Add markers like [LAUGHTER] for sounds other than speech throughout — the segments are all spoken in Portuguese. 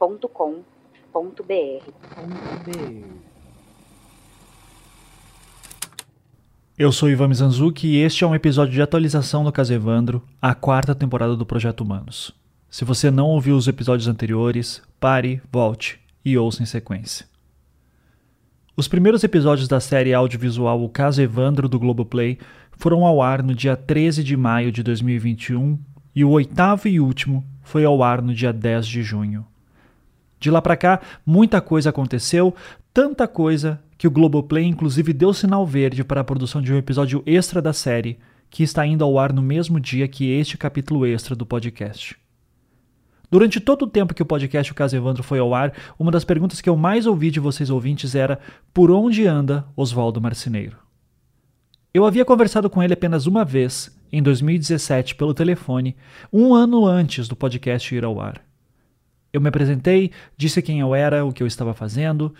contato@projetohumanos.com.br. Eu sou Ivan Mizanzuki e este é um episódio de atualização do caso Evandro, a quarta temporada do Projeto Humanos. Se você não ouviu os episódios anteriores, pare, volte e ouça em sequência. Os primeiros episódios da série audiovisual O Caso Evandro do Globoplay foram ao ar no dia 13 de maio de 2021 e o oitavo e último foi ao ar no dia 10 de junho. De lá para cá, muita coisa aconteceu, tanta coisa que o Globoplay inclusive deu sinal verde para a produção de um episódio extra da série, que está indo ao ar no mesmo dia que este capítulo extra do podcast. Durante todo o tempo que o podcast O Caso Evandro foi ao ar, uma das perguntas que eu mais ouvi de vocês ouvintes era por onde anda Oswaldo Marceneiro? Eu havia conversado com ele apenas uma vez, em 2017, pelo telefone, um ano antes do podcast ir ao ar. Eu me apresentei, disse quem eu era, o que eu estava fazendo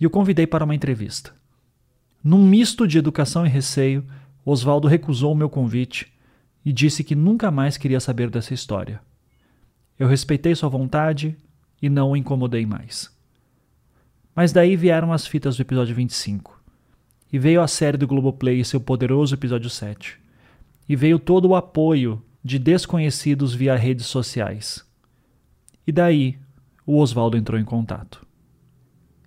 e o convidei para uma entrevista. Num misto de educação e receio, Oswaldo recusou o meu convite e disse que nunca mais queria saber dessa história. Eu respeitei sua vontade e não o incomodei mais. Mas daí vieram as fitas do episódio 25. E veio a série do Globoplay e seu poderoso episódio 7. E veio todo o apoio de desconhecidos via redes sociais. E daí o Oswaldo entrou em contato.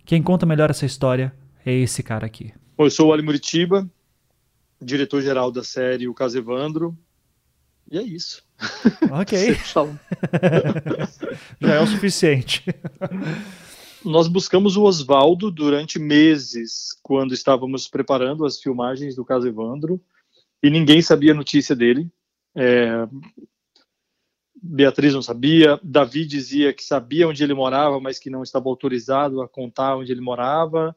Quem conta melhor essa história é esse cara aqui. Eu sou o Ali Muritiba, diretor-geral da série O Caso Evandro, e é isso. [LAUGHS] Ok. [LAUGHS] [LAUGHS] Já é o suficiente. Nós buscamos o Oswaldo durante meses, quando estávamos preparando as filmagens do caso Evandro, e ninguém sabia a notícia dele. É... Beatriz não sabia, Davi dizia que sabia onde ele morava, mas que não estava autorizado a contar onde ele morava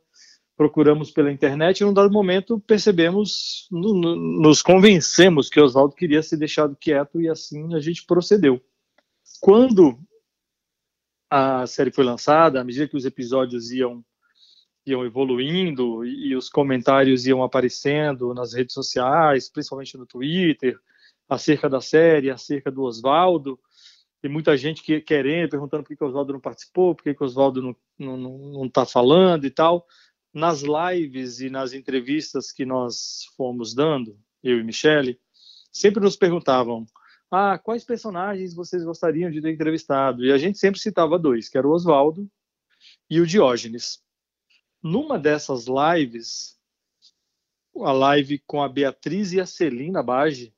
procuramos pela internet e, num dado momento, percebemos, no, no, nos convencemos que Oswaldo queria ser deixado quieto e assim a gente procedeu. Quando a série foi lançada, à medida que os episódios iam, iam evoluindo e, e os comentários iam aparecendo nas redes sociais, principalmente no Twitter, acerca da série, acerca do Oswaldo, e muita gente que, querendo, perguntando por que, o Oswaldo não participou, por que, o Oswaldo não está tá falando e tal nas lives e nas entrevistas que nós fomos dando, eu e Michele, sempre nos perguntavam: ah, quais personagens vocês gostariam de ter entrevistado? E a gente sempre citava dois, que era o Oswaldo e o Diógenes. Numa dessas lives, a live com a Beatriz e a Celina Bage,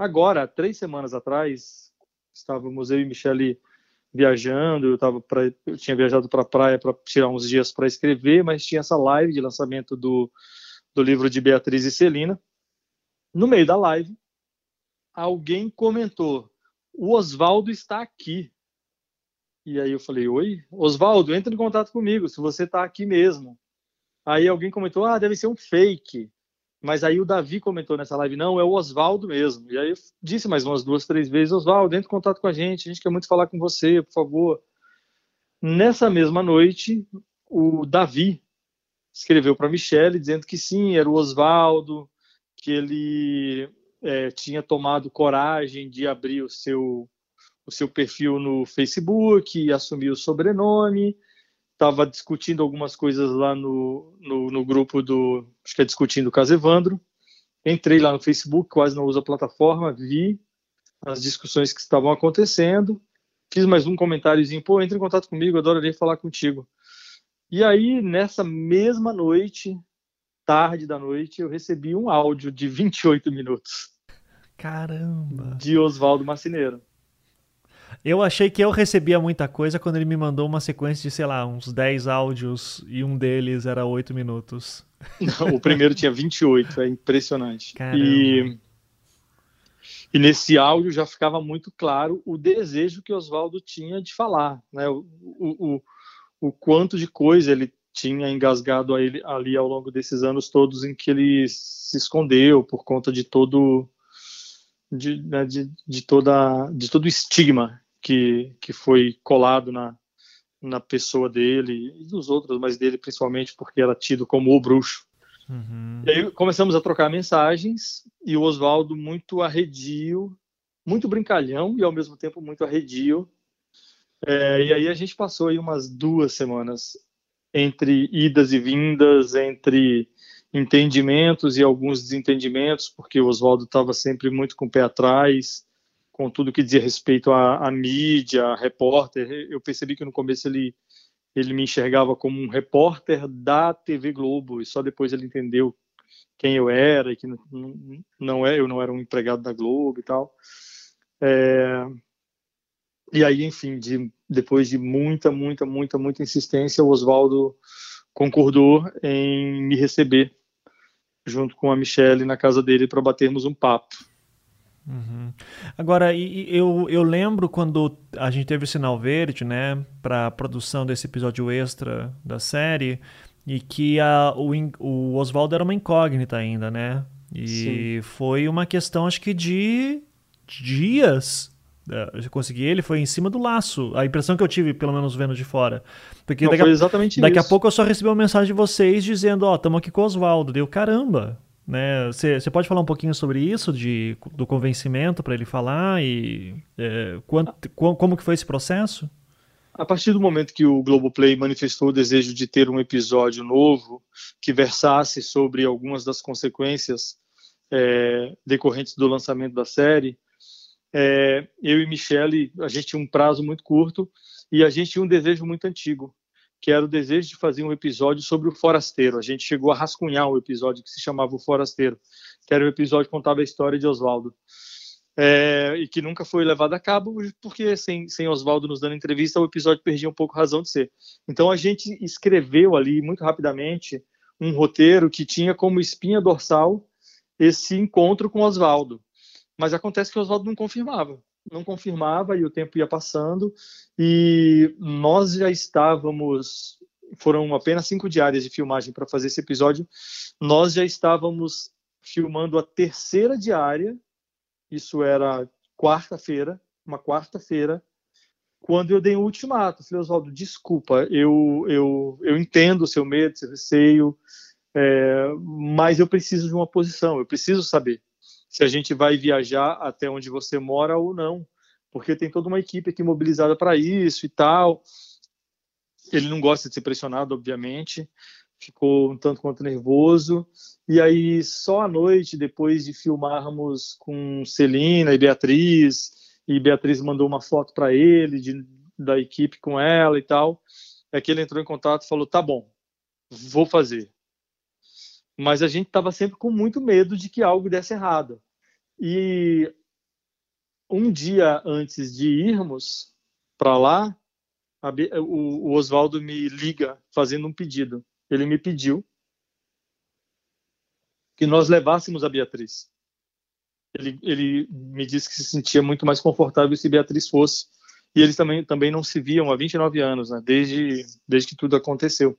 agora, três semanas atrás, estávamos eu e Michele viajando, eu tava pra, eu tinha viajado para a praia para tirar uns dias para escrever, mas tinha essa live de lançamento do, do livro de Beatriz e Celina. No meio da live, alguém comentou: "O Oswaldo está aqui". E aí eu falei: "Oi, Oswaldo, entra em contato comigo, se você está aqui mesmo". Aí alguém comentou: "Ah, deve ser um fake". Mas aí o Davi comentou nessa live, não, é o Oswaldo mesmo. E aí eu disse mais umas duas, três vezes, Oswaldo, entre em contato com a gente, a gente quer muito falar com você, por favor. Nessa mesma noite, o Davi escreveu para Michele dizendo que sim, era o Oswaldo, que ele é, tinha tomado coragem de abrir o seu, o seu perfil no Facebook assumir o sobrenome, estava discutindo algumas coisas lá no, no, no, grupo do, acho que é discutindo o caso Evandro. Entrei lá no Facebook, quase não uso a plataforma, vi as discussões que estavam acontecendo, fiz mais um comentáriozinho, pô, entre em contato comigo, adoraria falar contigo. E aí, nessa mesma noite, tarde da noite, eu recebi um áudio de 28 minutos. Caramba! De Oswaldo Marcineiro. Eu achei que eu recebia muita coisa quando ele me mandou uma sequência de, sei lá, uns 10 áudios e um deles era 8 minutos. Não, o primeiro tinha 28, é impressionante. Caramba. E, E nesse áudio já ficava muito claro o desejo que Oswaldo tinha de falar, né? O, o, o, o, quanto de coisa ele tinha engasgado ele, ali ao longo desses anos todos em que ele se escondeu por conta de todo de, né, de, de toda de todo o estigma que, que foi colado na, na pessoa dele e dos outros, mas dele principalmente porque era tido como o bruxo. Uhum. E aí começamos a trocar mensagens e o Oswaldo muito arredio, muito brincalhão e ao mesmo tempo muito arredio. É, e aí a gente passou aí umas duas semanas entre idas e vindas, entre entendimentos e alguns desentendimentos, porque o Oswaldo estava sempre muito com o pé atrás, com tudo que dizia respeito à, à mídia, a repórter. Eu percebi que no começo ele ele me enxergava como um repórter da TV Globo e só depois ele entendeu quem eu era e que não, não é eu não era um empregado da Globo e tal. É, e aí, enfim, de, depois de muita, muita, muita, muita insistência, o Oswaldo concordou em me receber junto com a Michelle na casa dele para batermos um papo. Uhum. Agora, eu, eu lembro quando a gente teve o sinal verde, né, para a produção desse episódio extra da série, e que a, o, o Oswaldo era uma incógnita ainda, né? E Sim. foi uma questão, acho que de dias. É, eu consegui ele, foi em cima do laço. A impressão que eu tive, pelo menos vendo de fora. Porque Não, daqui, foi exatamente daqui a pouco eu só recebi uma mensagem de vocês dizendo: Ó, oh, estamos aqui com o Oswaldo. Deu caramba, né? Você pode falar um pouquinho sobre isso, de, do convencimento para ele falar e é, quanto, como que foi esse processo? A partir do momento que o Globoplay manifestou o desejo de ter um episódio novo que versasse sobre algumas das consequências é, decorrentes do lançamento da série, é, eu e Michele, a gente tinha um prazo muito curto e a gente tinha um desejo muito antigo, que era o desejo de fazer um episódio sobre o Forasteiro. A gente chegou a rascunhar um episódio que se chamava O Forasteiro, que era um episódio que contava a história de Oswaldo. É, e que nunca foi levado a cabo, porque sem, sem Oswaldo nos dando entrevista, o episódio perdia um pouco a razão de ser. Então a gente escreveu ali, muito rapidamente, um roteiro que tinha como espinha dorsal esse encontro com Oswaldo. Mas acontece que Oswaldo não confirmava não confirmava e o tempo ia passando. E nós já estávamos foram apenas cinco diárias de filmagem para fazer esse episódio nós já estávamos filmando a terceira diária isso era quarta-feira uma quarta-feira quando eu dei um ultimato falei Oswaldo desculpa eu eu eu entendo o seu medo seu receio é, mas eu preciso de uma posição eu preciso saber se a gente vai viajar até onde você mora ou não, porque tem toda uma equipe aqui mobilizada para isso e tal. Ele não gosta de ser pressionado, obviamente, ficou um tanto quanto nervoso. E aí, só à noite, depois de filmarmos com Celina e Beatriz, e Beatriz mandou uma foto para ele de, da equipe com ela e tal, é que ele entrou em contato e falou: tá bom, vou fazer mas a gente estava sempre com muito medo de que algo desse errado. E um dia antes de irmos para lá, a, o, o Oswaldo me liga fazendo um pedido. Ele me pediu que nós levássemos a Beatriz. Ele, ele me disse que se sentia muito mais confortável se Beatriz fosse. E eles também, também não se viam há 29 anos, né, desde, desde que tudo aconteceu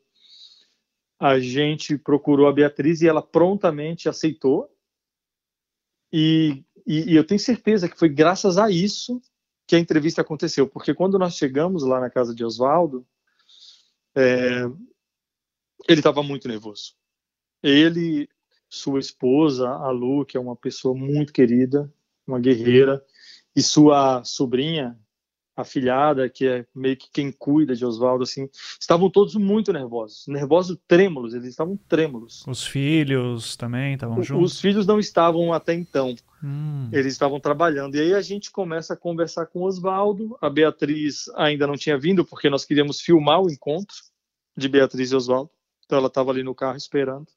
a gente procurou a Beatriz e ela prontamente aceitou. E, e, e, eu tenho certeza que foi graças a isso que a entrevista aconteceu, porque quando nós chegamos lá na casa de Oswaldo, é, ele estava muito nervoso. Ele, sua esposa, a Lu, que é uma pessoa muito querida, uma guerreira, e sua sobrinha, afilhada, que é meio que quem cuida de Oswaldo, assim, estavam todos muito nervosos, nervosos, trêmulos, eles estavam trêmulos. Os filhos também estavam juntos? Os filhos não estavam até então, hum. eles estavam trabalhando. E aí a gente começa a conversar com Oswaldo, a Beatriz ainda não tinha vindo, porque nós queríamos filmar o encontro de Beatriz e Oswaldo, então ela estava ali no carro esperando.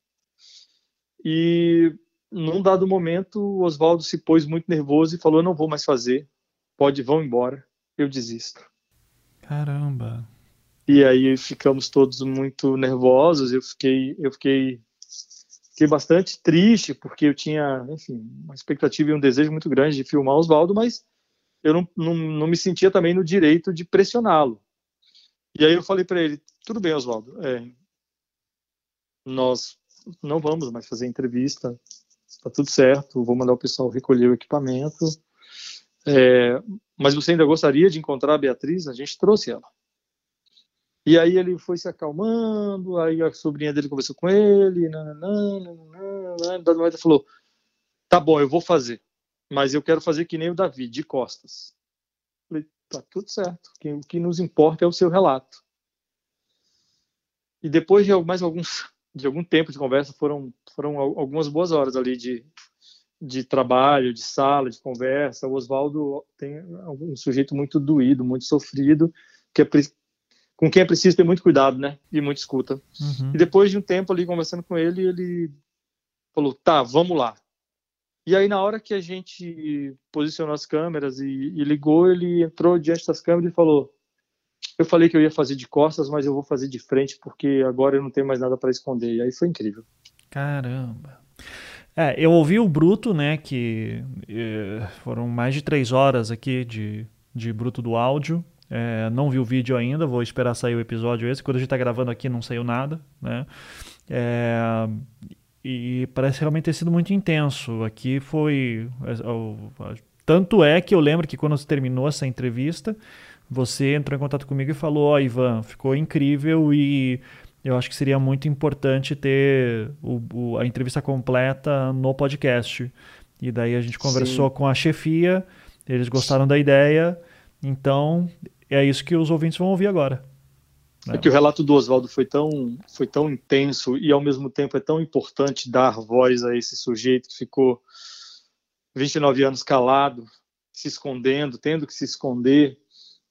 E num dado momento, Oswaldo se pôs muito nervoso e falou: Eu não vou mais fazer, pode, vão embora eu desisto. Caramba. E aí ficamos todos muito nervosos. Eu fiquei, eu fiquei fiquei bastante triste, porque eu tinha, enfim, uma expectativa e um desejo muito grande de filmar Oswaldo, mas eu não, não, não me sentia também no direito de pressioná-lo. E aí eu falei para ele, tudo bem, Oswaldo, é, nós não vamos mais fazer entrevista, está tudo certo, vou mandar o pessoal recolher o equipamento, é, mas você ainda gostaria de encontrar a Beatriz? A gente trouxe ela. E aí ele foi se acalmando, aí a sobrinha dele conversou com ele, nananã, nananã, falou, tá bom, eu vou fazer, mas eu quero fazer que nem o Davi, de costas. Falei, tá tudo certo, o que nos importa é o seu relato. E depois de mais alguns de algum tempo de conversa, foram foram algumas boas horas ali de de trabalho, de sala, de conversa. O Oswaldo tem um sujeito muito doído, muito sofrido, que é, com quem é preciso ter muito cuidado, né? E muita escuta. Uhum. E depois de um tempo ali conversando com ele, ele falou: tá, vamos lá. E aí, na hora que a gente posicionou as câmeras e, e ligou, ele entrou diante das câmeras e falou: Eu falei que eu ia fazer de costas, mas eu vou fazer de frente porque agora eu não tenho mais nada para esconder. E aí foi incrível. Caramba. É, eu ouvi o Bruto, né? Que é, foram mais de três horas aqui de, de Bruto do áudio. É, não vi o vídeo ainda, vou esperar sair o episódio esse. Quando a gente está gravando aqui, não saiu nada, né? É, e parece realmente ter sido muito intenso. Aqui foi. É, tanto é que eu lembro que quando terminou essa entrevista, você entrou em contato comigo e falou: Ó, oh, Ivan, ficou incrível e eu acho que seria muito importante ter o, o, a entrevista completa no podcast. E daí a gente conversou Sim. com a chefia, eles gostaram da ideia, então é isso que os ouvintes vão ouvir agora. É que o relato do Oswaldo foi tão, foi tão intenso e ao mesmo tempo é tão importante dar voz a esse sujeito que ficou 29 anos calado, se escondendo, tendo que se esconder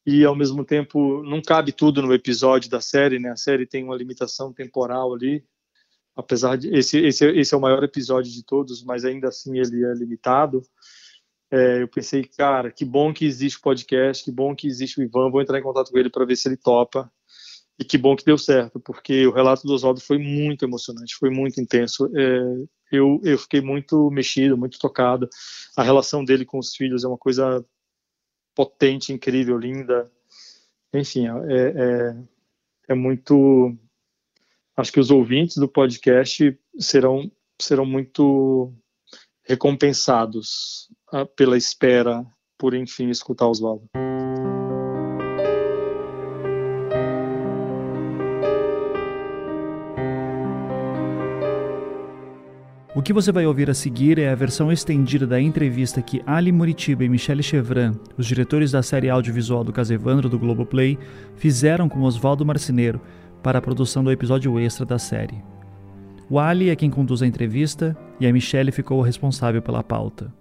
e ao mesmo tempo não cabe tudo no episódio da série, né? A série tem uma limitação temporal ali, apesar de esse esse, esse é o maior episódio de todos, mas ainda assim ele é limitado. É, eu pensei, cara, que bom que existe o podcast, que bom que existe o Ivan, vou entrar em contato com ele para ver se ele topa. E que bom que deu certo, porque o relato do Oswaldo foi muito emocionante, foi muito intenso. É, eu, eu fiquei muito mexido, muito tocado. A relação dele com os filhos é uma coisa potente, incrível, linda. Enfim, é, é, é muito. Acho que os ouvintes do podcast serão, serão muito recompensados ah, pela espera por, enfim, escutar Oswaldo. O que você vai ouvir a seguir é a versão estendida da entrevista que Ali Muritiba e Michele Chevran, os diretores da série audiovisual do Casevandro do Globoplay, fizeram com Oswaldo Marceneiro para a produção do episódio extra da série. O Ali é quem conduz a entrevista e a Michele ficou responsável pela pauta.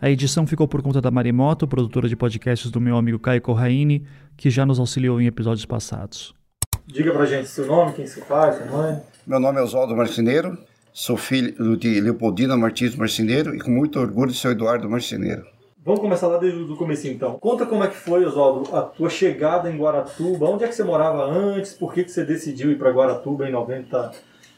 A edição ficou por conta da Marimoto, produtora de podcasts do meu amigo Caio Corraine, que já nos auxiliou em episódios passados. Diga pra gente seu nome, quem você faz, sua mãe. Meu nome é Oswaldo Marceneiro, Sou filho de Leopoldina Martins Marceneiro e com muito orgulho sou Eduardo Marceneiro. Vamos começar lá desde o começo então. Conta como é que foi, Oswaldo, a tua chegada em Guaratuba. Onde é que você morava antes? Por que, que você decidiu ir para Guaratuba em 90,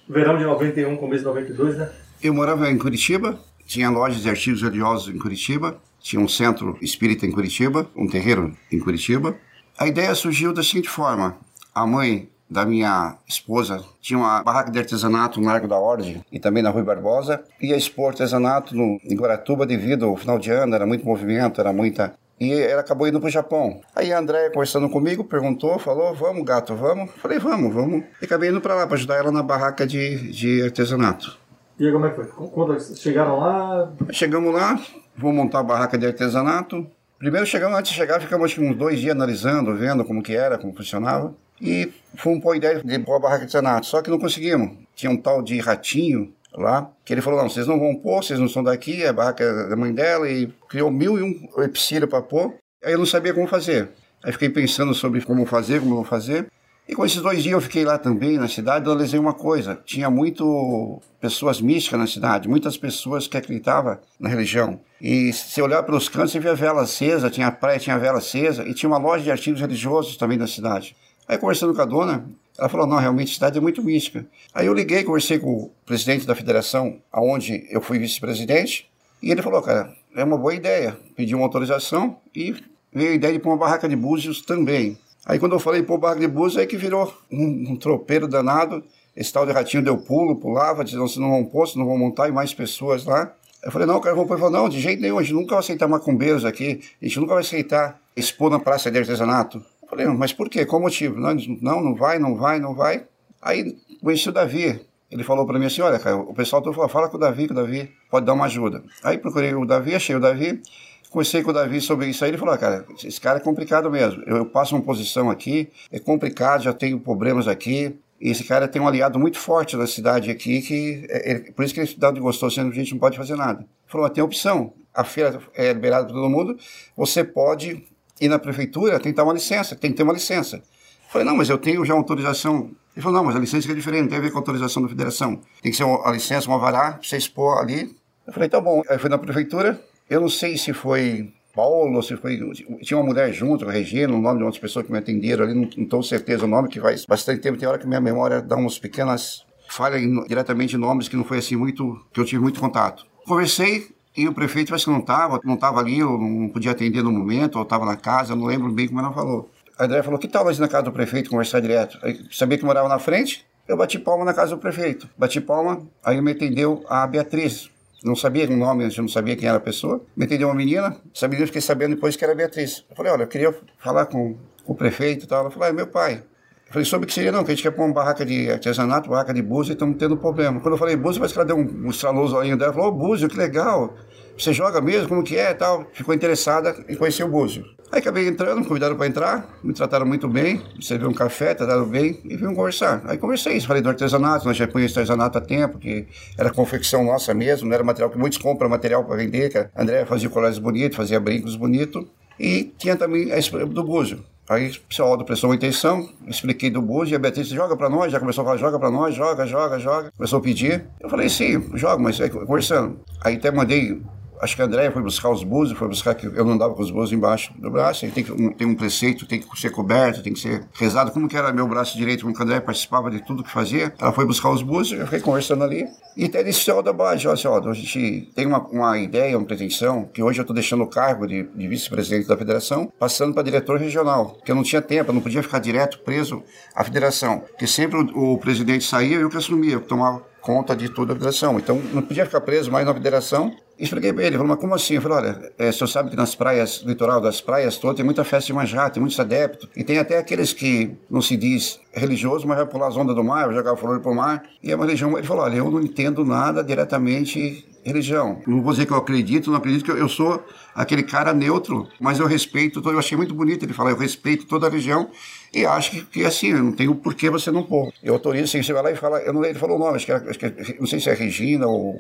verão de 91, começo de 92, né? Eu morava em Curitiba, tinha lojas de artigos religiosos em Curitiba, tinha um centro espírita em Curitiba, um terreiro em Curitiba. A ideia surgiu da seguinte forma: a mãe da minha esposa tinha uma barraca de artesanato no Largo da Ordem e também na Rui Barbosa. Ia expor artesanato no, em Guaratuba devido ao final de ano, era muito movimento, era muita e ela acabou indo para o Japão. Aí a Andréia, conversando comigo, perguntou, falou: Vamos, gato, vamos? Falei: Vamos, vamos. E acabei indo para lá para ajudar ela na barraca de, de artesanato. E aí, como é que foi? Quando chegaram lá? Chegamos lá, vou montar a barraca de artesanato. Primeiro chegamos, antes de chegar, ficamos uns dois dias analisando, vendo como que era, como funcionava. E fomos pôr a ideia de pôr a barraca de Senato, só que não conseguimos. Tinha um tal de ratinho lá, que ele falou, não, vocês não vão pôr, vocês não são daqui, a barraca é da mãe dela, e criou mil e um empecilho para pôr. Aí eu não sabia como fazer. Aí fiquei pensando sobre como fazer, como vou fazer. E com esses dois dias eu fiquei lá também na cidade, eu analisei uma coisa. Tinha muito pessoas místicas na cidade, muitas pessoas que acreditavam na religião. E se olhar pelos cantos, você via vela acesa, tinha praia, tinha vela acesa, e tinha uma loja de artigos religiosos também na cidade. Aí conversando com a dona, Ela falou, não, realmente a cidade é muito mística. Aí eu liguei, conversei com o presidente da federação, aonde eu fui vice-presidente, e ele falou, cara, é uma boa ideia. Pediu uma autorização e veio a ideia de pôr uma barraca de búzios também. Aí quando eu falei pôr barraca de búzios, aí que virou um, um tropeiro danado. Esse tal de ratinho deu pulo, pulava, dizendo, vocês não vão pôr, vocês não vão montar, e mais pessoas lá. Eu falei, não, o cara vou falou, não, de jeito nenhum, a gente nunca vai aceitar macumbeiros aqui, a gente nunca vai aceitar expor na praça de artesanato. Falei, mas por quê? Qual motivo? Não, não, não vai, não vai, não vai. Aí conheci o Davi, ele falou para mim assim, olha, cara, o pessoal todo falou, fala com o Davi, que o Davi pode dar uma ajuda. Aí procurei o Davi, achei o Davi, conversei com o Davi sobre isso aí, ele falou, ah, cara, esse cara é complicado mesmo. Eu, eu passo uma posição aqui, é complicado, já tenho problemas aqui, e esse cara tem um aliado muito forte na cidade aqui, que é, é, por isso que ele dá de gostou, sendo que a gente não pode fazer nada. Falou, tem opção, a feira é liberada para todo mundo, você pode ir na prefeitura tentar uma licença, tem que ter uma licença. Eu falei, não, mas eu tenho já autorização ele falou, não, mas a licença é diferente, tem a ver com a autorização da federação. Tem que ser uma, a licença, uma vará, pra você expor ali. Eu falei, tá bom. Aí fui na prefeitura, eu não sei se foi Paulo, se foi. Tinha uma mulher junto, Regina, o nome de outras pessoas que me atenderam ali, não, não tenho certeza o nome, que faz bastante tempo. Tem hora que minha memória dá umas pequenas falhas diretamente em nomes que não foi assim muito. que eu tive muito contato. Conversei, e o prefeito parece que não estava, não estava ali, ou não podia atender no momento, ou estava na casa, não lembro bem como ela falou. A André falou, que tal nós ir na casa do prefeito conversar direto? Aí, sabia que morava na frente, eu bati palma na casa do prefeito. Bati palma, aí me atendeu a Beatriz. Não sabia o nome, eu não sabia quem era a pessoa. Me atendeu uma menina, essa menina eu fiquei sabendo depois que era a Beatriz. Eu falei, olha, eu queria falar com, com o prefeito e tal. Ela falou, ah, é meu pai. Eu falei, soube que seria não, que a gente quer pôr uma barraca de artesanato, barraca de búzio e estamos tendo problema. Quando eu falei búzio, parece que ela deu um, um estraloso dela. Ela falou, oh, búzio, que legal. Você joga mesmo? Como que é tal? Ficou interessada em conhecer o búzio. Aí acabei entrando, me convidaram para entrar, me trataram muito bem, serviram um café, trataram bem e vim conversar. Aí conversei, falei do artesanato, nós já conhecemos artesanato há tempo, que era confecção nossa mesmo, não era material que muitos compram material para vender, que a André fazia colares bonitos, fazia brincos bonitos. E tinha também a do búzio. Aí o pessoal do prestou uma intenção, expliquei do búzio, e a Beatriz joga para nós, já começou a falar, joga para nós, joga, joga, joga. Começou a pedir. Eu falei, sim, joga, mas aí, conversando. Aí até mandei acho que a Andréia foi buscar os búzios, foi buscar que eu não dava com os búzios embaixo do braço, tem, que, um, tem um preceito, tem que ser coberto, tem que ser rezado, como que era meu braço direito, como que a Andréia participava de tudo que fazia, ela foi buscar os búzios, eu fiquei conversando ali, e até disse, ó, da base, ó, a gente tem uma, uma ideia, uma pretensão, que hoje eu estou deixando o cargo de, de vice-presidente da federação, passando para diretor regional, que eu não tinha tempo, eu não podia ficar direto preso à federação, porque sempre o, o presidente saía e eu que assumia, eu tomava conta de toda a federação. Então, não podia ficar preso mais na federação. Expliquei para ele, falou, mas como assim? Eu falei, olha, é, o senhor sabe que nas praias, litoral das praias todas, tem muita festa de manjá, tem muitos adeptos. E tem até aqueles que não se diz religioso, mas vai pular as ondas do mar, vai jogar flor pro mar. E é uma religião, ele falou, olha, eu não entendo nada diretamente religião. Não vou dizer que eu acredito, não acredito que eu, eu sou aquele cara neutro, mas eu respeito, eu achei muito bonito ele falar, eu respeito toda a religião e acho que, que assim, não tem o porquê você não pôr. Eu autorizo, assim, você vai lá e fala, eu não, ele falou o nome, acho que, acho que não sei se é Regina ou.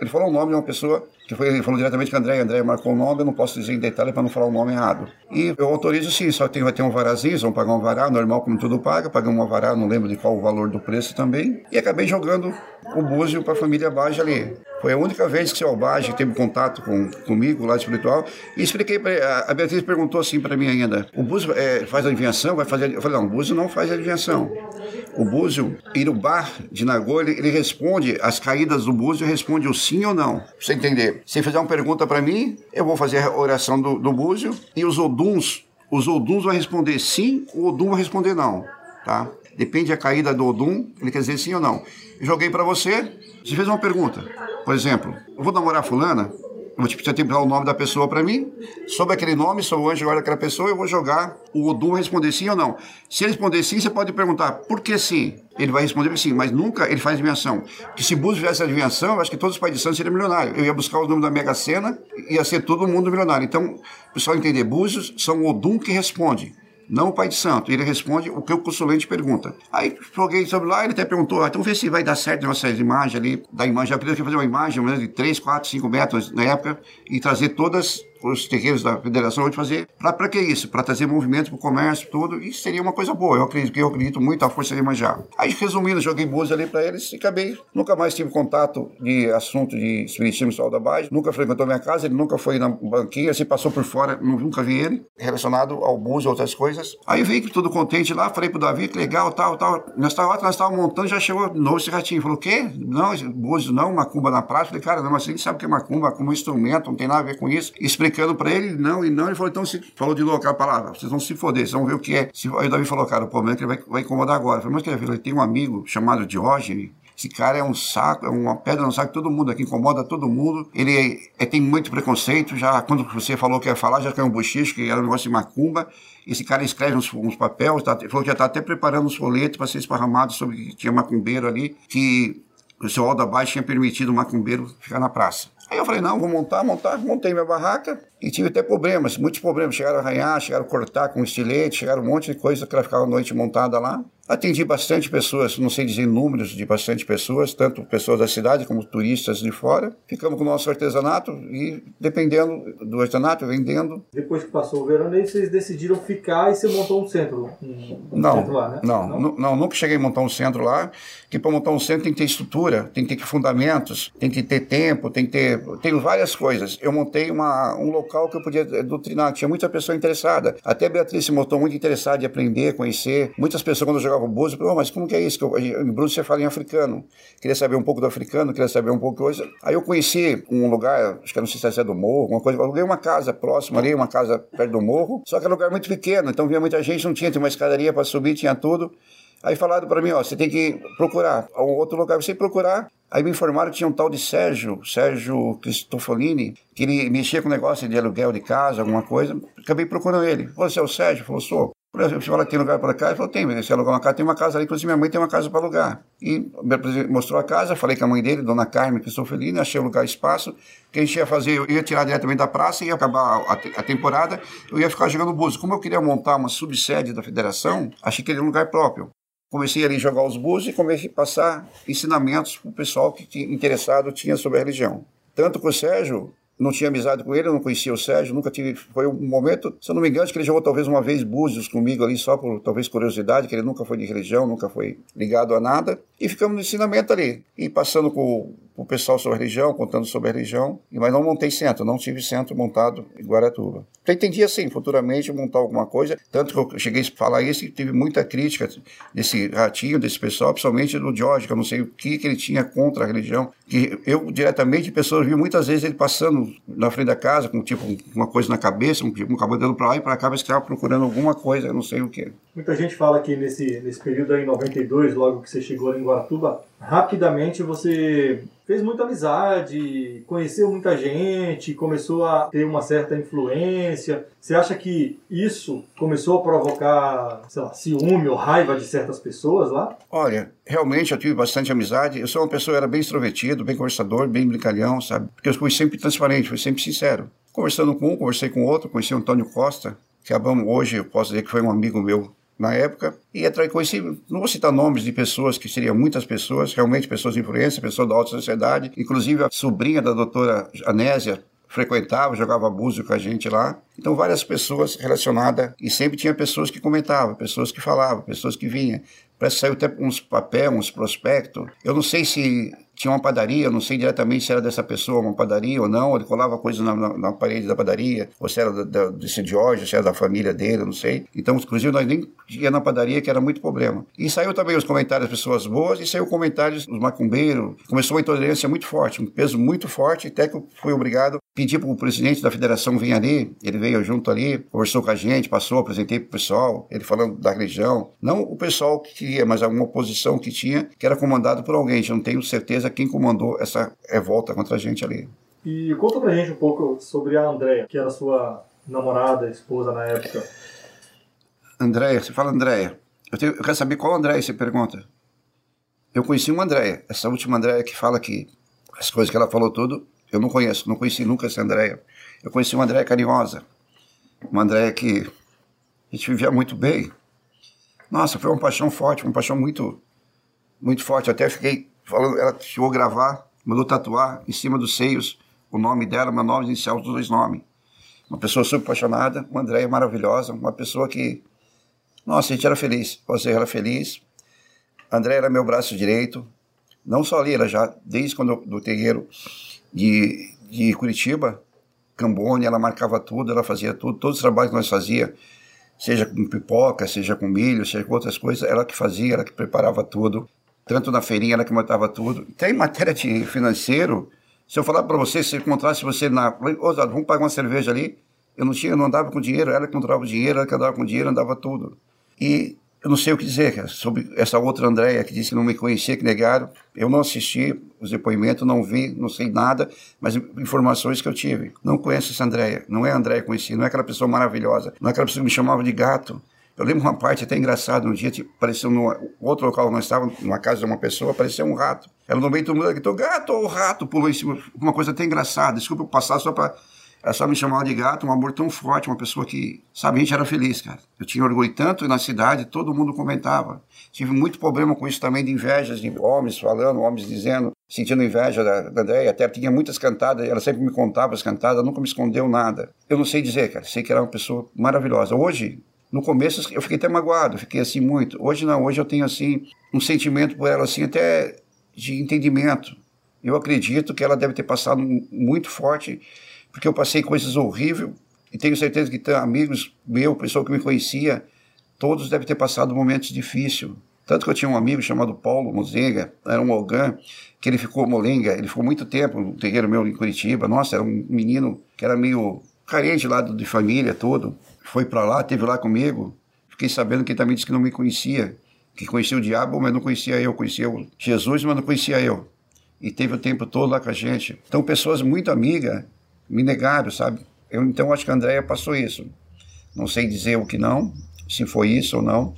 Ele falou o nome de uma pessoa que foi, falou diretamente com a André, André marcou o nome, eu não posso dizer em detalhe para não falar o nome errado. E eu autorizo sim, só tem, vai ter um varazinho, vão pagar um vará, normal como tudo paga, pagamos um vará, não lembro de qual o valor do preço também, e acabei jogando o búzio para a família Baja ali. Foi a única vez que o seu Albage teve contato com, comigo, lá espiritual, e expliquei para A Beatriz perguntou assim para mim ainda: o Búzio é, faz adivinhação? Vai fazer. Eu falei: não, o Búzio não faz adivinhação. O Búzio, bar de Nagô, ele, ele, responde as caídas do Búzio, responde o sim ou não. Pra você entender. Se fizer uma pergunta para mim, eu vou fazer a oração do, do Búzio, e os Oduns, os Oduns vão responder sim, o Odum vai responder não. Tá? Depende da caída do Odum, ele quer dizer sim ou não. Joguei para você, você fez uma pergunta. Por exemplo, eu vou namorar fulana, eu vou te pedir o nome da pessoa para mim. Sobre aquele nome, sou o anjo agora daquela pessoa, eu vou jogar o Odum responder sim ou não. Se ele responder sim, você pode perguntar por que sim. Ele vai responder sim, mas nunca ele faz adivinhação. Porque se Búzios fizesse adivinhação, eu acho que todos os pais de santo seriam milionários. Eu ia buscar os números da Mega Sena, ia ser todo mundo milionário. Então, o pessoal entender, Búzios são o Odum que responde não o pai de santo. Ele responde o que o consulente pergunta. Aí joguei sobre lá, ele até perguntou, ah, então vê se vai dar certo nossas imagens ali, da imagem. Eu queria fazer uma imagem de 3, 4, 5 metros na época e trazer todas os terreiros da federação de fazer. Para que isso? Para trazer movimento para o comércio, tudo. E seria uma coisa boa. Eu acredito, eu acredito muito na força de Manjá. Aí, resumindo, joguei búzios ali para eles e acabei. Nunca mais tive contato de assunto de espiritismo e da base. Nunca frequentou minha casa, ele nunca foi na banquinha, se passou por fora, nunca vi ele, relacionado ao búzio e outras coisas. Aí veio tudo contente lá, falei pro Davi que legal, tal, tal. Nessa hora nós estávamos montando, já chegou novo esse ratinho. Falou, o quê? Não, búzio não, macumba na praça. Falei, cara, não, mas você sabe o que é macumba, macumba é um instrumento, não tem nada a ver com isso. Explicando para ele, não, e não, ele falou, então, se, falou de novo aquela palavra, vocês vão se foder, vocês vão ver o que é. Aí o Davi falou, cara, o problema é que ele vai, vai incomodar agora. Eu falei, mas que ele tem um amigo chamado Diógenes, esse cara é um saco, é uma pedra no saco, todo mundo aqui incomoda todo mundo. Ele é, é, tem muito preconceito, já quando você falou que ia falar, já caiu um bochicho, que era um negócio de macumba. Esse cara escreve uns, uns papéis, tá, falou que já está até preparando uns folhetos para ser esparramado sobre que tinha macumbeiro ali, que o seu Alda Baixo tinha permitido o macumbeiro ficar na praça. Aí eu falei, não, vou montar, montar, montei minha barraca e tive até problemas, muitos problemas. Chegaram a arranhar, chegaram a cortar com estilete, chegaram um monte de coisa que ela ficava a noite montada lá. Atendi bastante pessoas, não sei dizer números de bastante pessoas, tanto pessoas da cidade como turistas de fora. Ficamos com o nosso artesanato e, dependendo do artesanato, vendendo. Depois que passou o verão, aí vocês decidiram ficar e você montou um centro, um não, centro lá, né? Não, não, não, nunca cheguei a montar um centro lá, que para montar um centro tem que ter estrutura, tem que ter fundamentos, tem que ter tempo, tem que ter... Tem várias coisas. Eu montei uma, um local que eu podia doutrinar, tinha muita pessoa interessada. Até Beatriz se mostrou muito interessada em aprender, conhecer. Muitas pessoas, quando eu jogava o Bozo, oh, mas como que é isso? Que eu, em Bruno você fala em africano. Queria saber um pouco do africano, queria saber um pouco de coisa. Aí eu conheci um lugar, acho que não sei se é do morro, alguma coisa. Aluguei uma casa próxima ali, uma casa perto do morro. Só que era um lugar muito pequeno, então vinha muita gente, não tinha, tinha uma escadaria para subir, tinha tudo. Aí falaram para mim, ó, você tem que procurar um outro lugar, você procurar. Aí me informaram que tinha um tal de Sérgio, Sérgio Cristofolini, que ele mexia com negócio de aluguel de casa, alguma coisa. Acabei procurando ele. Você é o Sérgio? Falou, sou. Você fala que tem lugar para cá? Ele falou, tem, você alugar uma casa, tem uma casa ali, inclusive minha mãe tem uma casa para alugar. E mostrou a casa, falei com a mãe dele, dona Carmen Cristofolini, achei o lugar, espaço, que a gente ia fazer, eu ia tirar diretamente da praça, ia acabar a, a temporada, eu ia ficar jogando búzios. Como eu queria montar uma subsede da federação, achei que era um lugar próprio comecei ali a jogar os búzios e comecei a passar ensinamentos para o pessoal que tinha, interessado tinha sobre a religião. Tanto com o Sérgio, não tinha amizade com ele, eu não conhecia o Sérgio, nunca tive. Foi um momento, se eu não me engano, que ele jogou talvez uma vez búzios comigo ali, só por talvez curiosidade, que ele nunca foi de religião, nunca foi ligado a nada. E ficamos no ensinamento ali. E passando com o pessoal sobre a religião, contando sobre a religião, mas não montei centro, não tive centro montado em Guaratuba. Pretendia, sim, futuramente montar alguma coisa, tanto que eu cheguei a falar isso e tive muita crítica desse ratinho, desse pessoal, principalmente do Jorge, que eu não sei o que, que ele tinha contra a religião, que eu, diretamente, pessoas vi muitas vezes ele passando na frente da casa com, tipo, uma coisa na cabeça, um, um cabelo para lá e para cá, mas estava procurando alguma coisa, eu não sei o que. Muita gente fala que nesse, nesse período aí, em 92, logo que você chegou em Guaratuba, rapidamente você fez muita amizade, conheceu muita gente, começou a ter uma certa influência. Você acha que isso começou a provocar, sei lá, ciúme ou raiva de certas pessoas lá? Olha, realmente eu tive bastante amizade. Eu sou uma pessoa, era bem extrovertido, bem conversador, bem brincalhão, sabe? Porque eu fui sempre transparente, fui sempre sincero. Conversando com um, conversei com outro, conheci o Antônio Costa, que hoje eu posso dizer que foi um amigo meu na época, e atrás conheci, não vou citar nomes de pessoas, que seriam muitas pessoas, realmente pessoas de influência, pessoas da alta sociedade, inclusive a sobrinha da doutora Anésia frequentava, jogava búzio com a gente lá. Então, várias pessoas relacionadas, e sempre tinha pessoas que comentavam, pessoas que falavam, pessoas que vinham. Parece que saiu até uns papéis, uns prospectos. Eu não sei se tinha uma padaria, não sei diretamente se era dessa pessoa uma padaria ou não, ele colava coisas na, na, na, parede da padaria, ou se era da, da, desse se era da família dele, não sei. Então, inclusive, nós nem ia na padaria, que era muito problema. E saiu também os comentários das pessoas boas, e saiu comentários dos macumbeiros. Começou uma intolerância muito forte, um peso muito forte, até que eu fui obrigado a pedir para o presidente da federação vir ali, ele veio junto ali, conversou com a gente, passou, apresentei para o pessoal, ele falando da religião. Não o pessoal que queria, mas alguma oposição que tinha, que era comandado por alguém, eu não tenho certeza quem comandou essa revolta contra a gente ali. E conta pra gente um pouco sobre a Andréia, que era sua namorada, esposa na época. Andréia, você fala Andréia. Eu, tenho, eu quero saber qual Andréia você pergunta. Eu conheci uma Andréia, essa última Andréia que fala que as coisas que ela falou tudo, eu não conheço, não conheci nunca essa Andréia. Eu conheci uma Andréia carinhosa, uma Andréia que a gente vivia muito bem. Nossa, foi uma paixão forte, uma paixão muito, muito forte. Eu até fiquei falando, ela chegou a gravar, mandou tatuar em cima dos seios o nome dela, meu nome inicial, os dois nomes. uma pessoa super apaixonada, uma Andréia maravilhosa, uma pessoa que, nossa, a gente era feliz, você era feliz. A Andréia era meu braço direito, não só ali, ela já, desde quando do terreiro de, de Curitiba, Cambone, ela marcava tudo, ela fazia tudo, todos os trabalhos que nós fazia, seja com pipoca, seja com milho, seja com outras coisas, ela que fazia, ela que preparava tudo, tanto na feirinha ela que matava tudo. Tem matéria de financeiro, se eu falar para você, se encontrasse você na. Ô, vamos pagar uma cerveja ali. Eu não tinha, eu não andava com dinheiro, ela que controlava o dinheiro, ela que andava com dinheiro, andava tudo. E eu não sei o que dizer, cara, sobre essa outra Andréia que disse que não me conhecia, que negaram. Eu não assisti os depoimentos, não vi, não sei nada, mas informações que eu tive. Não conheço essa Andréia, não é a Andréia conhecida, não é aquela pessoa maravilhosa, não é aquela pessoa que me chamava de gato. Eu lembro uma parte até engraçada, um dia tipo, apareceu no outro local onde nós estávamos, numa casa de uma pessoa, apareceu um rato. Ela no meio do mundo gritou, gato ou rato, pulou em cima, uma coisa até engraçada. Desculpa eu passar só para ela só me chamava de gato, um amor tão forte, uma pessoa que, sabe, a gente era feliz, cara. Eu tinha orgulho tanto na cidade, todo mundo comentava. Tive muito problema com isso também, de invejas de homens falando, homens dizendo, sentindo inveja da, da Andréia. Até tinha muitas cantadas, ela sempre me contava as cantadas, nunca me escondeu nada. Eu não sei dizer, cara, sei que era uma pessoa maravilhosa. Hoje, no começo eu fiquei até magoado, fiquei assim muito. Hoje não, hoje eu tenho assim um sentimento por ela assim até de entendimento. Eu acredito que ela deve ter passado muito forte, porque eu passei coisas horríveis e tenho certeza que amigos meus, pessoa que me conhecia, todos devem ter passado momentos difíceis. Tanto que eu tinha um amigo chamado Paulo Mozenga, era um Ogan, que ele ficou molenga, ele ficou muito tempo no terreiro meu em Curitiba. Nossa, era um menino que era meio carente lá de família, todo foi para lá, teve lá comigo. Fiquei sabendo que ele também disse que não me conhecia, que conhecia o diabo, mas não conhecia eu, conhecia Jesus, mas não conhecia eu. E teve o tempo todo lá com a gente. Então, pessoas muito amigas me negaram, sabe? Eu, então, acho que a Andréia passou isso. Não sei dizer o que não, se foi isso ou não,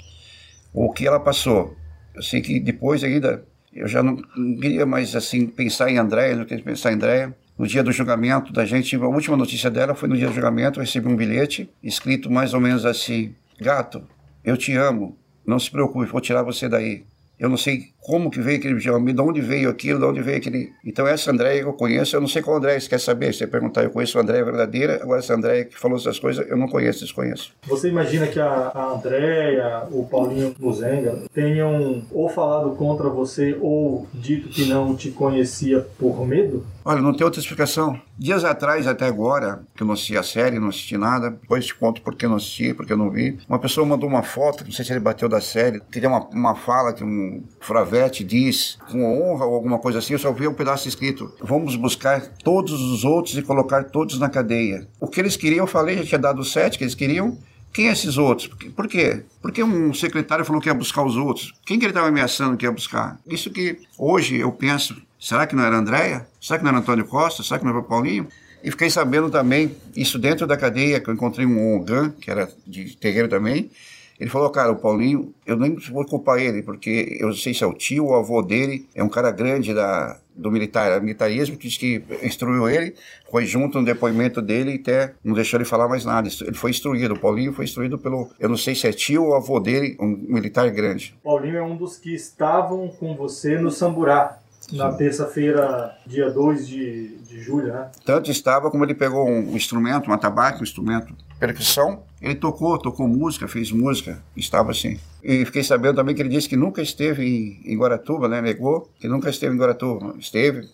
ou o que ela passou. Eu sei que depois ainda, eu já não, queria mais, assim, pensar em Andréia, não queria pensar em Andréia no dia do julgamento da gente, a última notícia dela foi no dia do julgamento, eu recebi um bilhete escrito mais ou menos assim: Gato, eu te amo, não se preocupe, vou tirar você daí. Eu não sei como que veio aquele nome, de onde veio aquilo, de onde veio aquele. Então, essa Andréia que eu conheço, eu não sei qual Andréia você quer saber. Se você perguntar, eu conheço a Andréia verdadeira, agora essa Andréia que falou essas coisas, eu não conheço, desconheço. Você imagina que a, a Andréia, o Paulinho Muzenga, tenham ou falado contra você ou dito que não te conhecia por medo? Olha, não tem outra explicação. Dias atrás, até agora, que eu não assisti a série, não assisti nada, depois te conto porque não assisti, porque eu não vi. Uma pessoa mandou uma foto, não sei se ele bateu da série, que tem uma, uma fala que um Fravete diz, com honra ou alguma coisa assim, eu só vi um pedaço escrito: vamos buscar todos os outros e colocar todos na cadeia. O que eles queriam, eu falei, já tinha dado sete que eles queriam, quem é esses outros? Por quê? Porque um secretário falou que ia buscar os outros. Quem que ele estava ameaçando que ia buscar? Isso que hoje eu penso, será que não era Andréia? Será que não era Antônio Costa? Será que não era Paulinho? E fiquei sabendo também, isso dentro da cadeia, que eu encontrei um Ogan, que era de terreiro também, ele falou, cara, o Paulinho, eu nem vou culpar ele, porque eu não sei se é o tio ou o avô dele, é um cara grande da, do militar, o militarismo, que que instruiu ele, foi junto no depoimento dele e até não deixou ele falar mais nada. Ele foi instruído, o Paulinho foi instruído pelo, eu não sei se é tio ou avô dele, um militar grande. Paulinho é um dos que estavam com você no Samburá, na terça-feira, dia 2 de, de julho, né? Tanto estava como ele pegou um instrumento, uma tabaco, um instrumento percussão, ele tocou, tocou música, fez música, estava assim. E fiquei sabendo também que ele disse que nunca esteve em, em Guaratuba, né? Negou que nunca esteve em Guaratuba. Esteve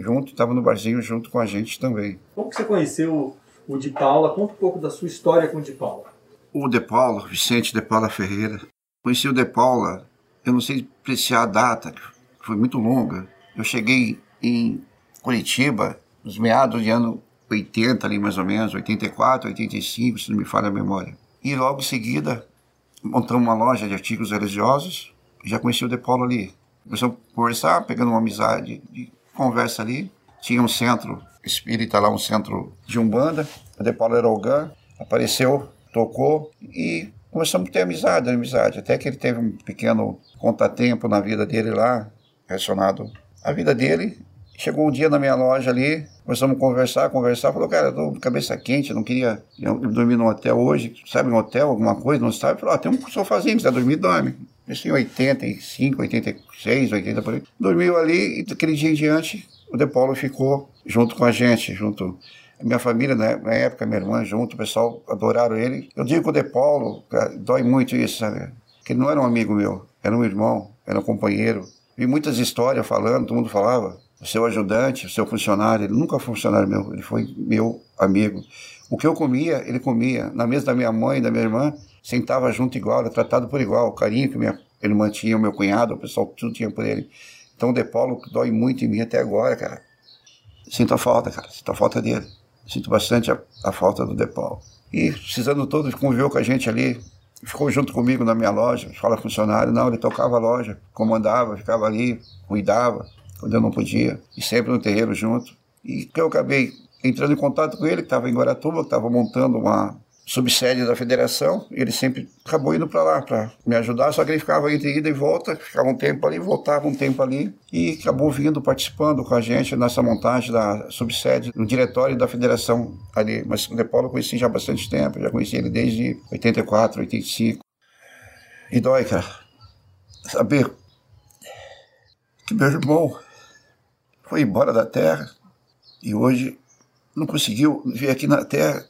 junto, estava no barzinho junto com a gente também. Como que você conheceu o de Paula? Conta um pouco da sua história com o de Paula. O de Paula, Vicente de Paula Ferreira. Conheci o de Paula, eu não sei apreciar a data, foi muito longa. Eu cheguei em Curitiba, nos meados de ano 80 ali mais ou menos, 84, 85, se não me falha a memória. E logo em seguida montamos uma loja de artigos religiosos, já conheci o De Paulo ali. Começamos a conversar, pegando uma amizade, de conversa ali. Tinha um centro espírita lá, um centro de Umbanda, o De Paulo era o GAN, apareceu, tocou e começamos a ter amizade, amizade. Até que ele teve um pequeno contratempo na vida dele lá, relacionado à vida dele. Chegou um dia na minha loja ali, Começamos a conversar, conversar. Falou, cara, eu tô com cabeça quente, não queria dormir num hotel hoje, sabe, um hotel, alguma coisa, não sabe? Falou, ah, tem um sofazinho, quiser dormir, dorme. Isso em 85, 86, 80 por aí. Dormiu ali e daquele dia em diante, o De Paulo ficou junto com a gente, junto minha família, né, na época, minha irmã junto, o pessoal adoraram ele. Eu digo que o De Paulo, dói muito isso, sabe? Que ele não era um amigo meu, era um irmão, era um companheiro. Vi muitas histórias falando, todo mundo falava, o seu ajudante, o seu funcionário, ele nunca foi funcionário meu, ele foi meu amigo. O que eu comia, ele comia. Na mesa da minha mãe e da minha irmã, sentava junto igual, era tratado por igual. O carinho que minha irmã tinha, o meu cunhado, o pessoal tudo tinha por ele. Então o De Paulo dói muito em mim até agora, cara. Sinto a falta, cara, sinto a falta dele. Sinto bastante a, a falta do De Paulo. E precisando todo, conviveu com a gente ali, ficou junto comigo na minha loja, fala funcionário, não, ele tocava a loja, comandava, ficava ali, cuidava, quando eu não podia, e sempre no terreiro junto. E que eu acabei entrando em contato com ele, que estava em Guaratuba, que estava montando uma subsede da federação, ele sempre acabou indo para lá para me ajudar, só que ele ficava entre ida e volta, ficava um tempo ali, voltava um tempo ali, e acabou vindo participando com a gente nessa montagem da subsede, no diretório da federação ali. Mas o De Paulo eu conheci já há bastante tempo, já conheci ele desde 84, 85. E dói, cara, saber que meu irmão foi embora da terra e hoje não conseguiu vir aqui na terra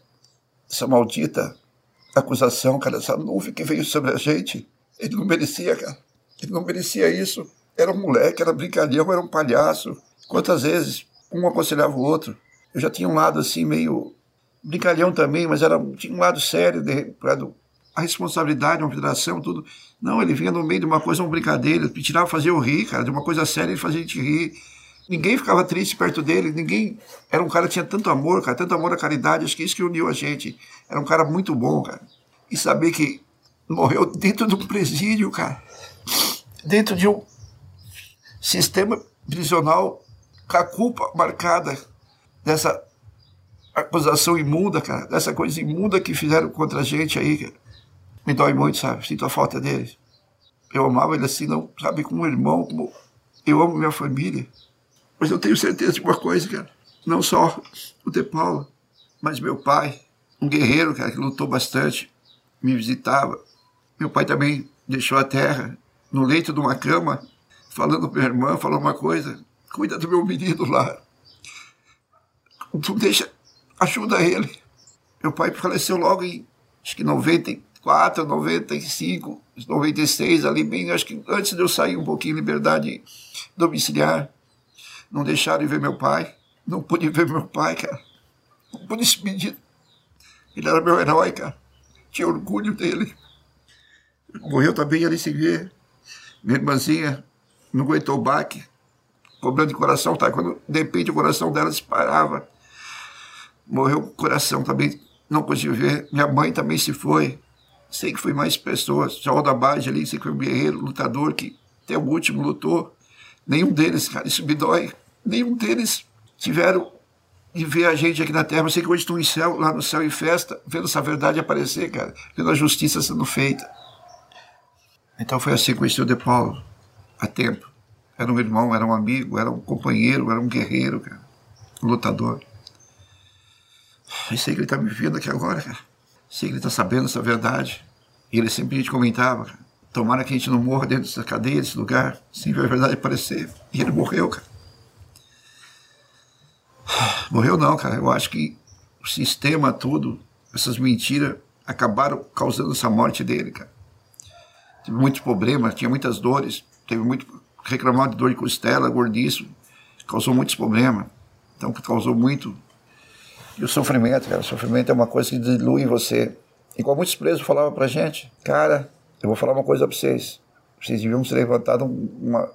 essa maldita acusação, cara, essa nuvem que veio sobre a gente. Ele não merecia, cara. Ele não merecia isso. Era um moleque, era brincalhão, era um palhaço. Quantas vezes um aconselhava o outro. Eu já tinha um lado assim meio brincalhão também, mas era tinha um lado sério de, a responsabilidade, uma federação, tudo. Não, ele vinha no meio de uma coisa, uma brincadeira, me tirava, fazia eu rir, cara, de uma coisa séria, ele fazia a gente rir. Ninguém ficava triste perto dele, ninguém. Era um cara que tinha tanto amor, cara, tanto amor à caridade, acho que isso que uniu a gente. Era um cara muito bom, cara. E saber que morreu dentro de um presídio, cara. Dentro de um sistema prisional com a culpa marcada dessa acusação imunda, cara, dessa coisa imunda que fizeram contra a gente aí, cara. Me dói muito, sabe? Sinto a falta dele. Eu amava ele assim, não, sabe, como um irmão, como eu amo minha família. Mas eu tenho certeza de uma coisa, cara. Não só o De Paula, mas meu pai, um guerreiro, cara, que lutou bastante, me visitava. Meu pai também deixou a terra no leito de uma cama, falando para minha irmã, falou uma coisa: cuida do meu menino lá. Tu deixa, ajuda ele. Meu pai faleceu logo em, acho que 94, 95, 96, ali bem, acho que antes de eu sair um pouquinho em liberdade domiciliar não deixaram de ver meu pai. Não pude ver meu pai, cara. Não pude se pedir. Ele era meu herói, cara. Tinha orgulho dele. Morreu também ali sem ver. Minha irmãzinha não aguentou o baque. Cobrando de coração, tá? Quando de repente o coração dela disparava. Morreu o coração também. Não consegui ver. Minha mãe também se foi. Sei que foi mais pessoas. João da Bade ali, sei que foi um guerreiro, lutador que até o último lutou. Nenhum deles, cara, isso me dói. Nenhum deles tiveram de ver a gente aqui na Terra. Eu sei que hoje estão em céu, lá no céu em festa, vendo essa verdade aparecer, cara, vendo a justiça sendo feita. Então foi assim que conheci o De Paulo, há tempo. Era um irmão, era um amigo, era um companheiro, era um guerreiro, cara, um lutador. E sei que ele está me vendo aqui agora, cara. Sei que ele está sabendo essa verdade. E ele sempre a gente comentava, cara. Tomara que a gente não morra dentro dessa cadeia, desse lugar, sem ver a verdade aparecer. E ele morreu, cara. [SIGHS] Morreu não, cara. Eu acho que o sistema todo, essas mentiras, acabaram causando essa morte dele, cara. Teve muitos problemas, tinha muitas dores, teve muito reclamado de dor de costela, gordiço, causou muitos problemas. Então, causou muito. E o sofrimento, cara, o sofrimento é uma coisa que dilui você. Igual muitos presos falavam pra gente, cara, eu vou falar uma coisa para vocês. Vocês deviam ter levantado uma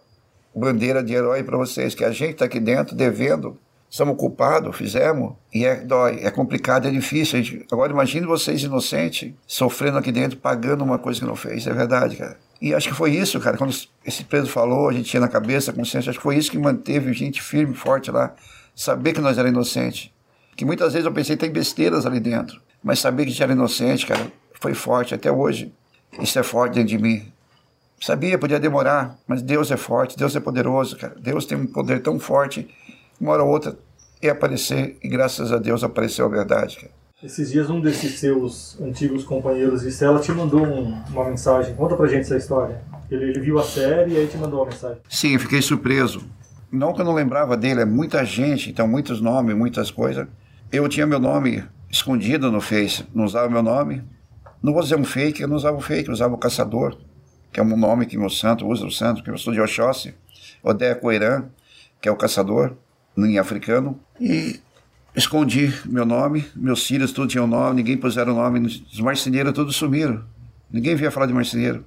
bandeira de herói para vocês, que a gente está aqui dentro devendo, somos culpados, fizemos, e é dói, é complicado, é difícil. Gente, agora imagine vocês inocentes, sofrendo aqui dentro, pagando uma coisa que não fez, é verdade, cara. E acho que foi isso, cara, quando esse preso falou, a gente tinha na cabeça, a consciência, acho que foi isso que manteve a gente firme, forte lá, saber que nós era inocente. Que muitas vezes eu pensei, tem besteiras ali dentro, mas saber que a gente era inocente, cara, foi forte até hoje. Isso é forte dentro de mim. Sabia, podia demorar, mas Deus é forte, Deus é poderoso, cara. Deus tem um poder tão forte, uma hora ou outra ia aparecer, e graças a Deus apareceu a verdade, cara. Esses dias um desses seus antigos companheiros de cela te mandou um, uma mensagem. Conta pra gente essa história. Ele, ele, viu a série e aí te mandou uma mensagem. Sim, fiquei surpreso. Não que eu não lembrava dele, é muita gente, então muitos nomes, muitas coisas. eu tinha meu nome escondido no Face, não usava meu nome. Não vou dizer um fake, eu não usava o fake, eu usava o Caçador, que é um nome que meu santo usa, o santo, que eu sou de Oxóssi. Odeia Coirã, que é o Caçador, em africano. E escondi meu nome, meus filhos tudo tinham nome, ninguém puseram nome, os marceneiros todos sumiram. Ninguém via falar de marceneiro.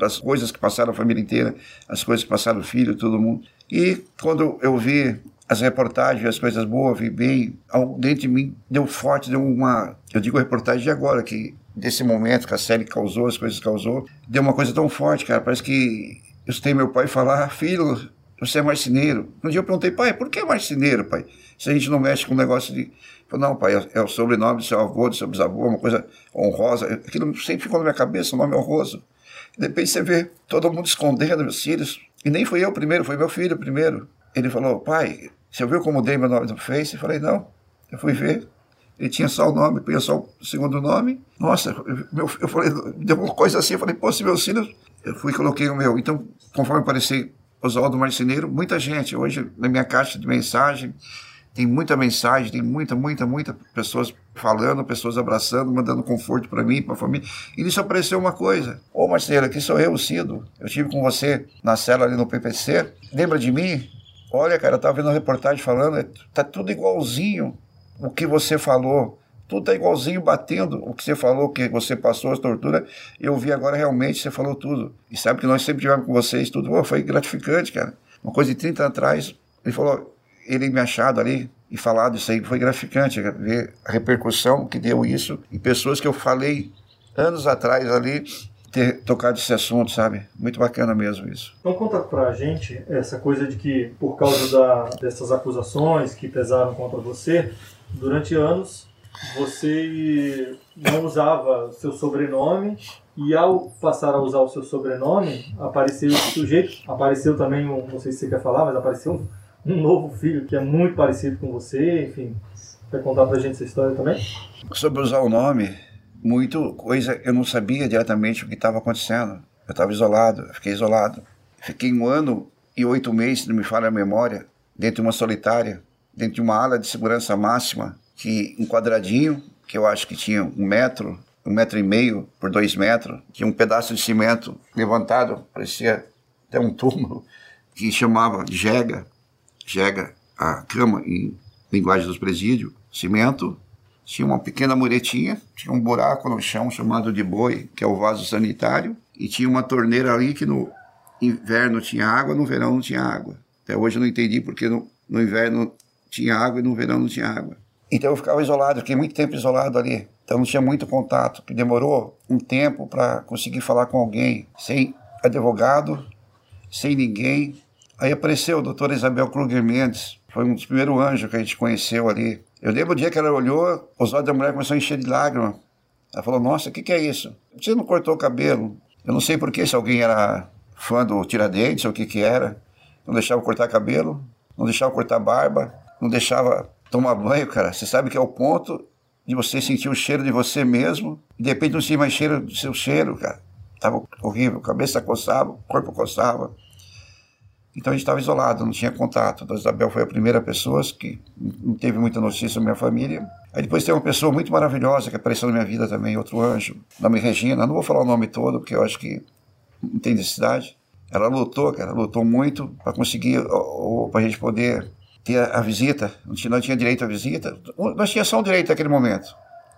As coisas que passaram a família inteira, as coisas que passaram o filho, todo mundo. E quando eu vi as reportagens, as coisas boas, vi bem, dentro de mim deu forte, deu uma. Eu digo reportagem de agora, que desse momento que a série causou, as coisas causou, deu uma coisa tão forte, cara. Parece que eu escutei meu pai falar, filho, você é marceneiro. Um dia eu perguntei, pai, por que marceneiro, pai? Se a gente não mexe com um negócio de. Não, pai, é o sobrenome do seu avô, do seu bisavô, uma coisa honrosa. Aquilo sempre ficou na minha cabeça, um nome honroso. De repente você vê todo mundo escondendo meus filhos. E nem fui eu primeiro, foi meu filho primeiro. Ele falou, pai, você viu como mudei meu nome no Face? Eu falei, não. Eu fui ver. Ele tinha só o nome, punha só o segundo nome. Nossa, eu, eu falei, deu uma coisa assim. Eu falei, pô, se meus filhos. Eu fui e coloquei o meu. Então, conforme apareci Oswaldo Marceneiro, muita gente. Hoje, na minha caixa de mensagem, tem muita mensagem, tem muita, muita, muita pessoas falando, pessoas abraçando, mandando conforto para mim, para a família. E nisso apareceu uma coisa. Ô Marcelo, aqui sou eu, Cido. Eu estive com você na cela ali no PPC. Lembra de mim? Olha, cara, eu tava vendo uma reportagem falando, é, tá tudo igualzinho o que você falou. Tudo tá igualzinho, batendo o que você falou, que você passou, as torturas. Eu vi agora realmente, você falou tudo. E sabe que nós sempre tivemos com vocês, tudo. Pô, foi gratificante, cara. Uma coisa de 30 anos atrás, ele falou, ele me achado ali e falado isso aí, foi gratificante ver a repercussão que deu isso e pessoas que eu falei anos atrás ali ter tocado esse assunto, sabe? Muito bacana mesmo isso. Então conta pra gente essa coisa de que por causa da, dessas acusações que pesaram contra você, durante anos você não usava seu sobrenome e ao passar a usar o seu sobrenome, apareceu esse sujeito, apareceu também, um, não sei se você quer falar, mas apareceu um, novo filho que é muito parecido com você, enfim. Quer contar pra gente essa história também? Sobre usar o nome, muito coisa eu não sabia diretamente o que estava acontecendo. Eu estava isolado, eu fiquei isolado. Fiquei um ano e oito meses, se não me falha a memória, dentro de uma solitária, dentro de uma ala de segurança máxima, que um quadradinho, que eu acho que tinha um metro, um metro e meio por dois metros, tinha um pedaço de cimento levantado, parecia até um túmulo, que chamava jega, jega, a cama em linguagem dos presídios, cimento, tinha uma pequena muretinha, tinha um buraco no chão chamado de boi, que é o vaso sanitário, e tinha uma torneira ali que no inverno tinha água, no verão não tinha água. Até hoje eu não entendi porque no, no inverno tinha água e no verão não tinha água. Então eu ficava isolado, fiquei muito tempo isolado ali. Então não tinha muito contato, demorou um tempo para conseguir falar com alguém, sem advogado, sem ninguém. Aí apareceu a doutora Isabel Kruger Mendes, foi um dos primeiros anjos que a gente conheceu ali. Eu lembro o dia que ela olhou, os olhos da mulher começaram a encher de lágrimas. Ela falou: Nossa, o que, que é isso? Você não cortou o cabelo? Eu não sei porquê, se alguém era fã do Tiradentes ou o que, que era. Não deixava cortar cabelo, não deixava cortar barba, não deixava tomar banho, cara. Você sabe que é o ponto de você sentir o cheiro de você mesmo e de repente não sentir mais cheiro do seu cheiro, cara. Tava horrível, cabeça coçava, corpo coçava. Então a gente estava isolado, não tinha contato. A Isabel foi a primeira pessoa que não teve muita notícia da minha família. Aí depois tem uma pessoa muito maravilhosa que apareceu na minha vida também, outro anjo, nome Regina. Não vou falar o nome todo, porque eu acho que não tem necessidade. Ela lutou, cara, lutou muito para conseguir, para a gente poder ter a, visita. Não tinha, direito à visita. Nós tínhamos só um direito naquele momento.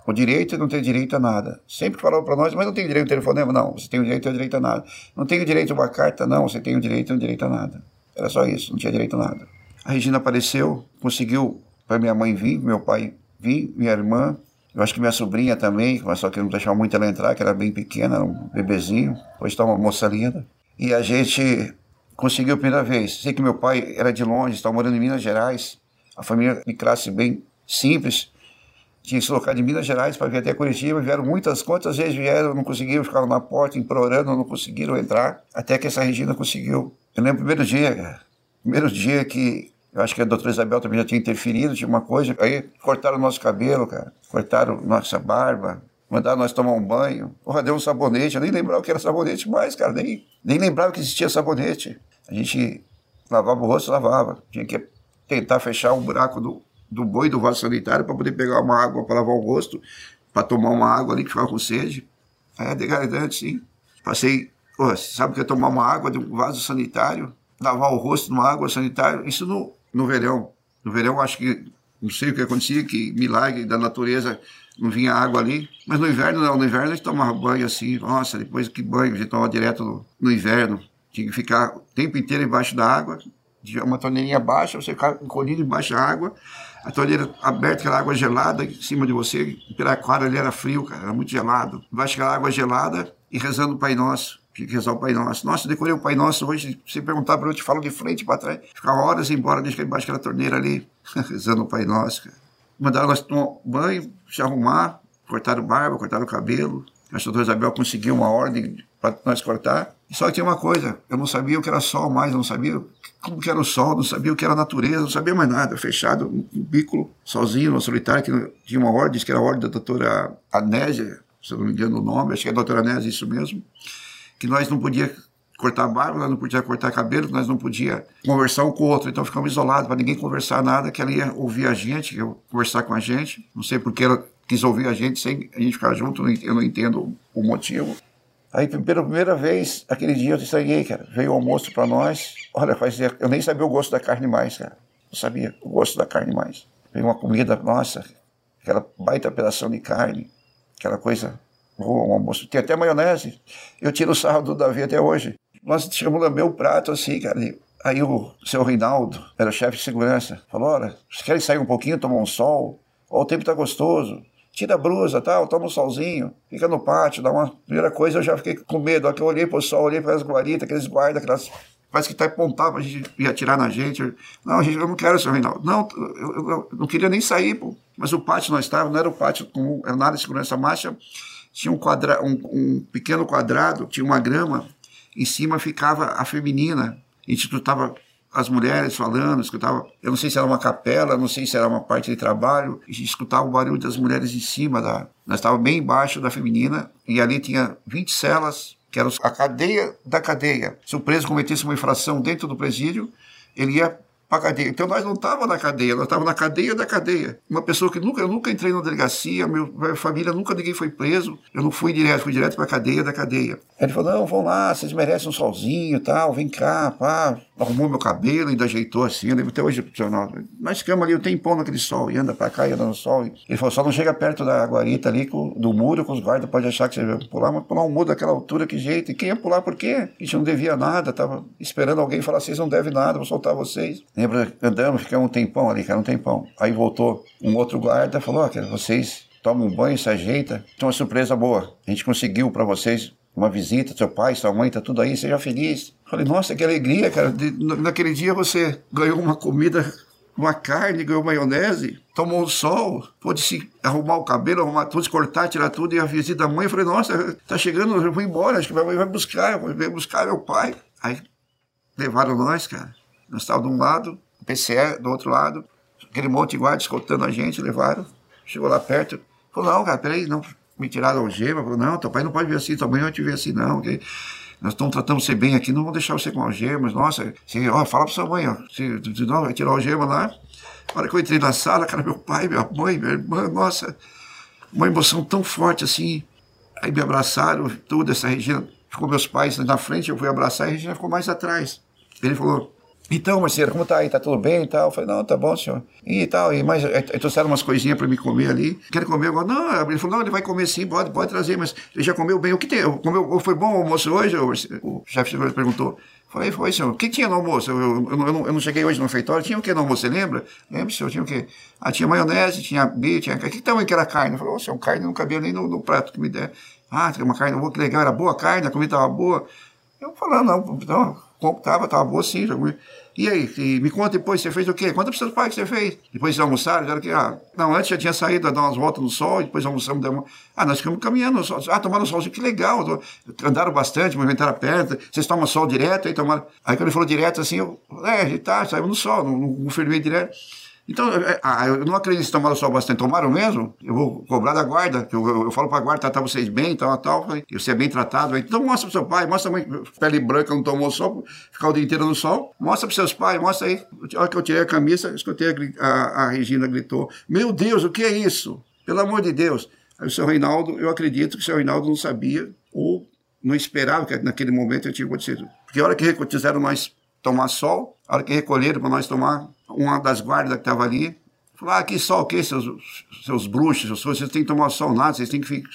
O direito não tem direito a nada. Sempre falava para nós, mas não tem direito ao telefonema? Não, você tem o direito ao direito a nada. Não tem o direito a uma carta? Não, você tem o direito ao direito a nada. Era só isso, não tinha direito a nada. A Regina apareceu, conseguiu para minha mãe vir, meu pai vir, minha irmã, eu acho que minha sobrinha também, mas só que não deixava muito ela entrar, que era bem pequena, era um bebezinho, hoje está uma moça linda. E a gente conseguiu a primeira vez. Sei que meu pai era de longe, estava morando em Minas Gerais, a família de classe bem simples, tinha que se locar de Minas Gerais para vir até Curitiba, vieram muitas, quantas vezes vieram, não conseguiram, ficaram na porta, implorando, não conseguiram entrar, até que essa Regina conseguiu. Eu lembro o primeiro dia, primeiro dia que eu acho que a doutora Isabel também já tinha interferido, tinha uma coisa, aí cortaram o nosso cabelo, cara, cortaram nossa barba, mandaram nós tomar um banho, porra, deu um sabonete, eu nem lembrava que era sabonete mais, cara, nem, nem lembrava que existia sabonete. A gente lavava o rosto, lavava, tinha que tentar fechar o buraco do, do boi do vaso sanitário para poder pegar uma água para lavar o rosto, para tomar uma água ali que ficava com sede. É degradante, sim. Passei, pô, sabe o que é tomar uma água de um vaso sanitário? Lavar o rosto numa água sanitária? Isso no, no verão. No verão, acho que, não sei o que acontecia, que milagre da natureza não vinha água ali. Mas no inverno, não. No inverno a gente tomava banho assim. Nossa, depois que banho, a gente tomava direto no, no inverno. Tinha que ficar o tempo inteiro embaixo da água. Uma torneirinha baixa, você ficava encolhido embaixo da água. A torneira aberta, aquela água gelada em cima de você. Piraquara ali era frio, cara, era muito gelado. Embaixo daquela água gelada e rezando o Pai Nosso. Tinha que rezar o Pai Nosso. Nossa, eu decorei o Pai Nosso hoje. Se perguntar para eu te falo de frente para trás. Ficava horas embora, deixa embaixo daquela torneira ali, [LAUGHS] rezando o Pai Nosso, cara. Mandaram nós tomar banho, se arrumar, cortaram barba, cortaram o cabelo. A doutora Isabel conseguiu uma ordem para nós cortar. Só que tinha uma coisa, eu não sabia o que era sol mais, não sabia como que era o sol, não sabia o que era natureza, não sabia mais nada. Fechado, um bico, sozinho, no solitário, que tinha uma ordem, que era a ordem da doutora Anésia, se eu não me engano o nome, acho que é a doutora Anésia, isso mesmo, que nós não podia cortar barba, nós não podia cortar cabelo, nós não podia conversar um com o outro, então ficamos isolados, para ninguém conversar nada, que ela ia ouvir a gente, ia conversar com a gente, não sei porque ela quis ouvir a gente sem a gente ficar junto, eu não entendo o motivo. Aí, pela primeira vez, aquele dia eu estranhei, cara. Veio o almoço para nós. Olha, fazia, eu nem sabia o gosto da carne mais, cara. Não sabia o gosto da carne mais. Veio uma comida, nossa, aquela baita pedação de carne, aquela coisa boa, um almoço. Tem até maionese. Eu tiro o sarro do Davi até hoje. Nós chegamos a o prato assim, cara. Aí o seu Reinaldo, era chefe de segurança, falou: Olha, vocês querem sair um pouquinho, tomar um sol? Ó, o tempo tá gostoso tira a blusa, tal, toma um solzinho, fica no pátio, dá uma primeira coisa, eu já fiquei com medo. A que eu olhei pro sol, olhei para as guaritas, aqueles guardas, aquelas. Parece que tá apontado, a gente ia atirar na gente. Não, gente, eu não quero, senhor Reinaldo. Não, eu, eu, eu, não queria nem sair, pô. Mas o pátio nós estávamos, não era o pátio com era nada de segurança marcha, tinha um, quadra, um, um pequeno quadrado, tinha uma grama, em cima ficava a feminina. A gente estava as mulheres falando, escutava, eu não sei se era uma capela, não sei se era uma parte de trabalho, e escutava o barulho das mulheres em cima da, nós estávamos bem embaixo da feminina, e ali tinha 20 celas, que era a cadeia da cadeia. Se o preso cometesse uma infração dentro do presídio, ele ia para cadeia. Então nós não estávamos na cadeia, nós estávamos na cadeia da cadeia. Uma pessoa que nunca, eu nunca entrei na delegacia, minha família nunca ninguém foi preso, eu não fui direto, fui direto para a cadeia da cadeia. Ele falou: não, vão lá, vocês merecem um solzinho tal, vem cá, pá. Arrumou meu cabelo, ainda ajeitou assim, eu lembro até hoje, nós ficamos ali um tempão naquele sol, e anda para cá e anda no sol. Ele falou: só não chega perto da guarita ali, do muro, com os guardas, pode achar que você vai pular, mas pular um muro daquela altura, que jeito? E quem ia pular por quê? A gente não devia nada, tava esperando alguém falar: vocês não devem nada, vou soltar vocês. Lembra, andamos, ficamos um tempão ali, cara, um tempão. Aí voltou um outro guarda, falou: ó, oh, vocês tomam um banho, se ajeita. Então, uma surpresa boa. A gente conseguiu para vocês uma visita, seu pai, sua mãe, tá tudo aí, seja feliz. Falei, nossa, que alegria, cara. De, naquele dia você ganhou uma comida, uma carne, ganhou maionese, tomou um sol, pôde se arrumar o cabelo, arrumar tudo, cortar, tirar tudo, e a visita da mãe. falei, nossa, tá chegando, eu vou embora, acho que minha mãe vai buscar, vai buscar meu pai. Aí levaram nós, cara. Nós estávamos de um lado, o PCR do outro lado, aquele monte de guarda escoltando a gente, levaram. Chegou lá perto, falou, não, cara, peraí, não, me tiraram a algema, falou, não, teu pai não pode ver assim, tua mãe vai te ver assim, não, okay? nós estamos tratando você bem aqui, não vamos deixar você com algemas, nossa, ó, fala pra sua mãe, ó, você, não, vai tirar a algema lá, na hora que eu entrei na sala, cara, meu pai, minha mãe, minha irmã, nossa, uma emoção tão forte assim, aí me abraçaram, tudo, essa Regina, ficou meus pais na frente, eu fui abraçar, e a Regina ficou mais atrás, ele falou, então, Marcelo, como tá aí? Tá tudo bem e tal? Eu falei, não, tá bom, senhor. E tal, e mais, trouxeram umas coisinhas para me comer ali. Quer comer agora? Não, ele falou, não, ele vai comer sim, pode, pode trazer, mas ele já comeu bem. O que tem? Comeu, foi bom o almoço hoje? O chefe de segurança perguntou. Falei, foi, senhor. O que tinha no almoço? Eu, eu, eu, não, eu, não, cheguei hoje no refeitório. Tinha o que no almoço? Você lembra? Lembra, senhor? Tinha o quê? Ah, tinha maionese, tinha bife, tinha... Que tamanho que era carne? Falei, ô, senhor, carne não cabia nem no, no, prato que me der. Ah, tem uma carne boa, que legal, era boa a carne, a comida estava boa. Eu falando, não, não, tava, tava boa sim, comi. E aí, e me conta depois, você fez o quê? Conta para seus pais que você fez. Depois de almoçaram, já que, ah, não, antes já tinha saído a dar umas voltas no sol, depois almoçamos, ah, nós ficamos caminhando sol. Ah, tomaram sol, que legal, andaram bastante, movimentaram a perna, vocês tomam sol direto, aí tomaram. Aí quando ele falou direto assim, eu, é, a gente tá, saímos no sol, não, não direto. Então, é, ah, eu não acredito que tomaram sol bastante. Tomaram mesmo? Eu vou cobrar da guarda. Eu, eu, eu falo pra guarda tratar vocês bem, tal, tal. E você é bem tratado. Então mostra pro seu pai, mostra a mãe, pele branca, não tomou sol, ficar o dia inteiro no sol. Mostra pros seus pais, mostra aí. A hora que eu tirei a camisa, escutei a, a, a Regina gritou: Meu Deus, o que é isso? Pelo amor de Deus. Aí o seu Reinaldo, eu acredito que o seu Reinaldo não sabia ou não esperava que naquele momento eu tinha acontecido. Porque a hora que fizeram nós tomar sol, a hora que recolheram para nós tomar, uma das guardas que estava ali, falou, ah, que sol o quê, seus, seus bruxos, vocês têm que tomar sol nada, vocês têm que ficar,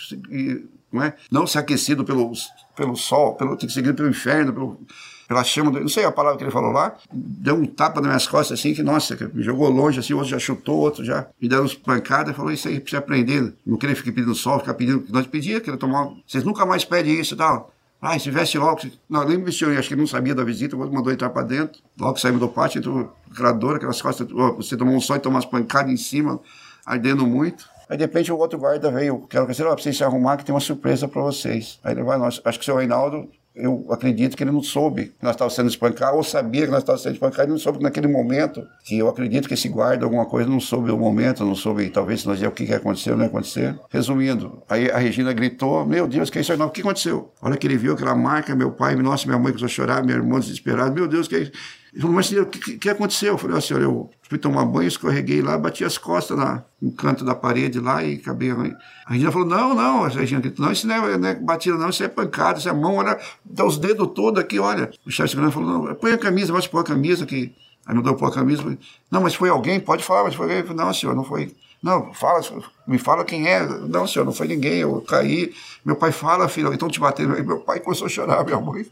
não é? Não ser aquecido pelo, pelo sol, pelo, tem que seguir pelo inferno, pelo, pela chama, do, não sei a palavra que ele falou lá, deu um tapa nas minhas costas assim, que nossa, me jogou longe assim, outro já chutou, outro já me deram uns pancadas, falou, isso aí precisa aprender, não querer ficar pedindo sol, ficar pedindo, nós pedíamos que ele tomar, vocês nunca mais pedem isso e tal. Ah, se veste logo. Não, nem vestiu, acho que não sabia da visita, o outro mandou entrar para dentro. Logo saímos do pátio, entrou dor, aquelas costas, você tomou um sol e tomou umas pancadas em cima, ardendo muito. Aí de repente o outro guarda veio, quero que vocês se arrumar que tem uma surpresa para vocês. Aí ele vai, nós, acho que o seu Reinaldo eu acredito que ele não soube que nós estávamos sendo espancados, ou sabia que nós estávamos sendo espancados, e não soube naquele momento, que eu acredito que esse guarda, alguma coisa, não soube o momento, não soube, talvez, nós o que, que aconteceu, não ia acontecer. Resumindo, aí a Regina gritou, meu Deus, que é isso? Não, o que aconteceu? A hora que ele viu aquela marca, meu pai, nossa, minha mãe começou a chorar, meu irmão desesperado, meu Deus, que é isso? Ele falou, mas o que, que aconteceu? Eu falei, ó, senhor, eu fui tomar banho, escorreguei lá, bati as costas na, no canto da parede lá e acabei. A Regina falou, não, não, a Regina não, isso não é, não é batida, não, isso é pancada, isso é mão, olha, dá os dedos todos aqui, olha. O chefe segurança falou, não, põe a camisa, vai pôr a camisa que. Aí não deu pôr a camisa. Falei, não, mas foi alguém? Pode falar, mas foi alguém? Falei, não, senhor, não foi. Não, fala, me fala quem é. Não, senhor, não foi ninguém, eu caí. Meu pai fala, filho, então te bateram. Aí meu pai começou a chorar, minha mãe.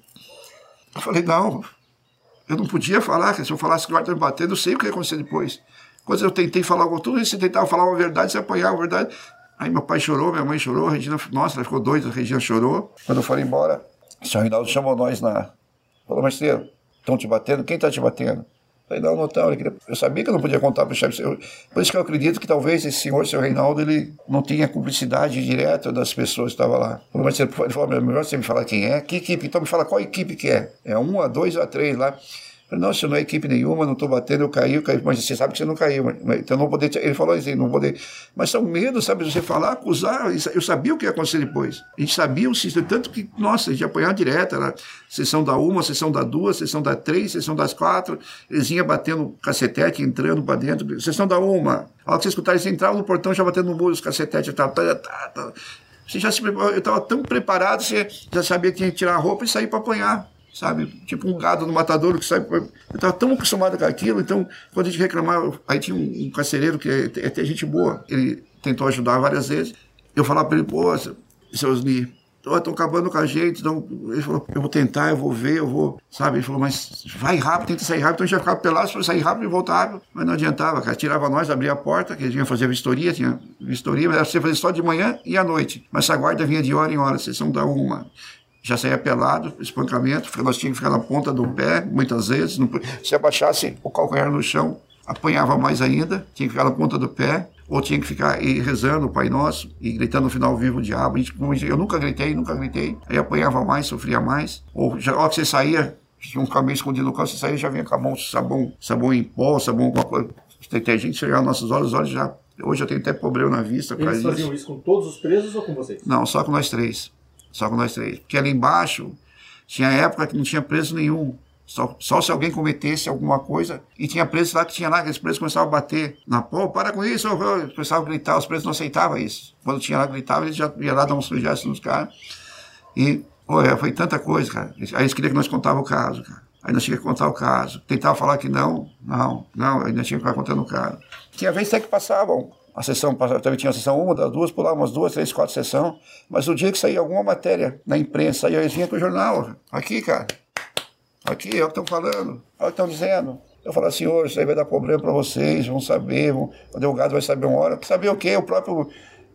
Eu falei, não, eu não podia falar, se eu falasse que o guarda me batendo, eu sei o que ia acontecer depois. Quando eu tentei falar alguma tudo isso, tentava falar uma verdade, você apanhava a verdade. Aí meu pai chorou, minha mãe chorou, a Regina, nossa, ela ficou doida, a Regina chorou. Quando eu fui embora, o senhor Reinaldo chamou nós na. Falou, Marcelo, estão te batendo? Quem está te batendo? Falei, não, não estão. Eu sabia que eu não podia contar para o chefe. Por isso que eu acredito que talvez esse senhor, senhor Reinaldo, ele não tinha cumplicidade direta das pessoas que estavam lá. Ele falou, melhor você me falar quem é. Que equipe? Então me fala qual equipe que é. É um, a dois ou a três lá. Falei, não, senhor, não é equipe nenhuma, não estou batendo, eu caí, eu caí. Mas você sabe que você não caiu. Mas, então não poder. Ele falou assim, não poder. Mas são medos, sabe? Você falar, acusar. Eu sabia o que ia acontecer depois. A gente sabia o sistema, tanto que, nossa, a gente apanhava direto. Era sessão da uma, sessão da duas, sessão da três, sessão das quatro. Eles iam batendo cacetete, entrando para dentro. Sessão da uma. A hora que você escutava, eles entravam no portão já batendo no muro os cacetetes. Tá, tá, tá, tá. Você já se eu estava tão preparado, você já sabia que tinha que tirar a roupa e sair para apanhar sabe? Tipo um gado no matadouro que sai. Eu estava tão acostumado com aquilo, então, quando a gente reclamava, aí tinha um, um carcereiro que é, é gente boa, ele tentou ajudar várias vezes. Eu falava para ele, pô, seus Ni, estão acabando com a gente. Então, ele falou, eu vou tentar, eu vou ver, eu vou, sabe? Ele falou, mas vai rápido, tenta sair rápido. Então a gente já ficava pelado, para sair rápido e voltar rápido. Mas não adiantava, cara. Tirava nós, abria a porta, que a gente ia fazer vistoria, tinha vistoria, mas era você fazer só de manhã e à noite. Mas essa guarda vinha de hora em hora, sessão da uma já saía pelado, espancamento, nós tínhamos que ficar na ponta do pé, muitas vezes. Não, se abaixasse o calcanhar no chão, apanhava mais ainda, tinha que ficar na ponta do pé, ou tinha que ficar e rezando o Pai Nosso e gritando no final vivo o diabo. Eu nunca gritei, nunca gritei. Aí apanhava mais, sofria mais. Ou já, ó, que você saía, tinha um caminho escondido no carro, você saía já vinha com a mão sabão, sabão em pó, sabão alguma coisa. Tem gente chegar nos nossos olhos, os olhos já. Hoje eu tenho até problema na vista. Eles faziam isso. isso com todos os presos ou com vocês? Não, só com nós três. Só com nós três. Porque ali embaixo tinha época que não tinha preso nenhum. Só, só se alguém cometesse alguma coisa. E tinha presos lá que tinha lá, que os presos começavam a bater na pô, para com isso, começavam a gritar, os presos não aceitavam isso. Quando tinha lá, gritava, eles já iam lá dar um sujeito nos caras. E, olha, foi tanta coisa, cara. Aí eles queriam que nós contava o caso, cara. Aí nós tínhamos que contar o caso. Tentava falar que não, não, não, ainda tinha que ficar contando o caso. Tinha vezes até que passavam a sessão, também tinha a sessão uma, das duas, pulava umas duas, três, quatro sessão. Mas o dia que saía alguma matéria na imprensa, aí eles vinham com o jornal. Aqui, cara. Aqui, é o que estão falando. É o que estão dizendo. Eu falo, senhor, isso aí vai dar problema para vocês, vão saber, vão, o advogado vai saber uma hora. Saber o quê? O próprio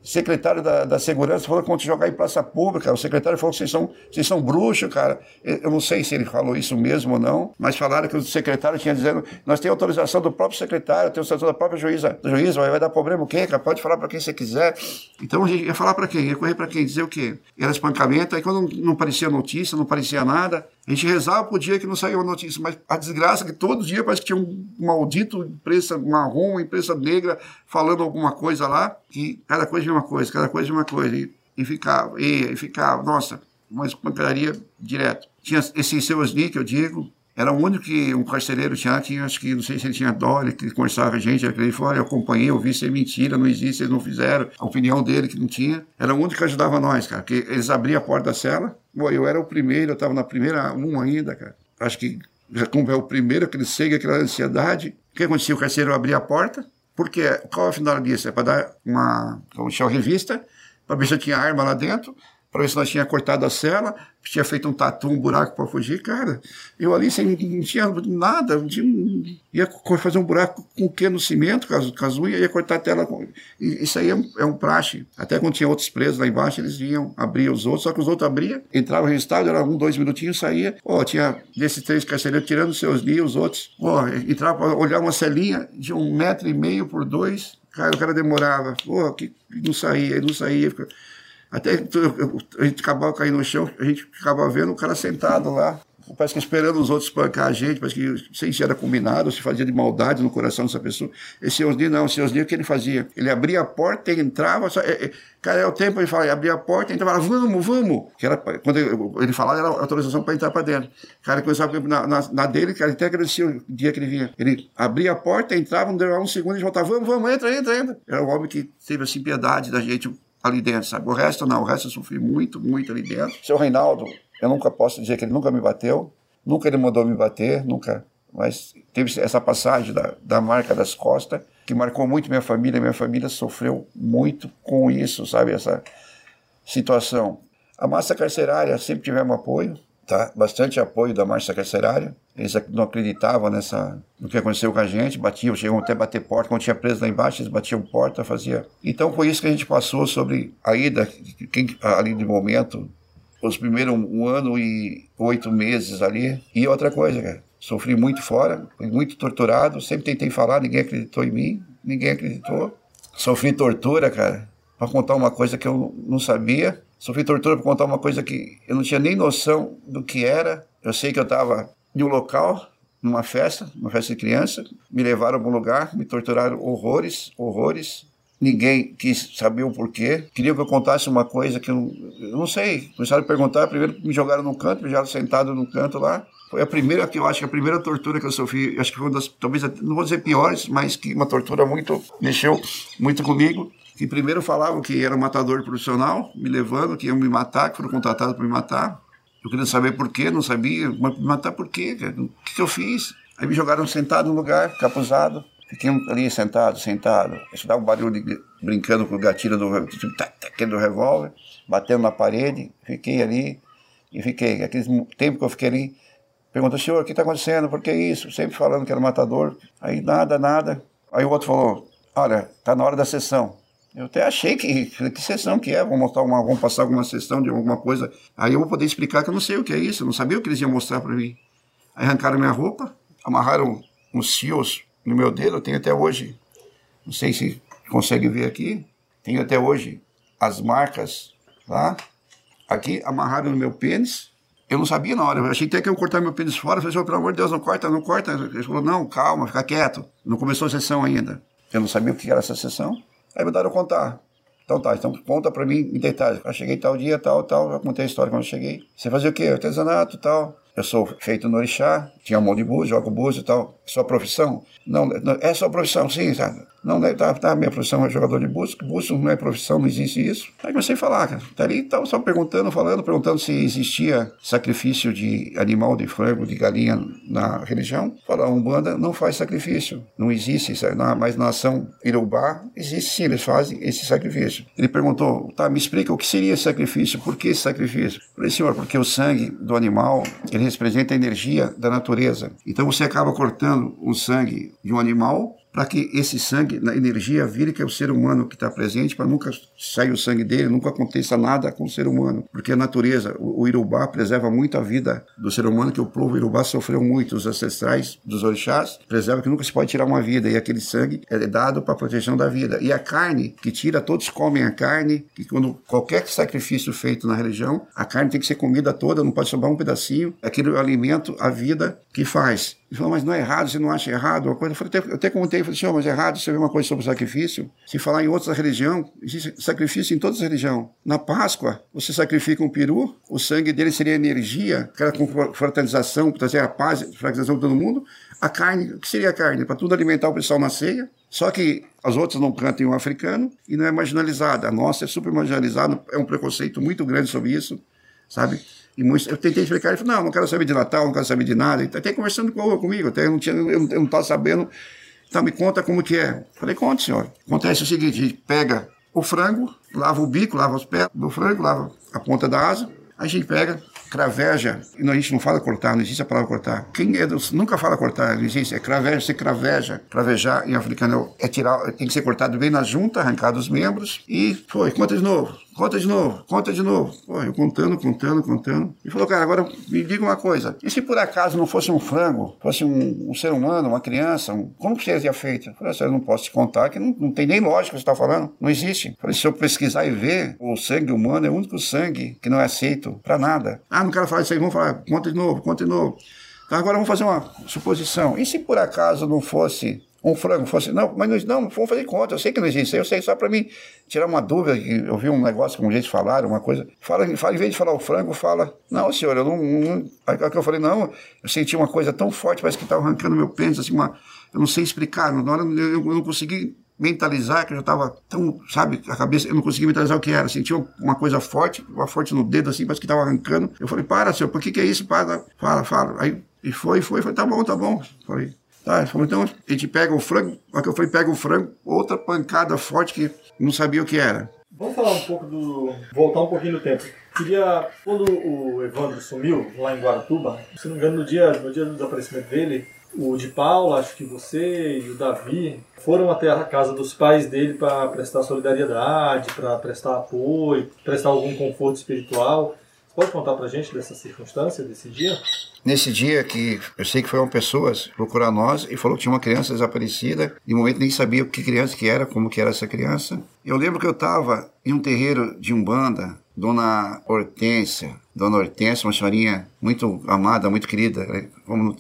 secretário da, da Segurança falou que quando jogar em praça pública, o secretário falou que vocês são, vocês são bruxos, cara. Eu não sei se ele falou isso mesmo ou não, mas falaram que o secretário tinha dizendo, nós temos autorização do próprio secretário, temos autorização da própria juíza. Juiz, vai, vai dar problema o quê, cara? Pode falar para quem você quiser. Então ia falar para quem? Ia correr para quem? Dizer o quê? Era espancamento, aí quando não parecia notícia, não parecia nada, A gente rezava por dia que não saía uma notícia, mas a desgraça é que todo dia parece que tinha um maldito imprensa marrom, imprensa negra falando alguma coisa lá, e cada coisa de uma coisa, cada coisa de uma coisa, e, e ficava, e, e ficava, nossa, uma pancadaria direto. Tinha esse seu que eu digo, era o único que um carcereiro tinha, que acho que não sei se ele tinha dó, ele conversava a gente, ele falou, olha, eu acompanhei, eu vi isso é mentira, não existe, eles não fizeram. A opinião dele que não tinha. Era o único que ajudava nós, cara, porque eles abriam a porta da cela, eu era o primeiro, eu estava na primeira um ainda, cara. Acho que como é o primeiro, aquele segue, aquela ansiedade. O que acontecia? O carcereiro abria a porta, porque qual é a final disso? É para dar uma, como chama, revista, para ver se tinha arma lá dentro, para ver se nós tinha cortado a cela, tinha feito um tatu, um buraco para fugir, cara. Eu ali sem, não tinha nada, não tinha, ia fazer um buraco com o que no cimento, com as, unhas, ia cortar a tela. Isso aí é um, é um, praxe. Até quando tinha outros presos lá embaixo, eles vinham abrir os outros, só que os outros abriam, entravam registrado, era um, dois minutinhos, saía. Ó, tinha desses três carcereiros tirando seus dias, os outros, ó, entrava para olhar uma celinha de um metro e meio por dois, cara, o cara demorava, pô, que não saía, não saía. Até a gente acabava caindo no chão, a gente acabava vendo o cara sentado lá, parece que esperando os outros espancar a gente, parece que não sei se era combinado, se fazia de maldade no coração dessa pessoa. Esse Osni não, esse Osni o que ele fazia? Ele abria a porta, ele entrava, só, é, é, cara, é o tempo, ele falava, abria a porta, entrava, vamos, vamos. Que era, quando ele, ele falava, era autorização para entrar para dentro. O cara começava na, na, na dele, cara, até agradecia o dia que ele vinha. Ele abria a porta, entrava, deu um segundo e voltava, vamos, vamos, entra, entra, entra. Era um homem que teve assim piedade da gente ali dentro, sabe? O resto não, o resto eu sofri muito, muito ali dentro. Seu Reinaldo, eu nunca posso dizer que ele nunca me bateu, nunca ele mandou me bater, nunca, mas teve essa passagem da, da marca das costas que marcou muito minha família, minha família sofreu muito com isso, sabe? Essa situação. A massa carcerária sempre tivemos apoio, tá? Bastante apoio da massa carcerária. Eles não acreditavam nessa, no que aconteceu com a gente, batiam, chegam até bater porta, quando tinha preso lá embaixo, eles batiam porta, fazia. Então foi isso que a gente passou sobre a ida, quem, ali de momento, os primeiros um ano e oito meses ali. E outra coisa, cara, sofri muito fora, fui muito torturado, sempre tentei falar, ninguém acreditou em mim, ninguém acreditou. Sofri tortura, cara, para contar uma coisa que eu não sabia. Sofri tortura para contar uma coisa que eu não tinha nem noção do que era. Eu sei que eu estava de um local, numa festa, uma festa de criança, me levaram para um lugar, me torturaram horrores, horrores. Ninguém quis saber o porquê. Queria que eu contasse uma coisa que eu, eu não sei. Começaram a perguntar, primeiro me jogaram no canto, me jogaram sentado no canto lá. Foi a primeira que eu acho que a primeira tortura que eu sofri, acho que foi uma das, talvez, não vou dizer piores, mas que uma tortura muito, mexeu muito comigo. Que primeiro falavam que era um matador profissional, me levando, que iam me matar, que foram contratados para me matar. Eu queria saber por quê, não sabia. Mas matar por quê? O que, que eu fiz? Aí me jogaram sentado no lugar, capuzado. Fiquei ali sentado, sentado. Isso dava um barulho de, brincando com o gatilho do, tipo, do revólver, batendo na parede. Fiquei ali e fiquei. Aquele tempo que eu fiquei ali, perguntou, senhor, o que está acontecendo? Por que isso? Sempre falando que era matador. Aí nada, nada. Aí o outro falou, olha, tá na hora da sessão. Eu até achei que, que sessão que é, vão mostrar uma, vão passar alguma sessão de alguma coisa. Aí eu vou poder explicar que eu não sei o que é isso, eu não sabia o que eles iam mostrar para mim. Aí arrancaram minha roupa, amarraram uns fios no meu dedo, eu tenho até hoje, não sei se consegue ver aqui, tenho até hoje as marcas lá. Aqui amarraram no meu pênis. Eu não sabia na hora, eu achei até que eu cortar meu pênis fora. Eu falei, oh, pelo amor de Deus, não corta, não corta. Ele falou, não, calma, fica quieto. Não começou a sessão ainda. Eu não sabia o que era essa sessão. Aí mandaram contar. Então tá, então conta pra mim em detalhes. Eu cheguei tal dia, tal, tal, já contei a história quando eu cheguei. Você fazia o quê? Artesanato, tal. Eu sou feito no orixá, tinha mão de búzio, jogo búzio e tal. Sua profissão? Não, não é sua profissão, sim, sabe? Não, né, tá, tá, minha profissão é jogador de búzio, búzio não é profissão, não existe isso. Aí comecei a falar, cara. Tá ali, tava só perguntando, falando, perguntando se existia sacrifício de animal, de frango, de galinha na religião. Falar, Umbanda não faz sacrifício, não existe, mas na ação Irubá existe sim, eles fazem esse sacrifício. Ele perguntou, tá, me explica o que seria esse sacrifício, por que esse sacrifício? Eu falei, senhor, porque o sangue do animal, ele representa a energia da natureza. Então você acaba cortando o sangue de um animal para que esse sangue, na energia, vire que é o ser humano que está presente, para nunca sair o sangue dele, nunca aconteça nada com o ser humano. Porque a natureza, o, o Irubá preserva muito a vida do ser humano, que o povo Irubá sofreu muito, os ancestrais dos orixás, preserva que nunca se pode tirar uma vida, e aquele sangue é dado para a proteção da vida. E a carne que tira, todos comem a carne, que quando qualquer sacrifício feito na religião, a carne tem que ser comida toda, não pode sobrar um pedacinho, aquele alimento, a vida que faz. Ele falou, mas não é errado, você não acha errado? Uma coisa, eu, falei, eu até contei, falei, senhor, mas é errado você ver uma coisa sobre sacrifício? Se falar em outras religiões, existe sacrifício em todas as religiões. Na Páscoa, você sacrifica um peru, o sangue dele seria energia, aquela para trazer a paz, fraternização para todo mundo. A carne, o que seria a carne? Para tudo alimentar o pessoal na ceia. Só que as outras não cantam o africano e não é marginalizada. A nossa é super marginalizada, é um preconceito muito grande sobre isso, sabe? E eu tentei explicar, ele falou, não, não quero saber de Natal, não quero saber de nada. Até conversando com, comigo, até eu não tinha, eu não estava sabendo. Então me conta como que é. Falei, conta, senhor. Acontece o seguinte, a gente pega o frango, lava o bico, lava os pés do frango, lava a ponta da asa, a gente pega, craveja, e a gente não fala cortar, não existe a palavra cortar. Quem é dos, nunca fala cortar, não existe, é craveja, você craveja. Cravejar em africano é tirar, tem que ser cortado bem na junta, arrancar dos membros, e foi, conta de novo. Conta de novo, conta de novo. Pô, eu contando, contando, contando. E falou, cara, agora me diga uma coisa. E se por acaso não fosse um frango, fosse um, um ser humano, uma criança, um, como que você feito? Eu falei, eu não posso te contar, que não, não tem nem lógica você está falando. Não existe. Eu falei, se eu pesquisar e ver, o sangue humano é o único sangue que não é aceito para nada. Ah, não quero falar isso aí, vamos falar, conta de novo, conta de novo. Então agora vamos fazer uma suposição. E se por acaso não fosse um frango fosse. Não, mas não, não vamos fazer conta. Eu sei que não existe. Eu sei só para mim tirar uma dúvida. Eu vi um negócio que um jeito falaram, uma coisa. Fala, fala, em vez de falar o frango, fala. Não, senhor, eu não. não aí que eu falei, não, eu senti uma coisa tão forte, parece que estava arrancando meu pênis, assim, uma. Eu não sei explicar. Na hora eu, eu não consegui mentalizar, que eu já estava tão, sabe, a cabeça, eu não conseguia mentalizar o que era. Senti uma coisa forte, uma forte no dedo, assim, parece que estava arrancando. Eu falei, para, senhor, por que, que é isso? Para, fala, fala. Aí, e foi, foi, foi, tá bom, tá bom. Falei, Tá, então a gente pega o frango, a que eu falei, pega o frango, outra pancada forte que não sabia o que era. Vamos falar um pouco do. voltar um pouquinho no tempo. Queria, quando o Evandro sumiu lá em Guaratuba, se não me engano, no dia, no dia do desaparecimento dele, o de Paula, acho que você e o Davi foram até a casa dos pais dele para prestar solidariedade, para prestar apoio, prestar algum conforto espiritual. Pode contar para gente dessa circunstância, desse dia? Nesse dia que eu sei que foi uma pessoa procurar nós e falou que tinha uma criança desaparecida, de momento nem sabia o que criança que era, como que era essa criança. Eu lembro que eu estava em um terreiro de Umbanda, Dona Hortência, Dona Hortência, uma senhorinha muito amada, muito querida.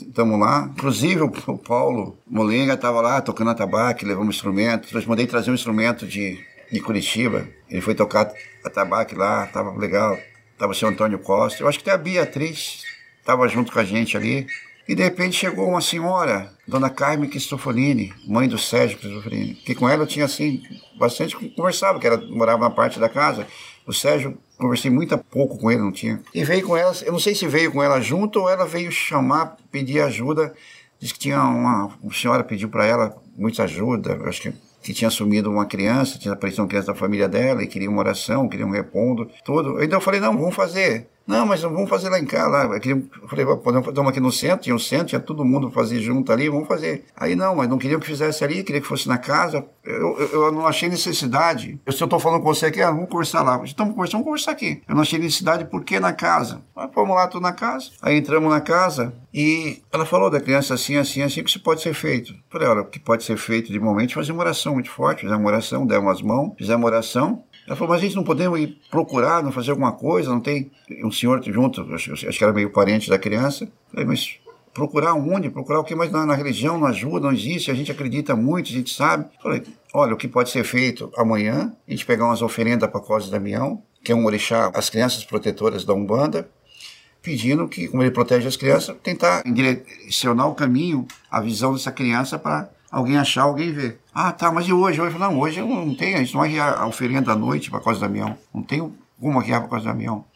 Estamos lá. Inclusive o Paulo Molenga estava lá tocando atabaque, levou um instrumento. Eu mandei trazer um instrumento de, de Curitiba. Ele foi tocar atabaque lá, estava legal. Estava o seu Antônio Costa. Eu acho que até a Beatriz estava junto com a gente ali. E de repente chegou uma senhora, Dona Carmen Cristofolini, mãe do Sérgio Cristofolini, que com ela eu tinha assim, bastante conversava, que ela morava na parte da casa. O Sérgio, conversei muito pouco com ele, não tinha. E veio com ela, eu não sei se veio com ela junto ou ela veio chamar, pedir ajuda. Diz que tinha uma, uma senhora pediu para ela muita ajuda, acho que que tinha assumido uma criança, tinha aparecido uma criança da família dela e queria uma oração, queria um repondo, tudo. Então eu falei, não, vamos fazer. Não, mas vamos fazer lá em casa. Lá. Eu falei, podemos fazer uma aqui no centro, tinha um centro, tinha todo mundo fazer junto ali, vamos fazer. Aí não, mas não queria que fizesse ali, queria que fosse na casa. Eu, eu, eu não achei necessidade. Eu, se eu estou falando com você aqui, ah, vamos conversar lá. Então vamos conversar, vamos conversar aqui. Eu não achei necessidade porque na casa. Mas vamos lá, tudo na casa. Aí entramos na casa e ela falou da criança assim, assim, assim, que isso pode ser feito. Eu falei, olha, o que pode ser feito de momento, fazer uma oração muito forte, fizemos uma oração, demos as mãos, fizemos uma oração, ela falou, mas a gente não podemos ir procurar, não fazer alguma coisa, não tem um senhor junto, acho, acho que era meio parente da criança. falei, mas procurar onde? Procurar o que? Mas na, na, religião não ajuda, não existe, a gente acredita muito, a gente sabe. falei, olha, o que pode ser feito amanhã, a gente pegar umas oferendas para Cosa Damião, que é um orixá, as crianças protetoras da Umbanda, pedindo que, como ele protege as crianças, tentar direcionar o caminho, a visão dessa criança para alguém achar, alguém ver. Ah, tá, mas e hoje? Hoje não, hoje eu não tenho, a gente não vai guiar a oferenda à noite para a do Damião. Não tem como guiar para a do Damião.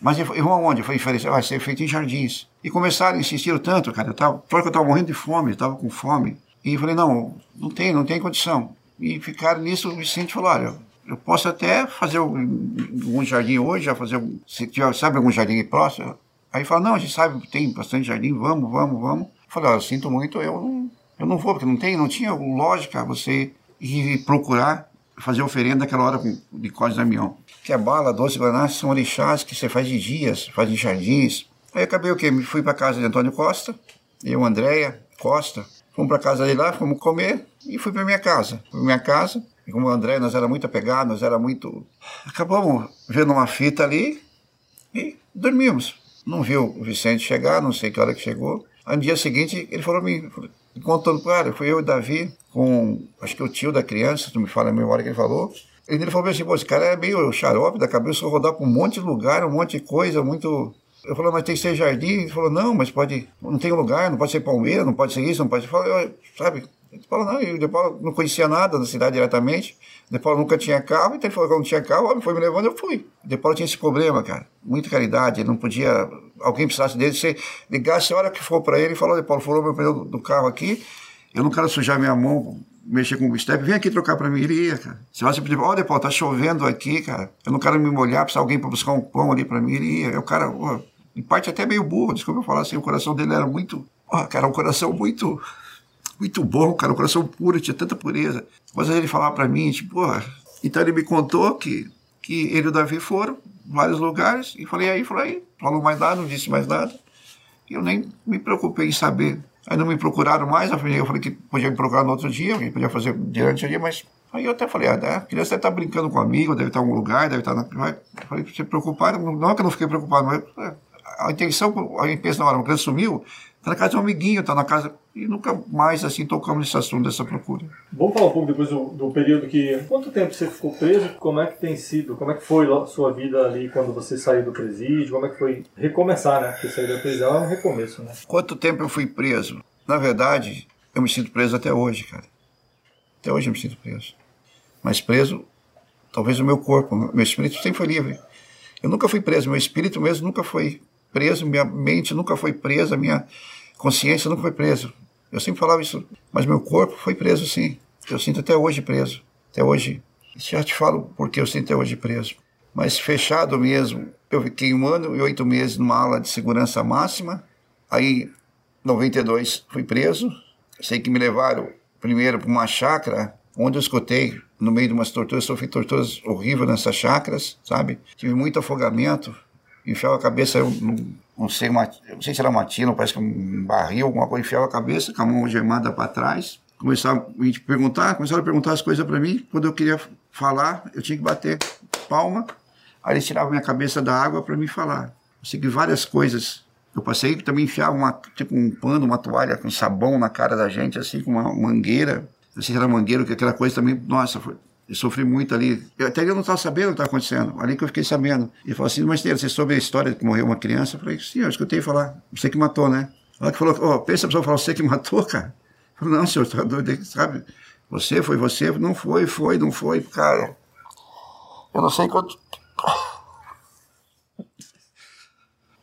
Mas eu, eu aonde? Eu falei, vai ser feito em jardins. E começaram, insistiram tanto, cara. Eu tava, que eu estava morrendo de fome, eu estava com fome. E eu falei, não, não tem, não tem condição. E ficaram nisso, o Vicente falou, olha, eu posso até fazer algum jardim hoje, já fazer, se tiver, sabe algum jardim próximo? Aí fala, não, a gente sabe, tem bastante jardim, vamos, vamos, vamos. Eu falei, olha, sinto muito, eu não, Eu não vou, porque não tem, não tinha lógica você ir procurar fazer oferenda naquela hora de código Damião. Que a bala, doce, guaraná são orixás que você faz de dias, faz em jardins. Aí acabei o quê? Me fui para casa de Antônio Costa, eu, Andréia Costa, fomos para casa dele lá, fomos comer e fui para minha casa. Fui pra minha casa, e como o André, nós era muito apegados, nós era muito... Acabamos vendo uma fita ali e dormimos. Não viu o Vicente chegar, não sei que hora que chegou. Aí no dia seguinte ele falou me contando, cara, foi eu e Davi com, acho que o tio da criança, tu me fala a memória que ele falou. Ele falou assim, pô, esse cara é meio xarope da cabeça, rodar por um monte de lugar, um monte de coisa, muito... Eu falei, mas tem que ser jardim? Ele falou, não, mas pode, não tem lugar, não pode ser Palmeiras, não pode ser isso, não pode ser... Eu falei, sabe, ele falou, não, e Paulo não conhecia nada da cidade diretamente. O De Paulo nunca tinha carro, então ele falou que não tinha carro, homem foi me levando, eu fui. O De Paulo tinha esse problema, cara. Muita caridade, ele não podia. Alguém precisasse dele, você ligasse a hora que for para ele e falou, Paulo, falou meu pneu do carro aqui, eu não quero sujar minha mão, mexer com o step, vem aqui trocar para mim. Ele ia, cara. Se você pedir, De Paulo, tá chovendo aqui, cara. Eu não quero me molhar, precisa alguém para buscar um pão ali para mim. Ele ia. O cara, em parte até meio burro, desculpa eu falar assim, o coração dele era muito. Cara, um coração muito muito bom, cara, um coração puro, tinha tanta pureza. Mas aí ele falava para mim, tipo, porra. Então ele me contou que, que ele e o Davi foram vários lugares, e falei, aí, falei, falou mais nada, não disse mais nada. E eu nem me preocupei em saber. Aí não me procuraram mais, eu falei que podia me procurar no outro dia, que podia fazer durante o dia, mas aí eu até falei, ah, a criança deve estar brincando com um amigo, deve estar em algum lugar, deve estar na. Eu falei, você preocupado? Não é que eu não fiquei preocupado, mas é, a intenção, a pensa na hora, uma criança sumiu, Tá na casa de um amiguinho, tá na casa. E nunca mais assim tocamos nesse assunto dessa procura. Vamos falar um pouco depois do, do, período que. Quanto tempo você ficou preso? Como é que tem sido? Como é que foi a sua vida ali quando você saiu do presídio? Como é que foi recomeçar, né? Porque sair da prisão é um recomeço, né? Quanto tempo eu fui preso? Na verdade, eu me sinto preso até hoje, cara. Até hoje eu me sinto preso. Mas preso, talvez o meu corpo, meu espírito sempre foi livre. Eu nunca fui preso, meu espírito mesmo nunca foi preso, minha mente nunca foi presa, minha consciência nunca foi presa. Eu sempre falava isso, mas meu corpo foi preso sim. Eu sinto até hoje preso. Até hoje. Já te falo porque eu sinto até hoje preso. Mas fechado mesmo, eu fiquei um ano e oito meses numa ala de segurança máxima. Aí, 92, fui preso. Sei que me levaram primeiro para uma chácara, onde eu escutei, no meio de umas torturas, sofri torturas horríveis nessas chácaras, sabe? Tive muito afogamento, enfiava a cabeça, eu não, não sei, uma, não sei se era uma tina, parece que um barril, alguma coisa, enfiava a cabeça com a mão gemada para trás. Começava a perguntar, começaram a perguntar as coisas para mim. Quando eu queria falar, eu tinha que bater palma. Aí eles tiravam minha cabeça da água para me falar. Eu segui várias coisas. Eu passei também enfiava uma, tipo um pano, uma toalha com sabão na cara da gente, assim, com uma mangueira. Não sei se era mangueira, que aquela coisa também, nossa, foi, eu sofri muito ali. Eu, até eu não estava sabendo o que estava acontecendo. Ali que eu fiquei sabendo. Ele falou assim, mas você soube a história que morreu uma criança? Eu falei, sim, eu escutei falar. Você que matou, né? Ela que falou, oh, pensa a pessoa falar, você que matou, [LAUGHS] cara? Eu falei, não, senhor, está doido, sabe? Você, foi você? Não foi, foi, não foi, cara. Eu não sei quanto... [LAUGHS]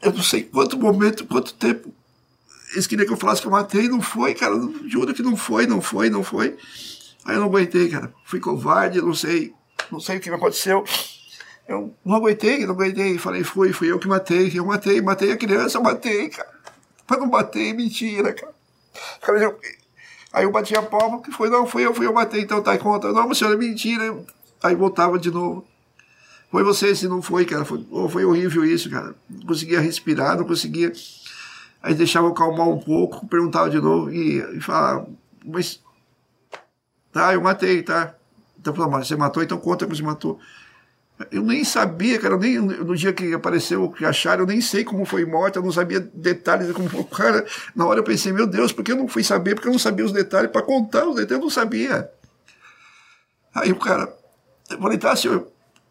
Eu não sei quanto momento, quanto tempo eles queriam que eu falasse que eu matei, não foi, cara. Juro que não foi, não foi, não foi. Aí eu não aguentei, cara. Fui covarde, não sei, não sei o que aconteceu. Eu não aguentei, não aguentei. Falei, fui, fui eu que matei. Eu matei, matei a criança, matei, cara. Mas não matei, mentira, cara. Aí eu bati a palma, que foi, não, fui eu, fui eu matei, então tá em conta. Não, senhora, é mentira. Aí voltava de novo. Foi você, se não foi, cara. Foi, oh, foi horrível isso, cara. Não conseguia respirar, não conseguia. Aí deixava eu calmar um pouco, perguntava de novo e, e falava, mas Tá, eu matei, tá? Então falou, mas você matou, então conta que você matou. Eu nem sabia, cara, nem no dia que apareceu, que acharam, eu nem sei como foi morta, eu não sabia detalhes de como foi. Cara, na hora eu pensei, meu Deus, por que eu não fui saber? Porque eu não sabia os detalhes, para contar os detalhes, eu não sabia. Aí o cara, eu falei, tá, senhor,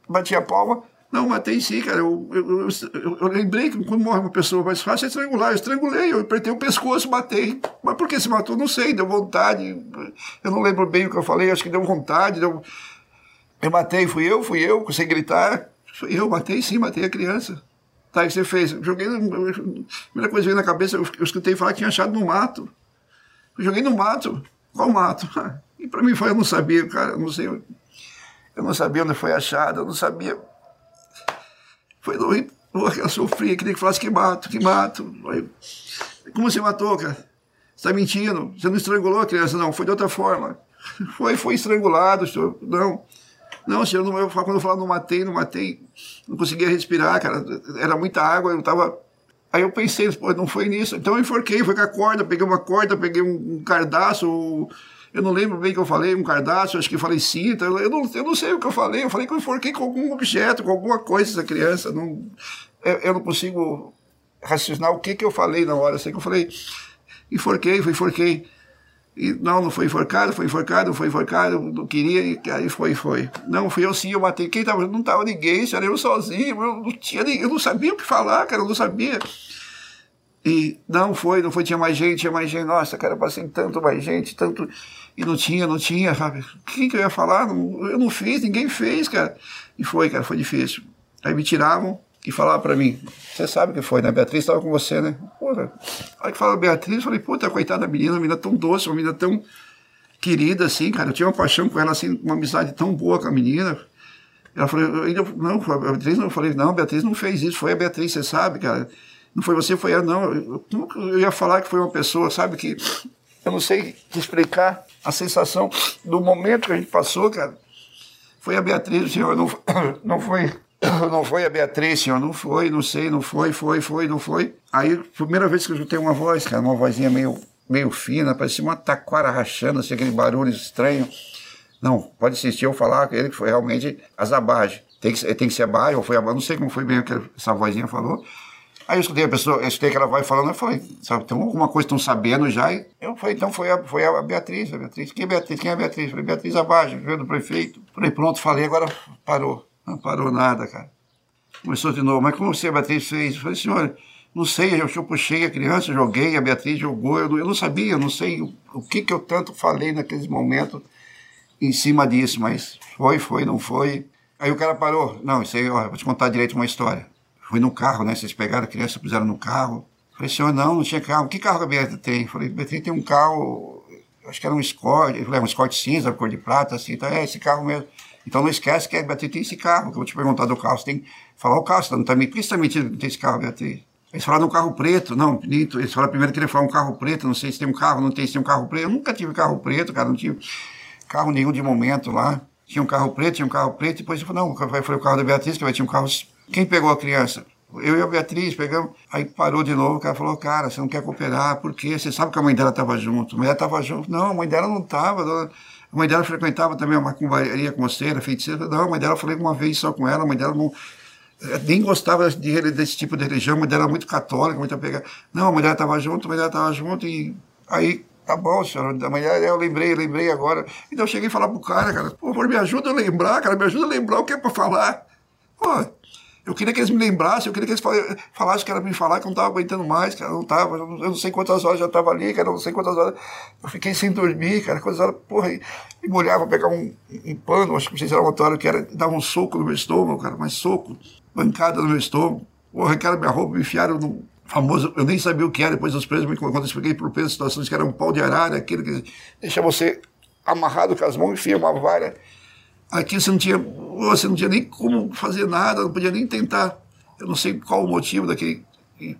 bati a palma, não, matei sim, cara. Eu, eu, eu, eu, lembrei que quando morre uma pessoa mais fácil é estrangular. Eu estrangulei, eu apertei o pescoço, matei. Mas por que se matou? Não sei, deu vontade. Eu não lembro bem o que eu falei, acho que deu vontade. Deu... Eu matei, fui eu, fui eu, sem gritar. Eu, matei sim, matei a criança. Tá, o que você fez? Joguei. A primeira coisa que veio na cabeça, eu, eu escutei falar que tinha achado no mato. Eu joguei no mato. Qual mato? [LAUGHS] E para mim foi, eu não sabia, cara, eu não sei. Eu não sabia onde foi achado, eu não sabia foi doido. Eu sofri, queria que falasse que mato, que mato. Como você matou, cara? Você está mentindo. Você não estrangulou a criança, não. Foi de outra forma. [LAUGHS] Foi, foi estrangulado, senhor. Não. Não, senhor, não, eu, quando eu falava não matei, não matei, não conseguia respirar, cara. Era muita água, eu tava. Aí eu pensei, pô, não foi nisso. Então eu enforquei, foi com a corda, peguei uma corda, peguei um, um cardaço, eu não lembro bem o que eu falei, um cardaço, acho que falei cinta, eu não, eu não sei o que eu falei, eu falei que eu enforquei com algum objeto, com alguma coisa essa criança. Não, eu, eu não consigo raciocinar o que, que eu falei na hora. Eu sei que eu falei, enforquei, foi enforquei. E não, não foi enforcado, foi enforcado, foi enforcado, não queria, e aí foi, foi. Não, fui eu sim, eu matei. Quem tava? Não tava ninguém, era eu sozinho, eu não tinha eu não sabia o que falar, cara, eu não sabia. E não foi, não foi, tinha mais gente, tinha mais gente. Nossa, cara, passei tanto mais gente, tanto. E não tinha, não tinha, sabe? Quem que eu ia falar? Eu não fiz, ninguém fez, cara. E foi, cara, foi difícil. Aí me tiravam, e falava para mim, você sabe o que foi, né? Beatriz estava com você, né? Porra. Aí que fala Beatriz, eu falei, puta, coitada da menina, uma menina tão doce, uma menina tão querida, assim, cara. Eu tinha uma paixão com ela, assim, uma amizade tão boa com a menina. Ela falou, ainda, não, Beatriz não, eu falei, não, Beatriz não fez isso, foi a Beatriz, você sabe, cara. Não foi você, foi ela, não. Eu, eu, eu ia falar que foi uma pessoa, sabe, que eu não sei te explicar a sensação do momento que a gente passou, cara. Foi a Beatriz, senhor, não, [COUGHS] não foi [COUGHS] não foi a Beatriz, senhor, não foi, não sei, não foi, foi, foi, não foi. Aí, primeira vez que eu escutei uma voz, cara, uma vozinha meio, meio fina, parecia uma taquara rachando, assim, aquele barulho estranho. Não, pode assistir eu falar com ele que foi realmente Azabage. Tem que, tem que ser Abaje, ou foi Abaje, não sei como foi bem que essa vozinha falou. Aí eu escutei a pessoa, eu escutei aquela voz falando, eu falei, sabe, então alguma coisa estão sabendo já. E eu falei, então foi a, foi a Beatriz, a Beatriz. Quem é Beatriz? Quem é Beatriz? Eu falei, Beatriz Abage, veio do prefeito. Falei, pronto, falei, agora parou. Não parou nada, cara. Começou de novo. Mas como você, a Beatriz, fez? Eu falei, senhora, não sei, eu, eu puxei a criança, joguei, a Beatriz jogou, eu não, eu não sabia, eu não sei o, o, que, que eu tanto falei naqueles momentos em cima disso, mas foi, foi, não foi. Aí o cara parou. Não, isso aí, ó, vou te contar direito uma história. Fui no carro, né? Vocês pegaram a criança, puseram no carro. Falei, senhor, não, não tinha carro. Que carro a Beatriz tem? Falei, Beatriz tem um carro, acho que era um Escort, um Escort cinza, cor de prata, assim, então é esse carro mesmo. Então não esquece que a Beatriz tem esse carro, que eu vou te perguntar do carro. Você tem que falar o carro, você não me. Por que você está mentindo que tem esse carro, Beatriz? Eles falaram um carro preto, não, eles falaram primeiro que ele falou um carro preto, não sei se tem um carro, não tem se tem um carro preto. Eu nunca tive carro preto, cara, não tive carro nenhum de momento lá. Tinha um carro preto, tinha um carro preto, depois eu falei, não, foi o carro da Beatriz, que vai tinha um carro. Quem pegou a criança? Eu e a Beatriz pegamos. Aí parou de novo, o cara falou, cara, você não quer cooperar, por quê? Você sabe que a mãe dela estava junto. A dela estava junto. Não, a mãe dela não estava. A mãe dela frequentava também a macumbaria era feiticeira. Não, a mãe dela, eu falei uma vez só com ela, a mãe dela não, eh, nem gostava de, desse tipo de religião, a mãe dela era muito católica, muito apegada. Não, a mãe dela estava junto, a mãe dela estava junto, e aí, tá bom, senhora, da manhã eu lembrei, lembrei agora. Então eu cheguei a falar pro cara, cara, por favor, me ajuda a lembrar, cara, me ajuda a lembrar o que é para falar. Pô, eu queria que eles me lembrassem, eu queria que eles falassem que era me falar que eu não estava aguentando mais, cara, eu não estava, eu não sei quantas horas já estava ali, cara, eu não sei quantas horas. Eu fiquei sem dormir, cara, quantas horas, porra, e, e molhava, pegava um, um pano, acho que não sei se era uma toalha, que era, dava um soco no meu estômago, cara, mas soco, bancada no meu estômago. Porra, cara, minha roupa me enfiaram no famoso, eu nem sabia o que era, depois dos presos, quando eu expliquei para o preso situações que era um pau de arara, aquele que deixa você amarrado com as mãos, enfia uma vara Aqui você não tinha, você não tinha nem como fazer nada, não podia nem tentar. Eu não sei qual o motivo daquele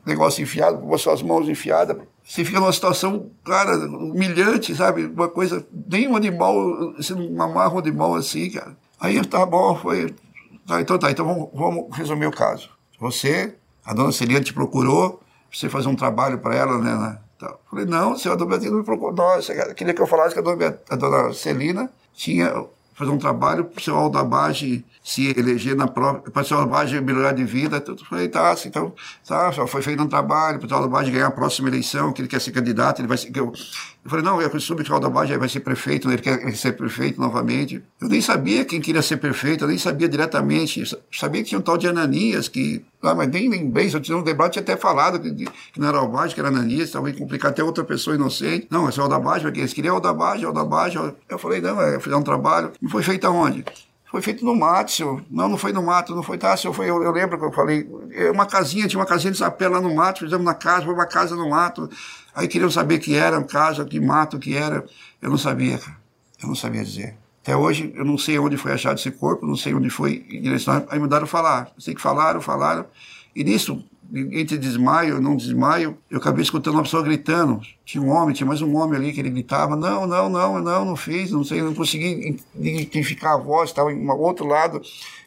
negócio enfiado, com as suas mãos enfiadas. Você fica numa situação, cara, humilhante, sabe? Uma coisa, nem um animal, você não amarra um animal assim, cara. Aí tá bom, foi. Tá, então tá, então vamos, vamos resumir o caso. Você, a dona Celina te procurou, você fazer um trabalho para ela, né? tá. Falei, não, senhora dona Beatriz não me procurou. Nossa, queria que eu falasse que a dona, a dona Celina tinha fazer um trabalho para o seu Aldabage se eleger na própria, para o seu Aldabage melhorar de vida. Eu falei, tá, assim, então, tá, foi feito um trabalho para o seu Aldabage ganhar a próxima eleição, que ele quer ser candidato, ele vai ser. Eu, eu falei, não, eu soube que o Aldabage vai ser prefeito, ele quer ser prefeito novamente. Eu nem sabia quem queria ser prefeito, eu nem sabia diretamente. Eu sabia que tinha um tal de Ananias, que. Ah, mas nem lembrei, se eu tinha um debate, tinha até falado que, que não era Aldabage, que era Ananias, talvez complicar até outra pessoa inocente. Não, é só Aldabage, porque eles queriam Aldabage, Aldabage. Eu falei, não, é fazer um trabalho. E foi feito aonde? Foi feito no mato, senhor. Não, não foi no mato, não foi, tá, senhor, foi, eu, eu lembro que eu falei, é uma casinha, tinha uma casinha de sapé lá no mato, fizemos na casa, foi uma casa no mato. Aí queriam saber que era, casa, que mato que era. Eu não sabia, cara. Eu não sabia dizer. Até hoje, eu não sei onde foi achado esse corpo, não sei onde foi direcionado. Aí mudaram falar. Eu sei que falaram, falaram. E nisso, entre desmaio e não desmaio, eu acabei escutando uma pessoa gritando. Tinha um homem, tinha mais um homem ali que ele gritava: Não, não, não, não, não fiz, não sei, não consegui identificar a voz, estava em um outro lado.